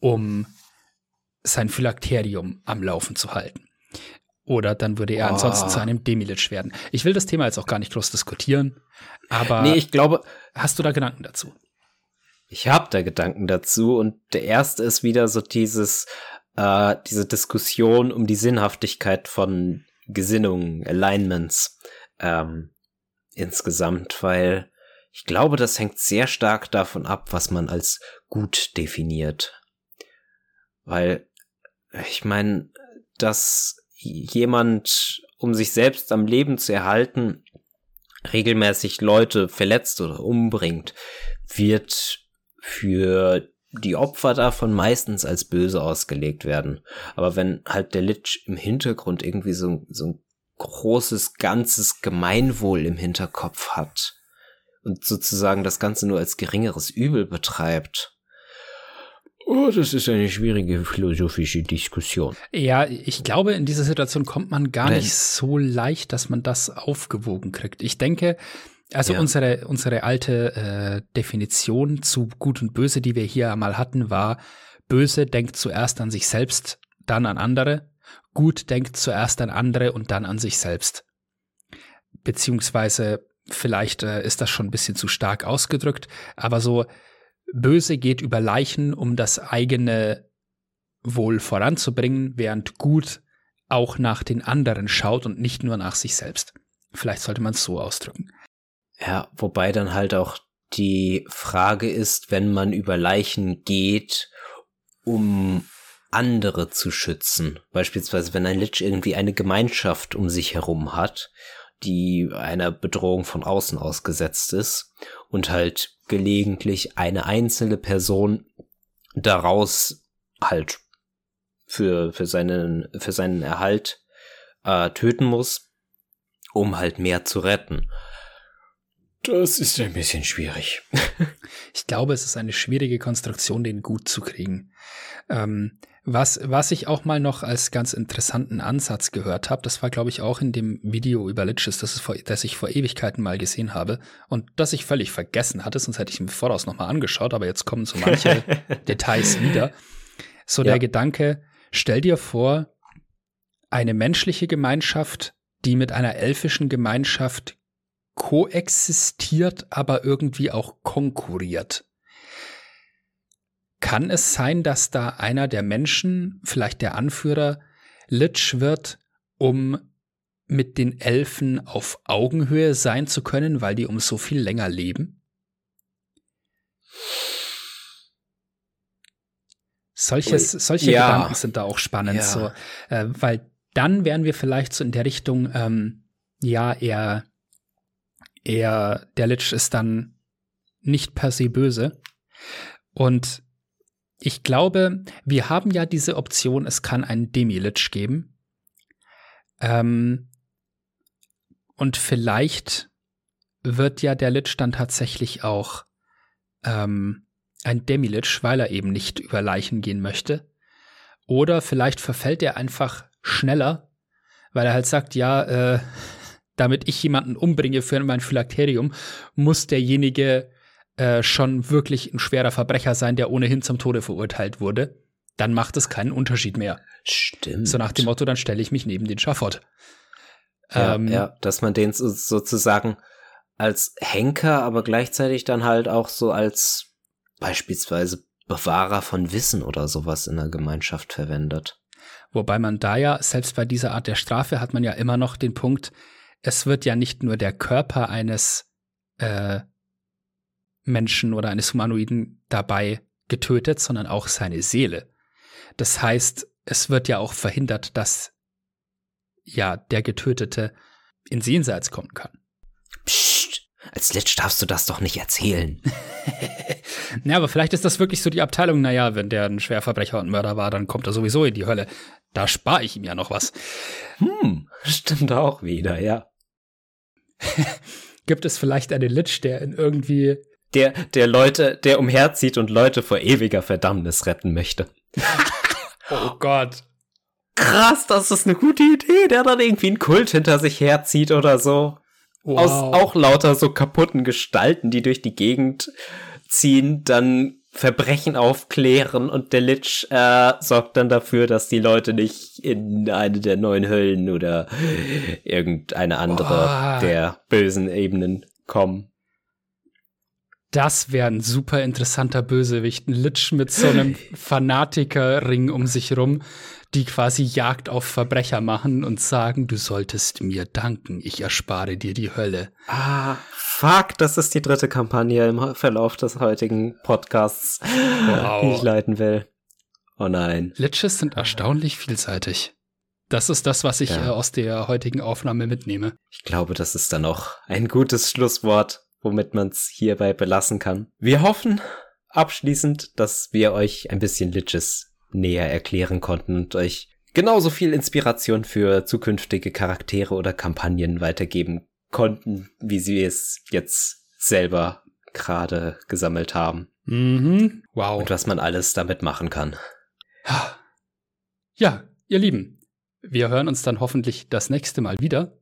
um sein Phylakterium am Laufen zu halten. Oder dann würde er oh. ansonsten zu einem Demilich werden. Ich will das Thema jetzt auch gar nicht groß diskutieren, aber nee, ich glaube, hast du da Gedanken dazu? Ich habe da Gedanken dazu und der erste ist wieder so dieses äh, diese Diskussion um die Sinnhaftigkeit von Gesinnungen, Alignments ähm, insgesamt, weil ich glaube, das hängt sehr stark davon ab, was man als gut definiert. Weil ich meine, dass jemand, um sich selbst am Leben zu erhalten, regelmäßig Leute verletzt oder umbringt, wird für die Opfer davon meistens als böse ausgelegt werden. Aber wenn halt der Lich im Hintergrund irgendwie so, so ein großes, ganzes Gemeinwohl im Hinterkopf hat und sozusagen das Ganze nur als geringeres Übel betreibt, Oh, das ist eine schwierige philosophische Diskussion. Ja, ich glaube, in dieser Situation kommt man gar Nein. nicht so leicht, dass man das aufgewogen kriegt. Ich denke, also ja. unsere, unsere alte äh, Definition zu Gut und Böse, die wir hier einmal hatten, war, Böse denkt zuerst an sich selbst, dann an andere. Gut denkt zuerst an andere und dann an sich selbst. Beziehungsweise, vielleicht äh, ist das schon ein bisschen zu stark ausgedrückt, aber so, Böse geht über Leichen, um das eigene Wohl voranzubringen, während Gut auch nach den anderen schaut und nicht nur nach sich selbst. Vielleicht sollte man es so ausdrücken. Ja, wobei dann halt auch die Frage ist, wenn man über Leichen geht, um andere zu schützen. Beispielsweise, wenn ein Lich irgendwie eine Gemeinschaft um sich herum hat, die einer Bedrohung von außen ausgesetzt ist und halt gelegentlich eine einzelne Person daraus halt für, für seinen, für seinen Erhalt äh, töten muss, um halt mehr zu retten. Das ist ein bisschen schwierig. ich glaube, es ist eine schwierige Konstruktion, den gut zu kriegen. Ähm, was, was ich auch mal noch als ganz interessanten Ansatz gehört habe, das war, glaube ich, auch in dem Video über Liches, das, vor, das ich vor Ewigkeiten mal gesehen habe und das ich völlig vergessen hatte, sonst hätte ich im Voraus nochmal angeschaut, aber jetzt kommen so manche Details wieder. So ja. der Gedanke, stell dir vor, eine menschliche Gemeinschaft, die mit einer elfischen Gemeinschaft koexistiert, aber irgendwie auch konkurriert. Kann es sein, dass da einer der Menschen, vielleicht der Anführer, Lich wird, um mit den Elfen auf Augenhöhe sein zu können, weil die um so viel länger leben? Solches, solche ja. Gedanken sind da auch spannend, ja. so, äh, weil dann wären wir vielleicht so in der Richtung, ähm, ja, eher eher, der Lich ist dann nicht per se böse. Und ich glaube, wir haben ja diese Option, es kann einen Demi-Lich geben. Ähm, und vielleicht wird ja der Lich dann tatsächlich auch ähm, ein Demi-Lich, weil er eben nicht über Leichen gehen möchte. Oder vielleicht verfällt er einfach schneller, weil er halt sagt, ja, äh, damit ich jemanden umbringe für mein Phylakterium, muss derjenige äh, schon wirklich ein schwerer Verbrecher sein, der ohnehin zum Tode verurteilt wurde. Dann macht es keinen Unterschied mehr. Stimmt. So nach dem Motto, dann stelle ich mich neben den Schafott. Ja, ähm, ja, dass man den so, sozusagen als Henker, aber gleichzeitig dann halt auch so als beispielsweise Bewahrer von Wissen oder sowas in der Gemeinschaft verwendet. Wobei man da ja, selbst bei dieser Art der Strafe, hat man ja immer noch den Punkt, es wird ja nicht nur der Körper eines äh, Menschen oder eines Humanoiden dabei getötet, sondern auch seine Seele. Das heißt, es wird ja auch verhindert, dass ja der Getötete ins Jenseits kommen kann. Psst, als Letsch darfst du das doch nicht erzählen. ja, aber vielleicht ist das wirklich so die Abteilung, naja, wenn der ein Schwerverbrecher und Mörder war, dann kommt er sowieso in die Hölle. Da spare ich ihm ja noch was. Hm, stimmt auch wieder, ja. Gibt es vielleicht einen Lich, der in irgendwie der, der Leute, der umherzieht und Leute vor ewiger Verdammnis retten möchte. oh Gott. Krass, das ist eine gute Idee, der dann irgendwie einen Kult hinter sich herzieht oder so. Wow. Aus auch lauter so kaputten Gestalten, die durch die Gegend ziehen, dann Verbrechen aufklären und der Lich äh, sorgt dann dafür, dass die Leute nicht in eine der neuen Höllen oder irgendeine andere oh. der bösen Ebenen kommen. Das wäre ein super interessanter Bösewicht. Ein Lich mit so einem Fanatikerring um sich rum, die quasi Jagd auf Verbrecher machen und sagen, du solltest mir danken, ich erspare dir die Hölle. Ah, fuck, das ist die dritte Kampagne im Verlauf des heutigen Podcasts, wow. die ich leiten will. Oh nein. Liches sind erstaunlich vielseitig. Das ist das, was ich ja. äh, aus der heutigen Aufnahme mitnehme. Ich glaube, das ist dann auch ein gutes Schlusswort, womit man es hierbei belassen kann. Wir hoffen abschließend, dass wir euch ein bisschen Liches näher erklären konnten und euch genauso viel Inspiration für zukünftige Charaktere oder Kampagnen weitergeben konnten, wie sie es jetzt selber gerade gesammelt haben. Mhm. Wow. Und was man alles damit machen kann. Ja, ihr Lieben, wir hören uns dann hoffentlich das nächste Mal wieder.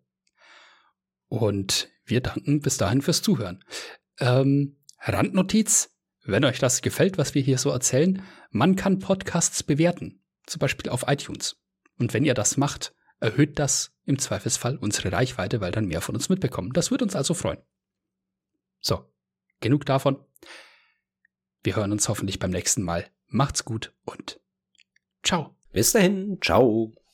Und wir danken bis dahin fürs Zuhören. Ähm, Randnotiz, wenn euch das gefällt, was wir hier so erzählen, man kann Podcasts bewerten, zum Beispiel auf iTunes. Und wenn ihr das macht, erhöht das im Zweifelsfall unsere Reichweite, weil dann mehr von uns mitbekommen. Das würde uns also freuen. So, genug davon. Wir hören uns hoffentlich beim nächsten Mal. Macht's gut und ciao. Bis dahin, ciao.